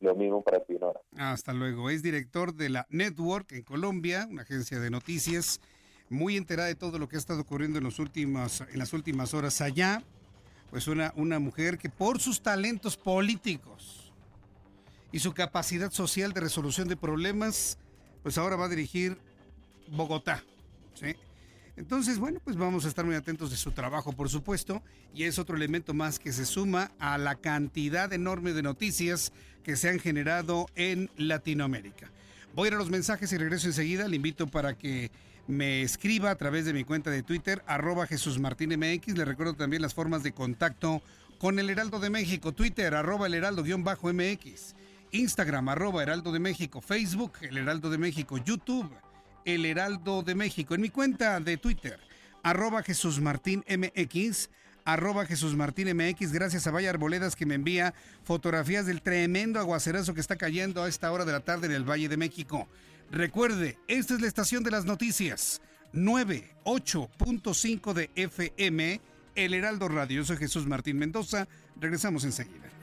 Lo mismo para ti, Nora. Hasta luego. Es director de la Network en Colombia, una agencia de noticias, muy enterada de todo lo que ha estado ocurriendo en, los últimos, en las últimas horas allá. Pues una, una mujer que por sus talentos políticos y su capacidad social de resolución de problemas, pues ahora va a dirigir Bogotá. ¿sí? Entonces, bueno, pues vamos a estar muy atentos de su trabajo, por supuesto, y es otro elemento más que se suma a la cantidad enorme de noticias que se han generado en Latinoamérica. Voy a ir a los mensajes y regreso enseguida. Le invito para que me escriba a través de mi cuenta de Twitter, arroba Jesús Martín. Le recuerdo también las formas de contacto con el Heraldo de México, Twitter, arroba el Heraldo-MX, Instagram, arroba Heraldo de México, Facebook, el Heraldo de México, YouTube. El Heraldo de México. En mi cuenta de Twitter, arroba Jesús Martín MX, arroba Jesús Martín MX, gracias a Vaya Arboledas que me envía fotografías del tremendo aguacerazo que está cayendo a esta hora de la tarde en el Valle de México. Recuerde, esta es la estación de las noticias, 98.5 de FM, El Heraldo Radio. Yo soy Jesús Martín Mendoza, regresamos enseguida.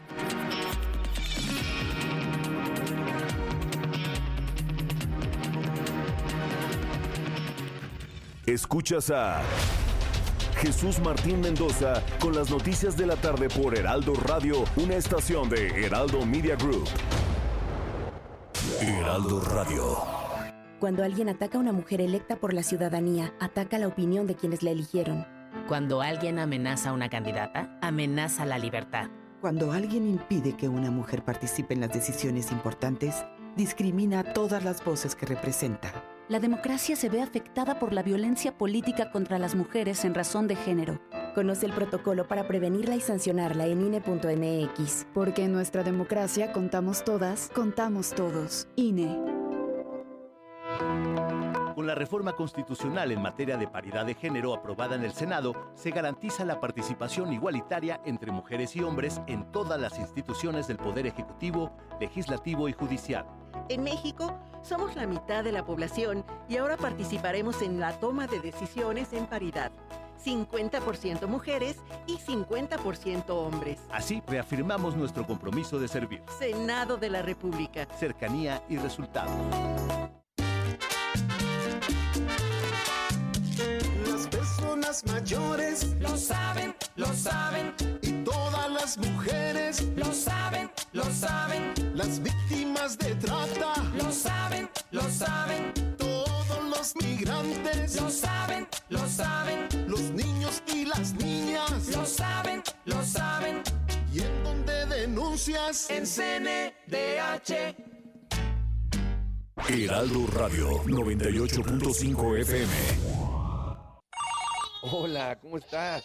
Escuchas a Jesús Martín Mendoza con las noticias de la tarde por Heraldo Radio, una estación de Heraldo Media Group. Heraldo Radio. Cuando alguien ataca a una mujer electa por la ciudadanía, ataca la opinión de quienes la eligieron. Cuando alguien amenaza a una candidata, amenaza la libertad. Cuando alguien impide que una mujer participe en las decisiones importantes, discrimina a todas las voces que representa. La democracia se ve afectada por la violencia política contra las mujeres en razón de género. Conoce el protocolo para prevenirla y sancionarla en INE.mx. Porque en nuestra democracia contamos todas, contamos todos. INE. Con la reforma constitucional en materia de paridad de género aprobada en el Senado, se garantiza la participación igualitaria entre mujeres y hombres en todas las instituciones del Poder Ejecutivo, Legislativo y Judicial. En México, somos la mitad de la población y ahora participaremos en la toma de decisiones en paridad. 50% mujeres y 50% hombres. Así reafirmamos nuestro compromiso de servir. Senado de la República. Cercanía y resultados. Las personas mayores lo saben, lo saben. Y todas las mujeres lo saben, lo saben. Las víctimas de trata lo saben, lo saben. Todos los migrantes lo saben, lo saben. Los niños y las niñas lo saben, lo saben. ¿Y en dónde denuncias? En CNDH. Heraldo Radio 98.5 FM. Hola, ¿cómo estás?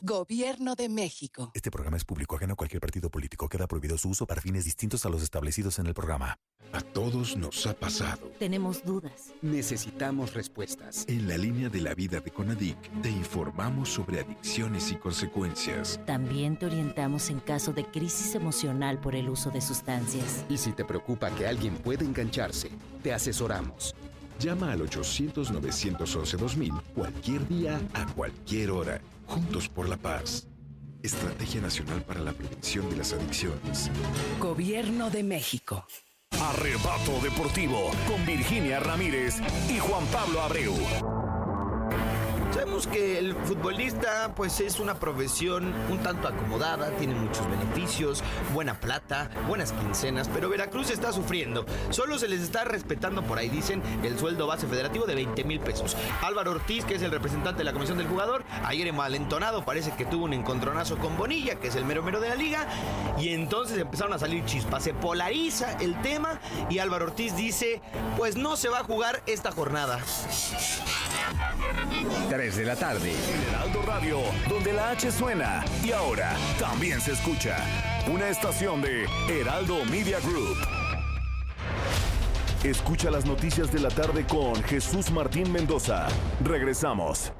Gobierno de México. Este programa es público ajeno a cualquier partido político. Queda prohibido su uso para fines distintos a los establecidos en el programa. A todos nos ha pasado. Tenemos dudas. Necesitamos respuestas. En la línea de la vida de Conadic, te informamos sobre adicciones y consecuencias. También te orientamos en caso de crisis emocional por el uso de sustancias. Y si te preocupa que alguien pueda engancharse, te asesoramos. Llama al 800-911-2000 cualquier día, a cualquier hora. Juntos por la paz. Estrategia Nacional para la Prevención de las Adicciones. Gobierno de México. Arrebato Deportivo con Virginia Ramírez y Juan Pablo Abreu. Que el futbolista pues es una profesión un tanto acomodada, tiene muchos beneficios, buena plata, buenas quincenas, pero Veracruz está sufriendo. Solo se les está respetando por ahí, dicen, el sueldo base federativo de 20 mil pesos. Álvaro Ortiz, que es el representante de la comisión del jugador, ayer malentonado, parece que tuvo un encontronazo con Bonilla, que es el mero mero de la liga, y entonces empezaron a salir chispas. Se polariza el tema y Álvaro Ortiz dice, pues no se va a jugar esta jornada. 3 de la tarde. Heraldo Radio, donde la H suena y ahora también se escucha. Una estación de Heraldo Media Group. Escucha las noticias de la tarde con Jesús Martín Mendoza. Regresamos.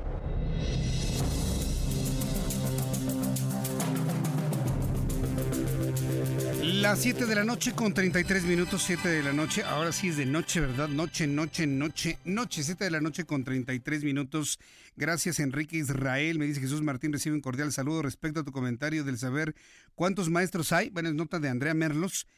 Las 7 de la noche con 33 minutos, 7 de la noche. Ahora sí es de noche, ¿verdad? Noche, noche, noche, noche, 7 de la noche con 33 minutos. Gracias, Enrique Israel. Me dice Jesús Martín, recibe un cordial saludo respecto a tu comentario del saber cuántos maestros hay. Bueno, es nota de Andrea Merlos.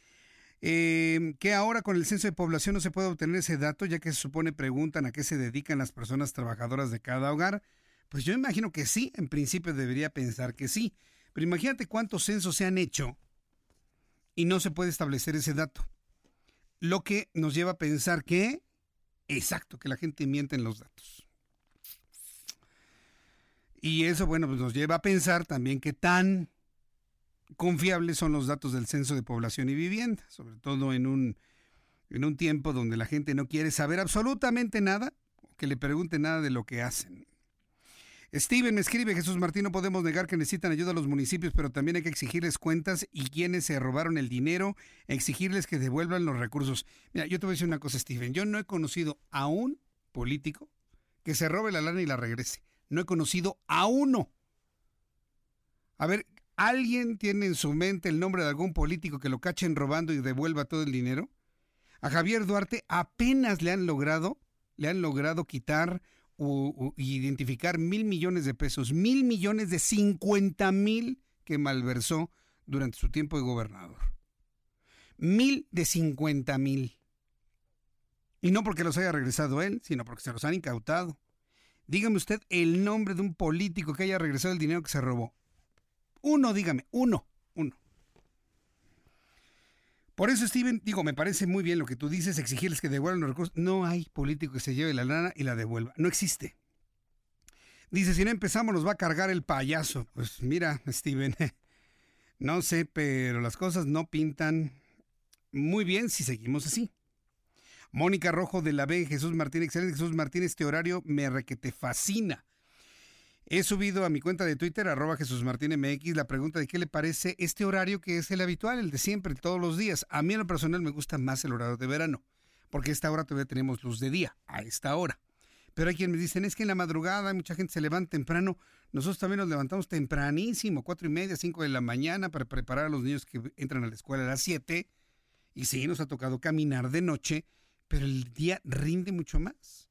Eh, que ahora con el censo de población no se puede obtener ese dato, ya que se supone preguntan a qué se dedican las personas trabajadoras de cada hogar. Pues yo imagino que sí, en principio debería pensar que sí. Pero imagínate cuántos censos se han hecho y no se puede establecer ese dato. Lo que nos lleva a pensar que, exacto, que la gente miente en los datos. Y eso, bueno, pues nos lleva a pensar también que tan confiables son los datos del censo de población y vivienda, sobre todo en un, en un tiempo donde la gente no quiere saber absolutamente nada, que le pregunte nada de lo que hacen. Steven me escribe, Jesús Martín, no podemos negar que necesitan ayuda a los municipios, pero también hay que exigirles cuentas y quienes se robaron el dinero, exigirles que devuelvan los recursos. Mira, yo te voy a decir una cosa, Steven, yo no he conocido a un político que se robe la lana y la regrese. No he conocido a uno. A ver, ¿alguien tiene en su mente el nombre de algún político que lo cachen robando y devuelva todo el dinero? A Javier Duarte apenas le han logrado, le han logrado quitar o, identificar mil millones de pesos, mil millones de cincuenta mil que malversó durante su tiempo de gobernador. Mil de cincuenta mil. Y no porque los haya regresado él, sino porque se los han incautado. Dígame usted el nombre de un político que haya regresado el dinero que se robó. Uno, dígame, uno. Por eso, Steven, digo, me parece muy bien lo que tú dices, exigirles que devuelvan los recursos. No hay político que se lleve la lana y la devuelva. No existe. Dice, si no empezamos nos va a cargar el payaso. Pues mira, Steven, [laughs] no sé, pero las cosas no pintan muy bien si seguimos así. Mónica Rojo de la B, Jesús Martín, excelente Jesús Martín, este horario me re que te fascina. He subido a mi cuenta de Twitter, arroba Jesús Martín MX, la pregunta de qué le parece este horario que es el habitual, el de siempre, todos los días. A mí en lo personal me gusta más el horario de verano, porque a esta hora todavía tenemos luz de día, a esta hora. Pero hay quienes me dicen, es que en la madrugada mucha gente se levanta temprano. Nosotros también nos levantamos tempranísimo, cuatro y media, cinco de la mañana, para preparar a los niños que entran a la escuela a las siete. Y sí, nos ha tocado caminar de noche, pero el día rinde mucho más.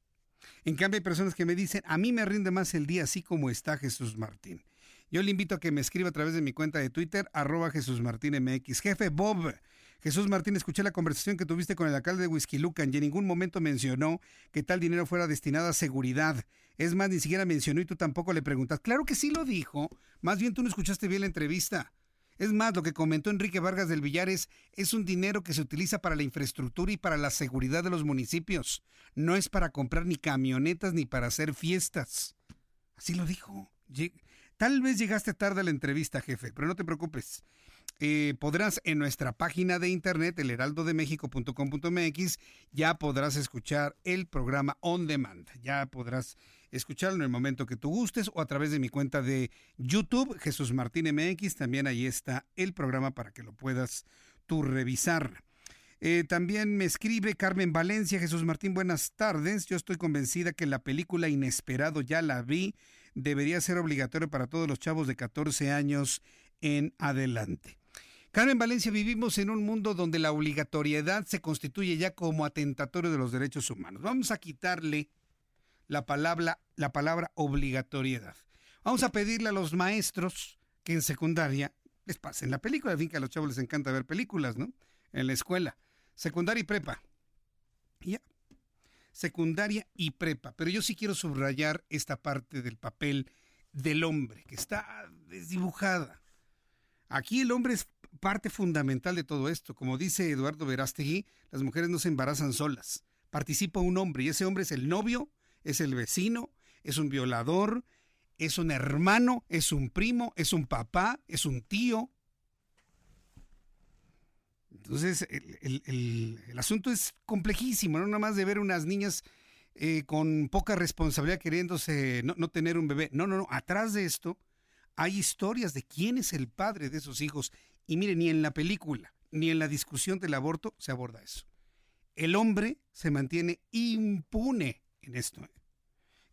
En cambio, hay personas que me dicen, a mí me rinde más el día así como está Jesús Martín. Yo le invito a que me escriba a través de mi cuenta de Twitter, arroba Jesús Martín MX. Jefe Bob, Jesús Martín, escuché la conversación que tuviste con el alcalde de Whisky Lucan y en ningún momento mencionó que tal dinero fuera destinado a seguridad. Es más, ni siquiera mencionó y tú tampoco le preguntas. Claro que sí lo dijo. Más bien tú no escuchaste bien la entrevista. Es más, lo que comentó Enrique Vargas del Villares es un dinero que se utiliza para la infraestructura y para la seguridad de los municipios. No es para comprar ni camionetas ni para hacer fiestas. Así lo dijo. Tal vez llegaste tarde a la entrevista, jefe, pero no te preocupes. Eh, podrás en nuestra página de internet, elheraldodemexico.com.mx, ya podrás escuchar el programa on demand. Ya podrás escucharlo en el momento que tú gustes o a través de mi cuenta de YouTube, Jesús Martín MX. También ahí está el programa para que lo puedas tú revisar. Eh, también me escribe Carmen Valencia, Jesús Martín, buenas tardes. Yo estoy convencida que la película Inesperado ya la vi. Debería ser obligatorio para todos los chavos de 14 años en adelante. Carmen Valencia, vivimos en un mundo donde la obligatoriedad se constituye ya como atentatorio de los derechos humanos. Vamos a quitarle la palabra, la palabra obligatoriedad. Vamos a pedirle a los maestros que en secundaria les pasen la película. En fin, que a los chavos les encanta ver películas, ¿no? En la escuela. Secundaria y prepa. Ya. Secundaria y prepa. Pero yo sí quiero subrayar esta parte del papel del hombre, que está desdibujada. Aquí el hombre es parte fundamental de todo esto. Como dice Eduardo Verástegui, las mujeres no se embarazan solas. Participa un hombre y ese hombre es el novio, es el vecino, es un violador, es un hermano, es un primo, es un papá, es un tío. Entonces, el, asunto es complejísimo, no nada más de ver unas niñas eh, con poca responsabilidad queriéndose no, no tener un bebé. No, no, no. Atrás de esto hay historias de quién es el padre de esos hijos y mire, ni en la película, ni en la discusión del aborto se aborda eso. El hombre se mantiene impune en esto. ¿eh?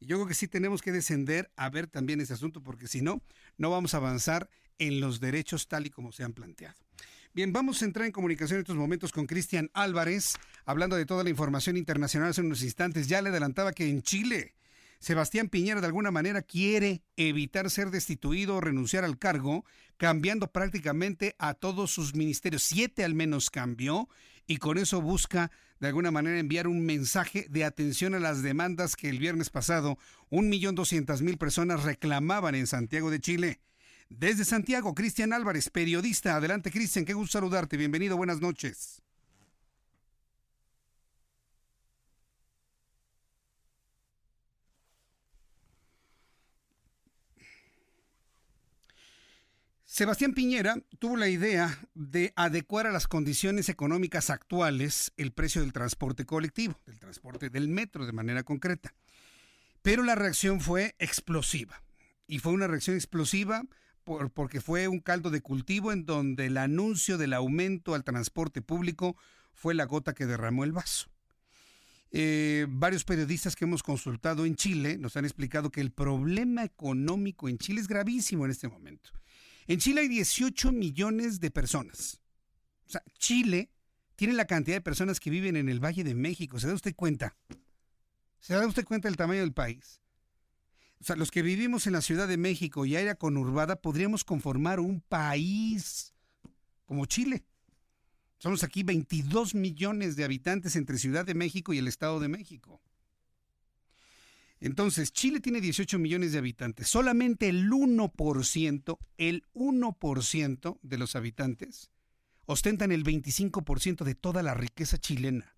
Y yo creo que sí tenemos que descender a ver también ese asunto, porque si no, no vamos a avanzar en los derechos tal y como se han planteado. Bien, vamos a entrar en comunicación en estos momentos con Cristian Álvarez, hablando de toda la información internacional hace unos instantes. Ya le adelantaba que en Chile Sebastián Piñera de alguna manera quiere evitar ser destituido o renunciar al cargo, cambiando prácticamente a todos sus ministerios. Siete al menos cambió y con eso busca de alguna manera enviar un mensaje de atención a las demandas que el viernes pasado un millón doscientas mil personas reclamaban en Santiago de Chile. Desde Santiago, Cristian Álvarez, periodista. Adelante, Cristian, qué gusto saludarte. Bienvenido, buenas noches. Sebastián Piñera tuvo la idea de adecuar a las condiciones económicas actuales el precio del transporte colectivo, del transporte del metro de manera concreta. Pero la reacción fue explosiva. Y fue una reacción explosiva porque fue un caldo de cultivo en donde el anuncio del aumento al transporte público fue la gota que derramó el vaso. Eh, varios periodistas que hemos consultado en Chile nos han explicado que el problema económico en Chile es gravísimo en este momento. En Chile hay 18 millones de personas. O sea, Chile tiene la cantidad de personas que viven en el Valle de México. ¿Se da usted cuenta? ¿Se da usted cuenta del tamaño del país? O sea, los que vivimos en la Ciudad de México y área conurbada podríamos conformar un país como Chile. Somos aquí 22 millones de habitantes entre Ciudad de México y el Estado de México. Entonces, Chile tiene 18 millones de habitantes. Solamente el 1%, el 1% de los habitantes ostentan el 25% de toda la riqueza chilena.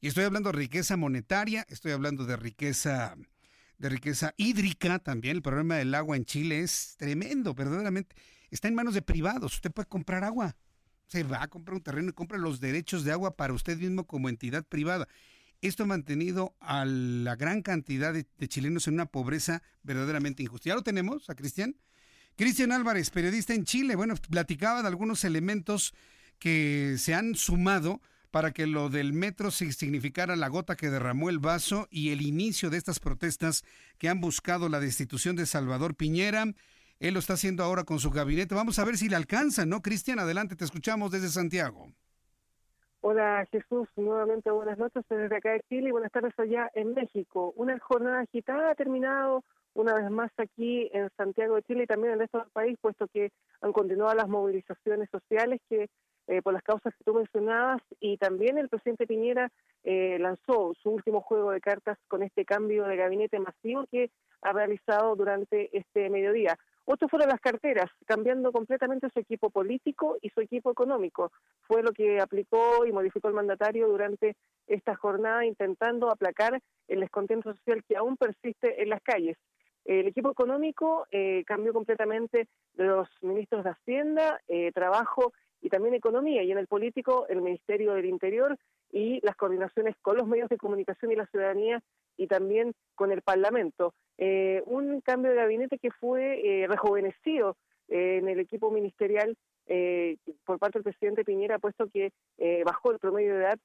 Y estoy hablando de riqueza monetaria, estoy hablando de riqueza de riqueza hídrica también. El problema del agua en Chile es tremendo, verdaderamente. Está en manos de privados. Usted puede comprar agua. Se va a comprar un terreno y compra los derechos de agua para usted mismo como entidad privada. Esto ha mantenido a la gran cantidad de, chilenos en una pobreza verdaderamente injusta. ¿Ya lo tenemos a Cristian? Cristian Álvarez, periodista en Chile. Bueno, platicaba de algunos elementos que se han sumado para que lo del metro significara la gota que derramó el vaso y el inicio de estas protestas que han buscado la destitución de Salvador Piñera. Él lo está haciendo ahora con su gabinete. Vamos a ver si le alcanza, ¿no? Cristian, adelante, te escuchamos desde Santiago. Hola Jesús, nuevamente buenas noches desde acá de Chile y buenas tardes allá en México. Una jornada agitada ha terminado una vez más aquí en Santiago de Chile y también en el resto del país, puesto que han continuado las movilizaciones sociales que eh, por las causas que tú mencionabas y también el presidente Piñera eh, lanzó su último juego de cartas con este cambio de gabinete masivo que ha realizado durante este mediodía. Otro fueron las carteras, cambiando completamente su equipo político y su equipo económico. Fue lo que aplicó y modificó el mandatario durante esta jornada, intentando aplacar el descontento social que aún persiste en las calles. El equipo económico eh, cambió completamente de los ministros de Hacienda, eh, Trabajo y también Economía, y en el político el Ministerio del Interior y las coordinaciones con los medios de comunicación y la ciudadanía y también con el Parlamento. Eh, un cambio de gabinete que fue eh, rejuvenecido eh, en el equipo ministerial por parte del presidente Piñera, puesto que bajó el promedio de edad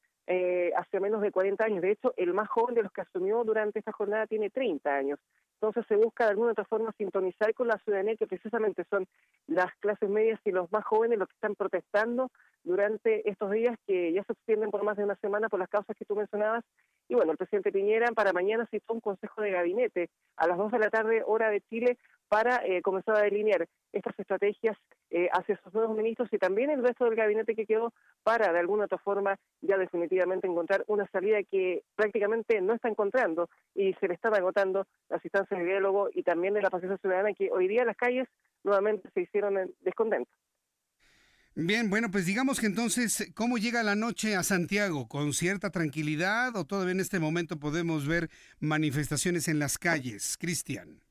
hacia menos de 40 años. De hecho, el más joven de los que asumió durante esta jornada tiene 30 años. Entonces se busca de alguna otra forma sintonizar con la ciudadanía, que precisamente son las clases medias y los más jóvenes los que están protestando durante estos días que ya se extienden por más de una semana por las causas que tú mencionabas. Y bueno, el presidente Piñera para mañana citó un consejo de gabinete a las 2 de la tarde, hora de Chile, para eh, comenzar a delinear estas estrategias eh, hacia sus nuevos ministros y también el resto del gabinete que quedó para, de alguna otra forma, ya definitivamente encontrar una salida que prácticamente no está encontrando y se le están agotando las instancias de diálogo y también de la paciencia ciudadana que hoy día las calles nuevamente se hicieron descontentos. Bien, bueno, pues digamos que entonces, ¿cómo llega la noche a Santiago? ¿Con cierta tranquilidad o todavía en este momento podemos ver manifestaciones en las calles? Cristian.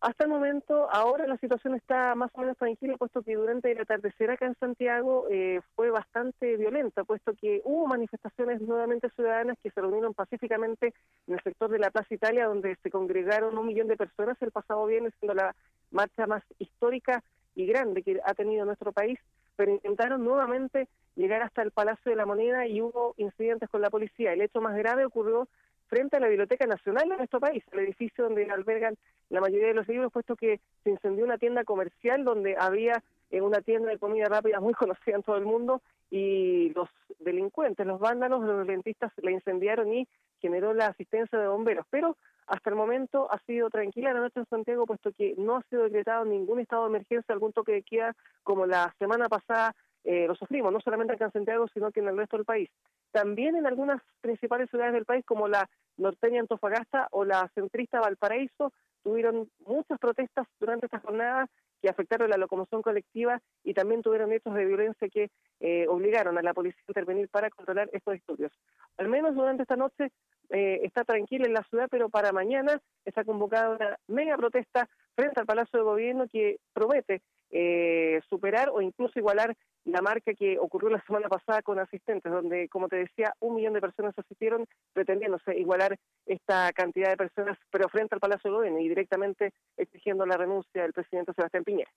Hasta el momento, ahora la situación está más o menos tranquila, puesto que durante el atardecer acá en Santiago eh, fue bastante violenta, puesto que hubo manifestaciones nuevamente ciudadanas que se reunieron pacíficamente en el sector de la Plaza Italia, donde se congregaron un millón de personas el pasado viernes, siendo la marcha más histórica y grande que ha tenido nuestro país, pero intentaron nuevamente llegar hasta el Palacio de la Moneda y hubo incidentes con la policía. El hecho más grave ocurrió frente a la Biblioteca Nacional de nuestro país, el edificio donde albergan la mayoría de los libros, puesto que se incendió una tienda comercial donde había eh, una tienda de comida rápida muy [laughs] conocida en todo el mundo y los delincuentes, los vándalos, los violentistas la incendiaron y generó la asistencia de bomberos. Pero hasta el momento ha sido tranquila la noche en Santiago, puesto que no ha sido decretado ningún estado de emergencia, algún toque de queda, como la semana pasada eh, lo sufrimos, no solamente acá en Santiago, sino que en el resto del país. También en algunas principales ciudades del país, como la norteña Antofagasta o la centrista Valparaíso, tuvieron muchas protestas durante esta jornada que afectaron la locomoción colectiva y también tuvieron hechos de violencia que eh, obligaron a la policía a intervenir para controlar estos estudios. Al menos durante esta noche eh, está tranquila en la ciudad, pero para mañana está convocada una mega protesta frente al Palacio de Gobierno que promete eh, superar o incluso igualar la marca que ocurrió la semana pasada con asistentes, donde, como te decía, un millón de personas asistieron pretendiéndose igualar esta cantidad de personas, pero frente al Palacio de Gobierno y directamente exigiendo la renuncia del presidente Sebastián Piñera.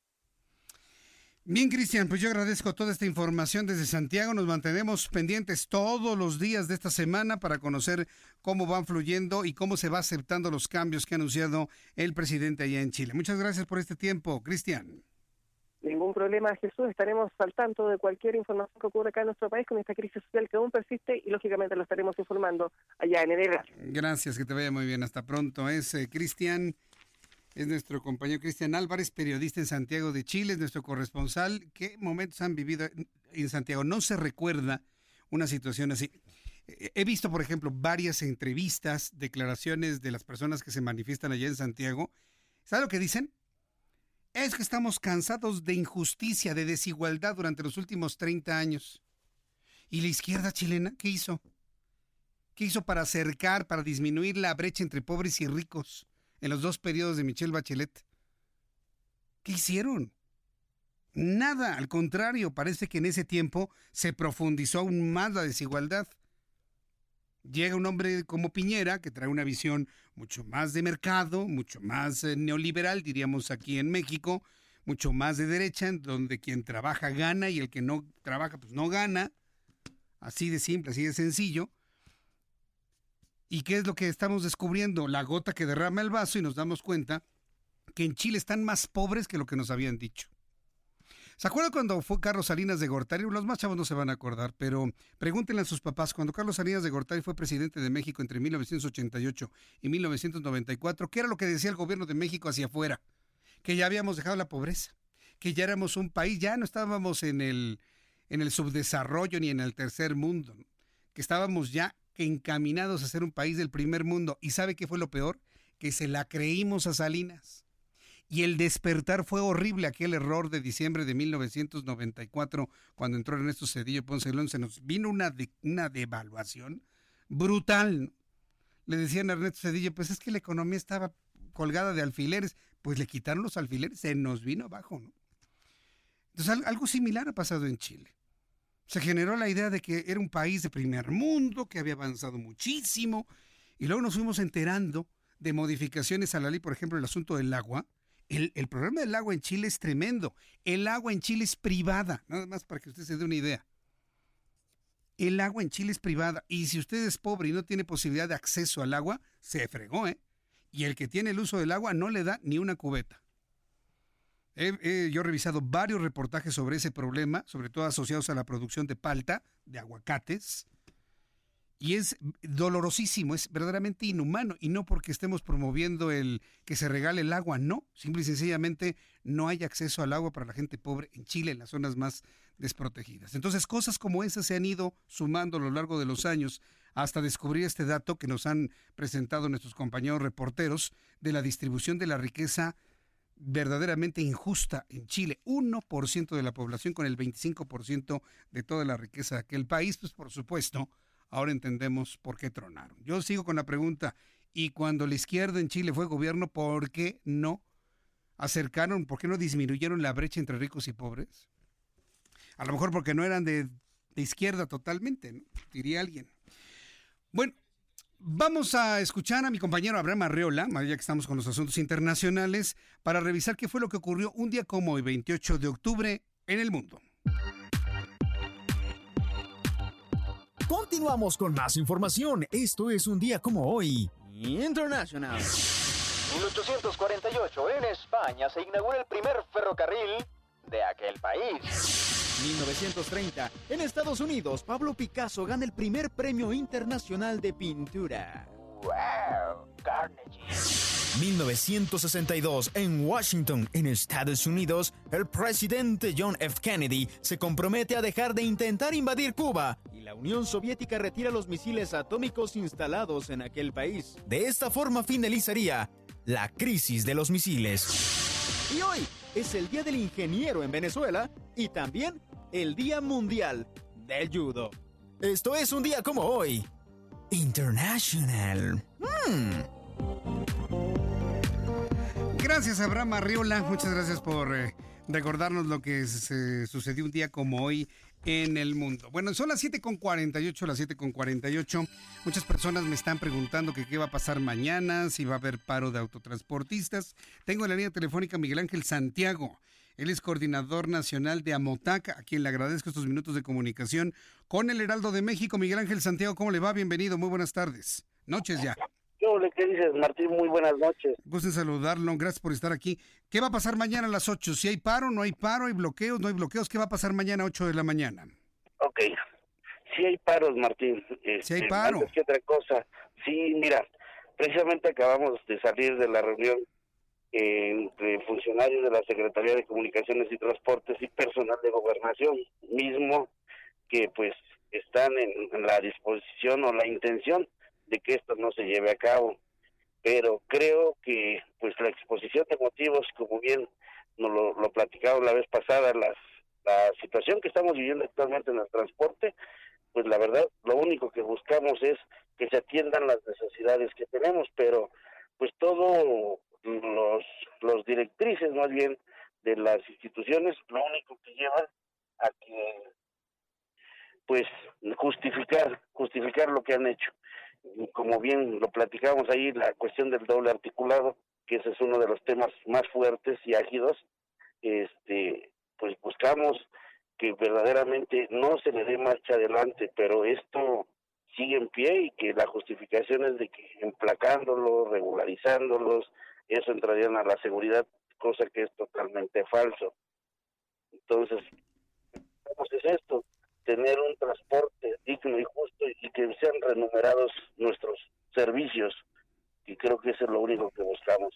Bien, Cristian, pues yo agradezco toda esta información desde Santiago. Nos mantenemos pendientes todos los días de esta semana para conocer cómo van fluyendo y cómo se va aceptando los cambios que ha anunciado el presidente allá en Chile. Muchas gracias por este tiempo, Cristian. Ningún problema, Jesús. Estaremos al tanto de cualquier información que ocurra acá en nuestro país con esta crisis social que aún persiste y lógicamente lo estaremos informando allá en el Gracias, que te vaya muy bien. Hasta pronto. Es eh, Cristian, es nuestro compañero Cristian Álvarez, periodista en Santiago de Chile, es nuestro corresponsal. ¿Qué momentos han vivido en Santiago? No se recuerda una situación así. Eh, He visto, por ejemplo, varias entrevistas, declaraciones de las personas que se manifiestan allá en Santiago. ¿Sabe lo que dicen? Es que estamos cansados de injusticia, de desigualdad durante los últimos 30 años. ¿Y la izquierda chilena qué hizo? ¿Qué hizo para acercar, para disminuir la brecha entre pobres y ricos en los dos periodos de Michelle Bachelet? ¿Qué hicieron? Nada, al contrario, parece que en ese tiempo se profundizó aún más la desigualdad. Llega un hombre como Piñera, que trae una visión mucho más de mercado, mucho más eh, neoliberal, diríamos aquí en México, mucho más de derecha, donde quien trabaja gana y el que no trabaja pues no gana. Así de simple, así de sencillo. ¿Y qué es lo que estamos descubriendo? La gota que derrama el vaso y nos damos cuenta que en Chile están más pobres que lo que nos habían dicho. ¿Se acuerdan cuando fue Carlos Salinas de Gortari? Los más chavos no se van a acordar, pero pregúntenle a sus papás, cuando Carlos Salinas de Gortari fue presidente de México entre 1988 y 1994, ¿qué era lo que decía el gobierno de México hacia afuera? Que ya habíamos dejado la pobreza, que ya éramos un país, ya no estábamos en el, en el subdesarrollo ni en el tercer mundo, que estábamos ya encaminados a ser un país del primer mundo. ¿Y sabe qué fue lo peor? Que se la creímos a Salinas. Y el despertar fue horrible, aquel error de diciembre de 1994, cuando entró Ernesto Cedillo Ponce León, se nos vino una, una devaluación brutal. Le decían a Ernesto Cedillo, pues es que la economía estaba colgada de alfileres, pues le quitaron los alfileres, se nos vino abajo, ¿no? Entonces al- algo similar ha pasado en Chile. Se generó la idea de que era un país de primer mundo, que había avanzado muchísimo, y luego nos fuimos enterando de modificaciones a la ley, por ejemplo, el asunto del agua. El, el problema del agua en Chile es tremendo. El agua en Chile es privada, nada más para que usted se dé una idea. El agua en Chile es privada, y si usted es pobre y no tiene posibilidad de acceso al agua, se fregó, ¿eh? Y el que tiene el uso del agua no le da ni una cubeta. He, yo he revisado varios reportajes sobre ese problema, sobre todo asociados a la producción de palta, de aguacates, y es dolorosísimo, es verdaderamente inhumano, y no porque estemos promoviendo el que se regale el agua, no, simple y sencillamente no hay acceso al agua para la gente pobre en Chile, en las zonas más desprotegidas. Entonces, cosas como esas se han ido sumando a lo largo de los años hasta descubrir este dato que nos han presentado nuestros compañeros reporteros de la distribución de la riqueza verdaderamente injusta en Chile. 1% de la población con el 25% de toda la riqueza de aquel país, pues por supuesto, ahora entendemos por qué tronaron. Yo sigo con la pregunta, ¿y cuando la izquierda en Chile fue gobierno, por qué no acercaron, por qué no disminuyeron la brecha entre ricos y pobres? A lo mejor porque no eran de, izquierda totalmente, ¿no? diría alguien. Bueno, Vamos a escuchar a mi compañero Abraham Arreola, ya que estamos con los asuntos internacionales, para revisar qué fue lo que ocurrió un día como hoy, 28 de octubre, en el mundo. Continuamos con más información. Esto es un día como hoy. International. 1848, en España, se inaugura el primer ferrocarril de aquel país. 1930. En Estados Unidos, Pablo Picasso gana el primer premio internacional de pintura. ¡Wow! Carnegie. 1962. En Washington, en Estados Unidos, el presidente John F. Kennedy se compromete a dejar de intentar invadir Cuba y la Unión Soviética retira los misiles atómicos instalados en aquel país. De esta forma finalizaría la crisis de los misiles. Y hoy es el Día del Ingeniero en Venezuela y también el Día Mundial del Judo. Esto es un día como hoy. International. Hmm. Gracias, Abraham Arriola. Muchas gracias por eh, recordarnos lo que se sucedió un día como hoy en el mundo. Bueno, son las 7.48, las 7.48. Muchas personas me están preguntando qué va a pasar mañana, si va a haber paro de autotransportistas. Tengo en la línea telefónica Miguel Ángel Santiago. Él es coordinador nacional de Amotaca, a quien le agradezco estos minutos de comunicación con el Heraldo de México. Miguel Ángel Santiago, ¿cómo le va? Bienvenido, muy buenas tardes. Noches ya. ¿Qué dices, Martín? Muy buenas noches. Gusto en saludarlo, gracias por estar aquí. ¿Qué va a pasar mañana a las 8? Si hay paro, no hay paro, hay bloqueos, no hay bloqueos, ¿qué va a pasar mañana a 8 de la mañana? Ok. Sí hay paros, Martín. Sí hay Este, paro. Antes que otra cosa. Sí, mira, precisamente acabamos de salir de la reunión eh, entre funcionarios de la Secretaría de Comunicaciones y Transportes y personal de Gobernación, mismo que pues están en la disposición o la intención de que esto no se lleve a cabo. Pero creo que pues la exposición de motivos, como bien nos lo, lo platicamos la vez pasada, las, la situación que estamos viviendo actualmente en el transporte, pues la verdad lo único que buscamos es que se atiendan las necesidades que tenemos, pero pues todo los, los directrices más bien de las instituciones lo único que llevan a que pues justificar justificar lo que han hecho como bien lo platicamos ahí la cuestión del doble articulado que ese es uno de los temas más fuertes y ágidos este pues buscamos que verdaderamente no se le dé marcha adelante pero esto sigue en pie y que la justificación es de que emplacándolos regularizándolos eso entrarían a la seguridad cosa que es totalmente falso entonces ¿cómo es esto? Tener un transporte digno y justo y que sean renumerados nuestros servicios y creo que eso es lo único que buscamos.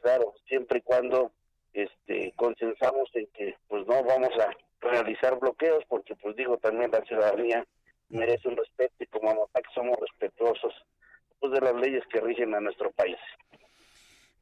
Claro siempre y cuando este consensamos en que pues no vamos a realizar bloqueos porque pues digo también la ciudadanía merece un respeto y como AMOTAC somos respetuosos pues, de las leyes que rigen a nuestro país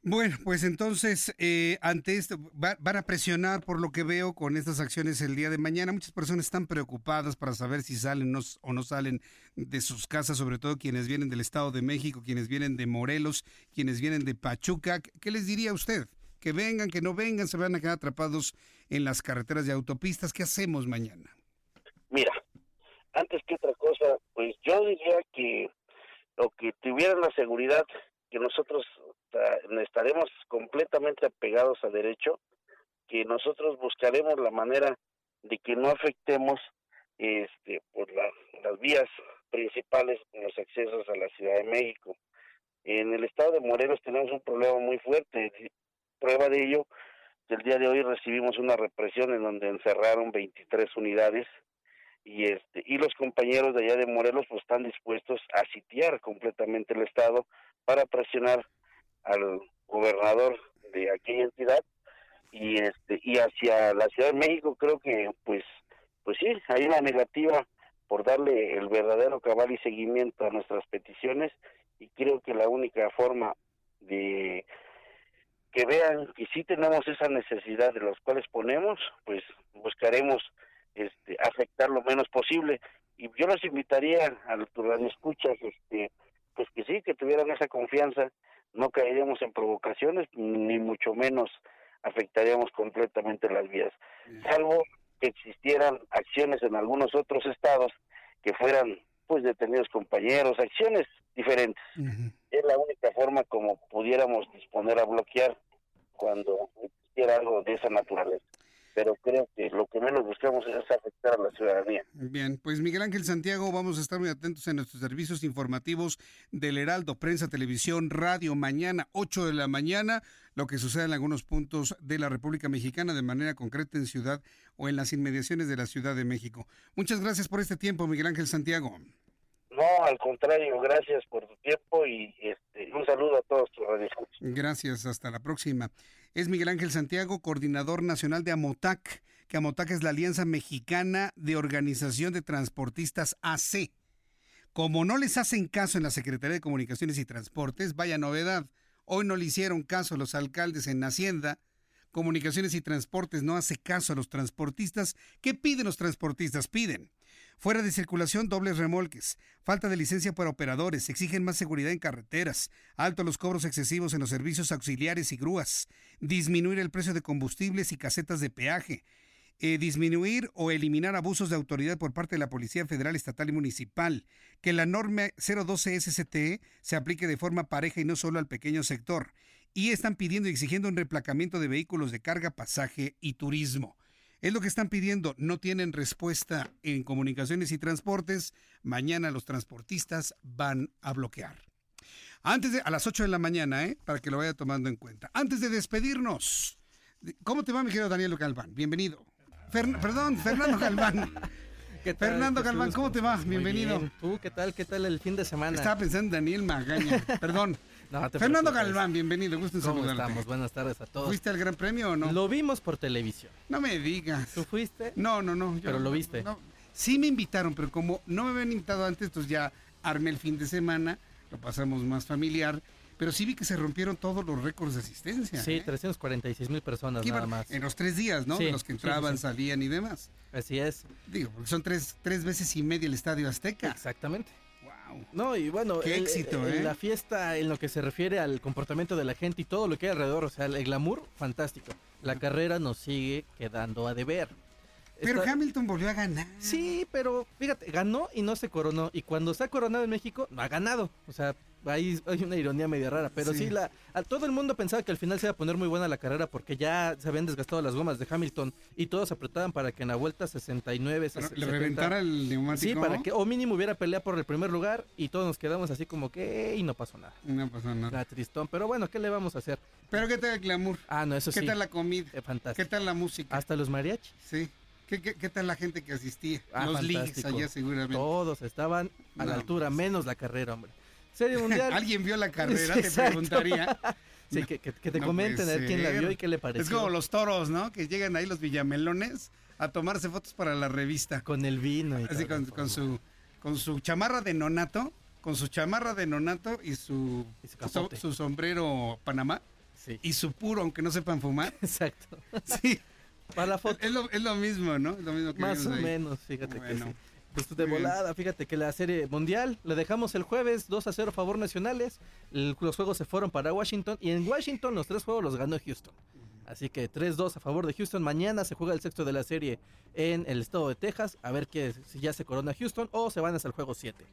bueno, pues entonces, eh, ante esto, va, van a presionar por lo que veo con estas acciones el día de mañana. Muchas personas están preocupadas para saber si salen o no salen de sus casas, sobre todo quienes vienen del Estado de México, quienes vienen de Morelos, quienes vienen de Pachuca. ¿Qué les diría usted? Que vengan, que no vengan, se van a quedar atrapados en las carreteras y autopistas. ¿Qué hacemos mañana? Mira, antes que otra cosa, pues yo diría que lo que tuvieran la seguridad que nosotros estaremos completamente apegados a derecho, que nosotros buscaremos la manera de que no afectemos este por las vías principales los accesos a la Ciudad de México. En el estado de Morelos tenemos un problema muy fuerte. Prueba de ello, el día de hoy recibimos una represión en donde encerraron 23 unidades y este y los compañeros de allá de Morelos pues están dispuestos a sitiar completamente el estado para presionar al gobernador de aquella entidad y este y hacia la Ciudad de México creo que pues pues sí hay una negativa por darle el verdadero cabal y seguimiento a nuestras peticiones y creo que la única forma de que vean que sí tenemos esa necesidad de los cuales ponemos pues buscaremos este afectar lo menos posible. Y yo los invitaría a los escuchas este pues que sí que tuvieran esa confianza no caeríamos en provocaciones, ni mucho menos afectaríamos completamente las vías, salvo que existieran acciones en algunos otros estados que fueran pues detenidos compañeros, acciones diferentes. Es la única forma como pudiéramos disponer a bloquear cuando existiera algo de esa naturaleza pero creo que lo que menos buscamos es afectar a la ciudadanía. Bien, pues Miguel Ángel Santiago, vamos a estar muy atentos en nuestros servicios informativos del Heraldo, Prensa, Televisión, Radio, mañana 8 de la mañana, lo que sucede en algunos puntos de la República Mexicana, de manera concreta en Ciudad o en las inmediaciones de la Ciudad de México. Muchas gracias por este tiempo, Miguel Ángel Santiago. No, al contrario, gracias por tu tiempo y este, un saludo a todos tus radioescuchas. Gracias, hasta la próxima. Es Miguel Ángel Santiago, coordinador nacional de AMOTAC, que AMOTAC es la Alianza Mexicana de Organización de Transportistas AC. Como no les hacen caso en la Secretaría de Comunicaciones y Transportes, vaya novedad, hoy no le hicieron caso a los alcaldes en Hacienda, Comunicaciones y Transportes no hace caso a los transportistas. ¿Qué piden los transportistas? Piden Fuera de circulación, dobles remolques. Falta de licencia para operadores. Exigen más seguridad en carreteras. Alto los cobros excesivos en los servicios auxiliares y grúas. Disminuir el precio de combustibles y casetas de peaje. Eh, disminuir o eliminar abusos de autoridad por parte de la Policía Federal, Estatal y Municipal. Que la norma 012 SCTE se aplique de forma pareja y no solo al pequeño sector. Y están pidiendo y exigiendo un replacamiento de vehículos de carga, pasaje y turismo. Es lo que están pidiendo. No tienen respuesta en comunicaciones y transportes. Mañana los transportistas van a bloquear. Antes de, a las 8 de la mañana, ¿eh? para que lo vaya tomando en cuenta. Antes de despedirnos, ¿cómo te va, mi querido Daniel Galván? Bienvenido. perdón, Fernando Galván. [laughs] Fernando Galván, ¿cómo te va? Bienvenido. ¿Tú qué tal? ¿Qué tal el fin de semana? Estaba pensando en Daniel Magaña. [laughs] Perdón. Fernando Galván, bienvenido, gusto en ¿Cómo estamos? Buenas tardes a todos. ¿Fuiste al Gran Premio o no? Lo vimos por televisión. No me digas. ¿Tú fuiste? No, no, no. Pero lo viste. Sí me invitaron, pero como no me habían invitado antes, entonces ya armé el fin de semana, lo pasamos más familiar. Pero sí vi que se rompieron todos los récords de asistencia. Sí, ¿eh? 346 mil personas nada más. En los tres días, ¿no? Sí, De los que entraban, sí, sí. salían y demás. Así es. Digo, porque son tres, tres veces y media el Estadio Azteca. Exactamente. No, y bueno, Qué el- éxito, el- ¿eh? la fiesta en lo que se refiere al comportamiento de la gente y todo lo que hay alrededor, o sea, el glamour, fantástico. La carrera nos sigue quedando a deber. Pero Hamilton volvió a ganar. Sí, pero fíjate, ganó y no se coronó. Y cuando se ha coronado en México, no ha ganado. O sea, ahí hay una ironía media rara. Pero sí, Sí. la, a todo el mundo pensaba que al final se iba a poner muy buena la carrera porque ya se habían desgastado las gomas de Hamilton y todos apretaban para que en la vuelta 69, Pero 70, le reventara el neumático. Sí, para que o mínimo hubiera pelea por el primer lugar y todos nos quedamos así como que y no pasó nada. No pasó nada. La tristón, pero bueno, ¿qué le vamos a hacer? Pero ¿qué tal el glamour? Ah, no, eso ¿Qué sí. tal la comida? Eh, fantástico. ¿Qué tal la música? Hasta los mariachis. Sí. ¿Qué, qué, qué tal la gente que asistía? Ah, Los fantástico. allá seguramente. Todos estaban a la altura, menos la carrera, hombre. Serie mundial. [laughs] ¿Alguien vio la carrera? Sí, Te preguntaría. Sí, que, que- que te No comenten a ver quién la vio y qué le pareció. Es como los toros, ¿no? Que llegan ahí los villamelones a tomarse fotos para la revista. Con el vino y Así todo, con, con su con su chamarra de nonato, con su chamarra de nonato y su, Y su so- capote. su sombrero Panamá Sí. y su puro, aunque no sepan fumar. [laughs] Exacto. Sí, Para la foto. es lo, es lo mismo, ¿no? Es lo mismo que Más o ahí. menos, fíjate que Bueno. sí. Pues de volada, fíjate que la serie mundial le dejamos el jueves 2 a 0 a favor nacionales. El- los juegos se fueron para Washington y en Washington los tres juegos los ganó Houston. Así que 3-2 a favor de Houston. Mañana se juega el sexto de la serie en el estado de Texas. A ver que, si ya se corona Houston o se van hasta el juego 7.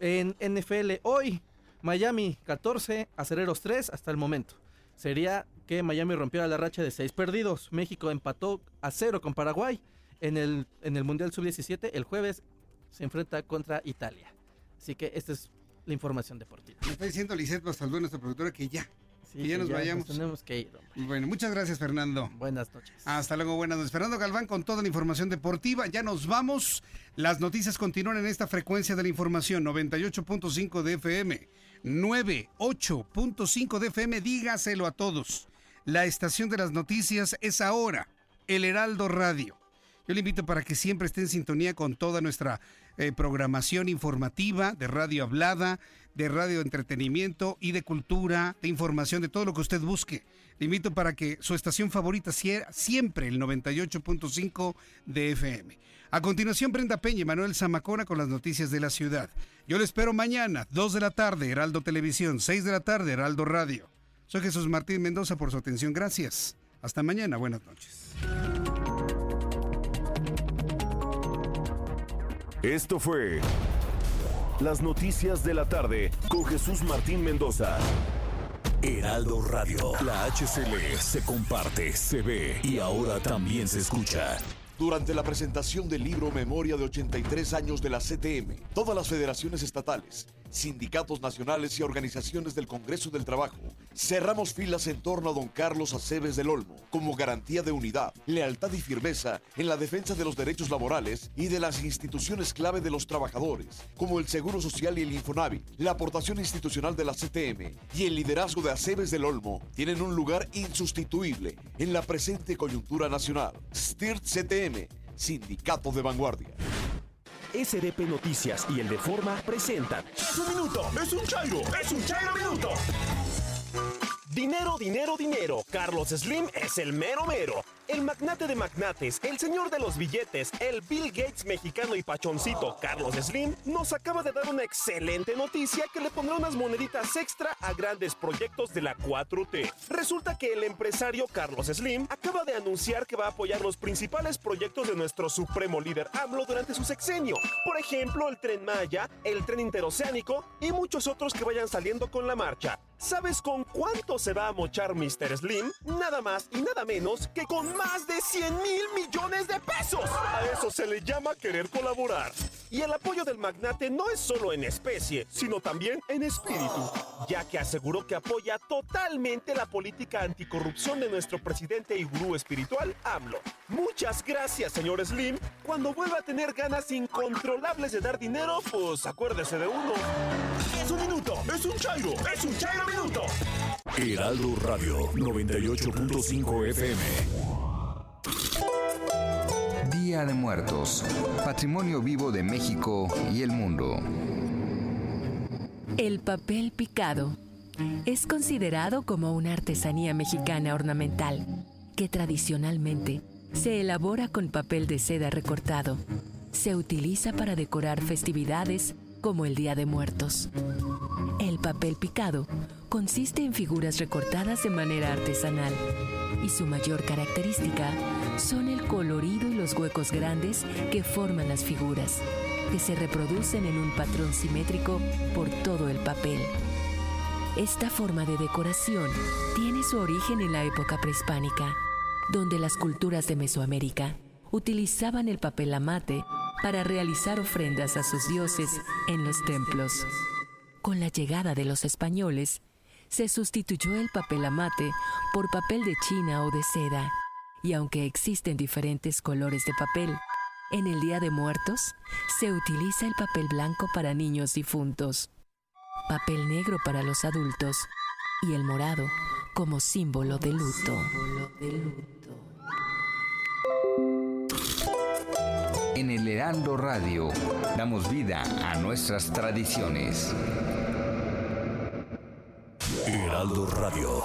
En NFL hoy, Miami 14, Acereros 3 hasta el momento. Sería que Miami rompiera la racha de 6 perdidos. México empató a 0 con Paraguay. En el, en el Mundial Sub-17 el jueves se enfrenta contra Italia. Así que esta es la información deportiva. Me está diciendo Lisette Basaldúa, nuestra productora, que ya. Sí, Que ya nos vayamos. tenemos que ir, hombre. Bueno, muchas gracias, Fernando. Buenas noches. Hasta luego, buenas noches. Fernando Galván con toda la información deportiva. Ya nos vamos. Las noticias continúan en esta frecuencia de la información, 98.5 de FM, 98.5 de FM. Dígaselo a todos. La estación de las noticias es ahora, El Heraldo Radio. Yo le invito para que siempre esté en sintonía con toda nuestra eh, programación informativa de radio hablada, de radio entretenimiento y de cultura, de información, de todo lo que usted busque. Le invito para que su estación favorita sea siempre el 98.5 de FM. A continuación, Brenda Peña y Manuel Zamacona con las noticias de la ciudad. Yo le espero mañana, 2 de la tarde, Heraldo Televisión, 6 de la tarde, Heraldo Radio. Soy Jesús Martín Mendoza por su atención. Gracias. Hasta mañana. Buenas noches. Esto fue Las Noticias de la Tarde con Jesús Martín Mendoza. Heraldo Radio. La HCL se comparte, se ve y ahora también se escucha. Durante la presentación del libro Memoria de 83 años de la CTM, todas las federaciones estatales, sindicatos nacionales y organizaciones del Congreso del Trabajo, cerramos filas en torno a don Carlos Aceves del Olmo como garantía de unidad, lealtad y firmeza en la defensa de los derechos laborales y de las instituciones clave de los trabajadores, como el Seguro Social y el Infonavit. La aportación institucional de la CTM y el liderazgo de Aceves del Olmo tienen un lugar insustituible en la presente coyuntura nacional. STIRT CTM, Sindicato de Vanguardia. SDP Noticias y el de Forma presentan. ¡Es un minuto! ¡Es un chairo! ¡Es un chairo minuto! Dinero, dinero, dinero. Carlos Slim es el mero mero. El magnate de magnates, el señor de los billetes, el Bill Gates mexicano y pachoncito Carlos Slim nos acaba de dar una excelente noticia que le pondrá unas moneditas extra a grandes proyectos de la 4T. Resulta que el empresario Carlos Slim acaba de anunciar que va a apoyar los principales proyectos de nuestro supremo líder AMLO durante su sexenio. Por ejemplo, el tren Maya, el tren interoceánico y muchos otros que vayan saliendo con la marcha. ¿Sabes con cuánto se va a mochar Mr. Slim? Nada más y nada menos que con más de 100 mil millones de pesos. A eso se le llama querer colaborar. Y el apoyo del magnate no es solo en especie, sino también en espíritu, ya que aseguró que apoya totalmente la política anticorrupción de nuestro presidente y gurú espiritual, AMLO. Muchas gracias, señor Slim. Cuando vuelva a tener ganas incontrolables de dar dinero, pues acuérdese de uno. ¡Es un minuto! ¡Es un chairo! ¡Es un chairo minuto! Heraldo Radio 98.5 FM. Día de Muertos, Patrimonio Vivo de México y el mundo. El papel picado es considerado como una artesanía mexicana ornamental que tradicionalmente se elabora con papel de seda recortado. Se utiliza para decorar festividades como el Día de Muertos. El papel picado consiste en figuras recortadas de manera artesanal y su mayor característica son el colorido y los huecos grandes que forman las figuras, que se reproducen en un patrón simétrico por todo el papel. Esta forma de decoración tiene su origen en la época prehispánica, donde las culturas de Mesoamérica utilizaban el papel amate para realizar ofrendas a sus dioses en los templos. Con la llegada de los españoles, se sustituyó el papel amate por papel de china o de seda, y aunque existen diferentes colores de papel, en el Día de Muertos se utiliza el papel blanco para niños difuntos, papel negro para los adultos y el morado como símbolo de luto. En el Heraldo Radio damos vida a nuestras tradiciones. Heraldo Radio.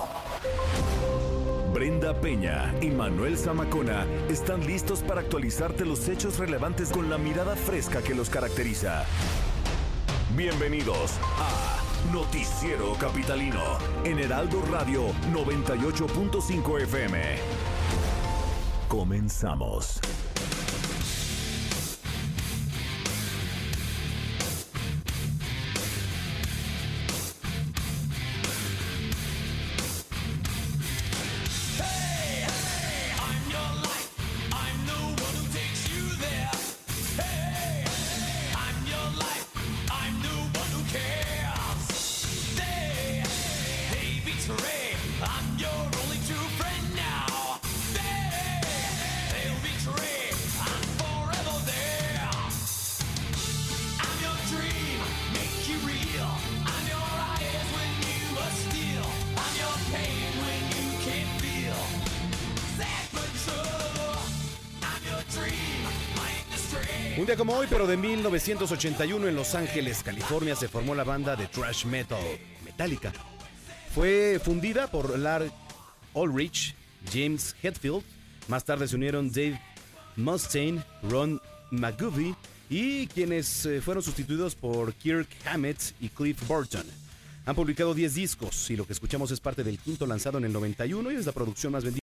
Brenda Peña y Manuel Zamacona están listos para actualizarte los hechos relevantes con la mirada fresca que los caracteriza. Bienvenidos a Noticiero Capitalino en Heraldo Radio 98.5 FM. Comenzamos. De 1981 en Los Ángeles, California, se formó la banda de thrash metal Metallica. Fue fundida por Larry Ulrich, James Hetfield. Más tarde se unieron Dave Mustaine, Ron McGovey y quienes eh, fueron sustituidos por Kirk Hammett y Cliff Burton. Han publicado 10 discos y lo que escuchamos es parte del quinto lanzado en el 91 y es la producción más vendida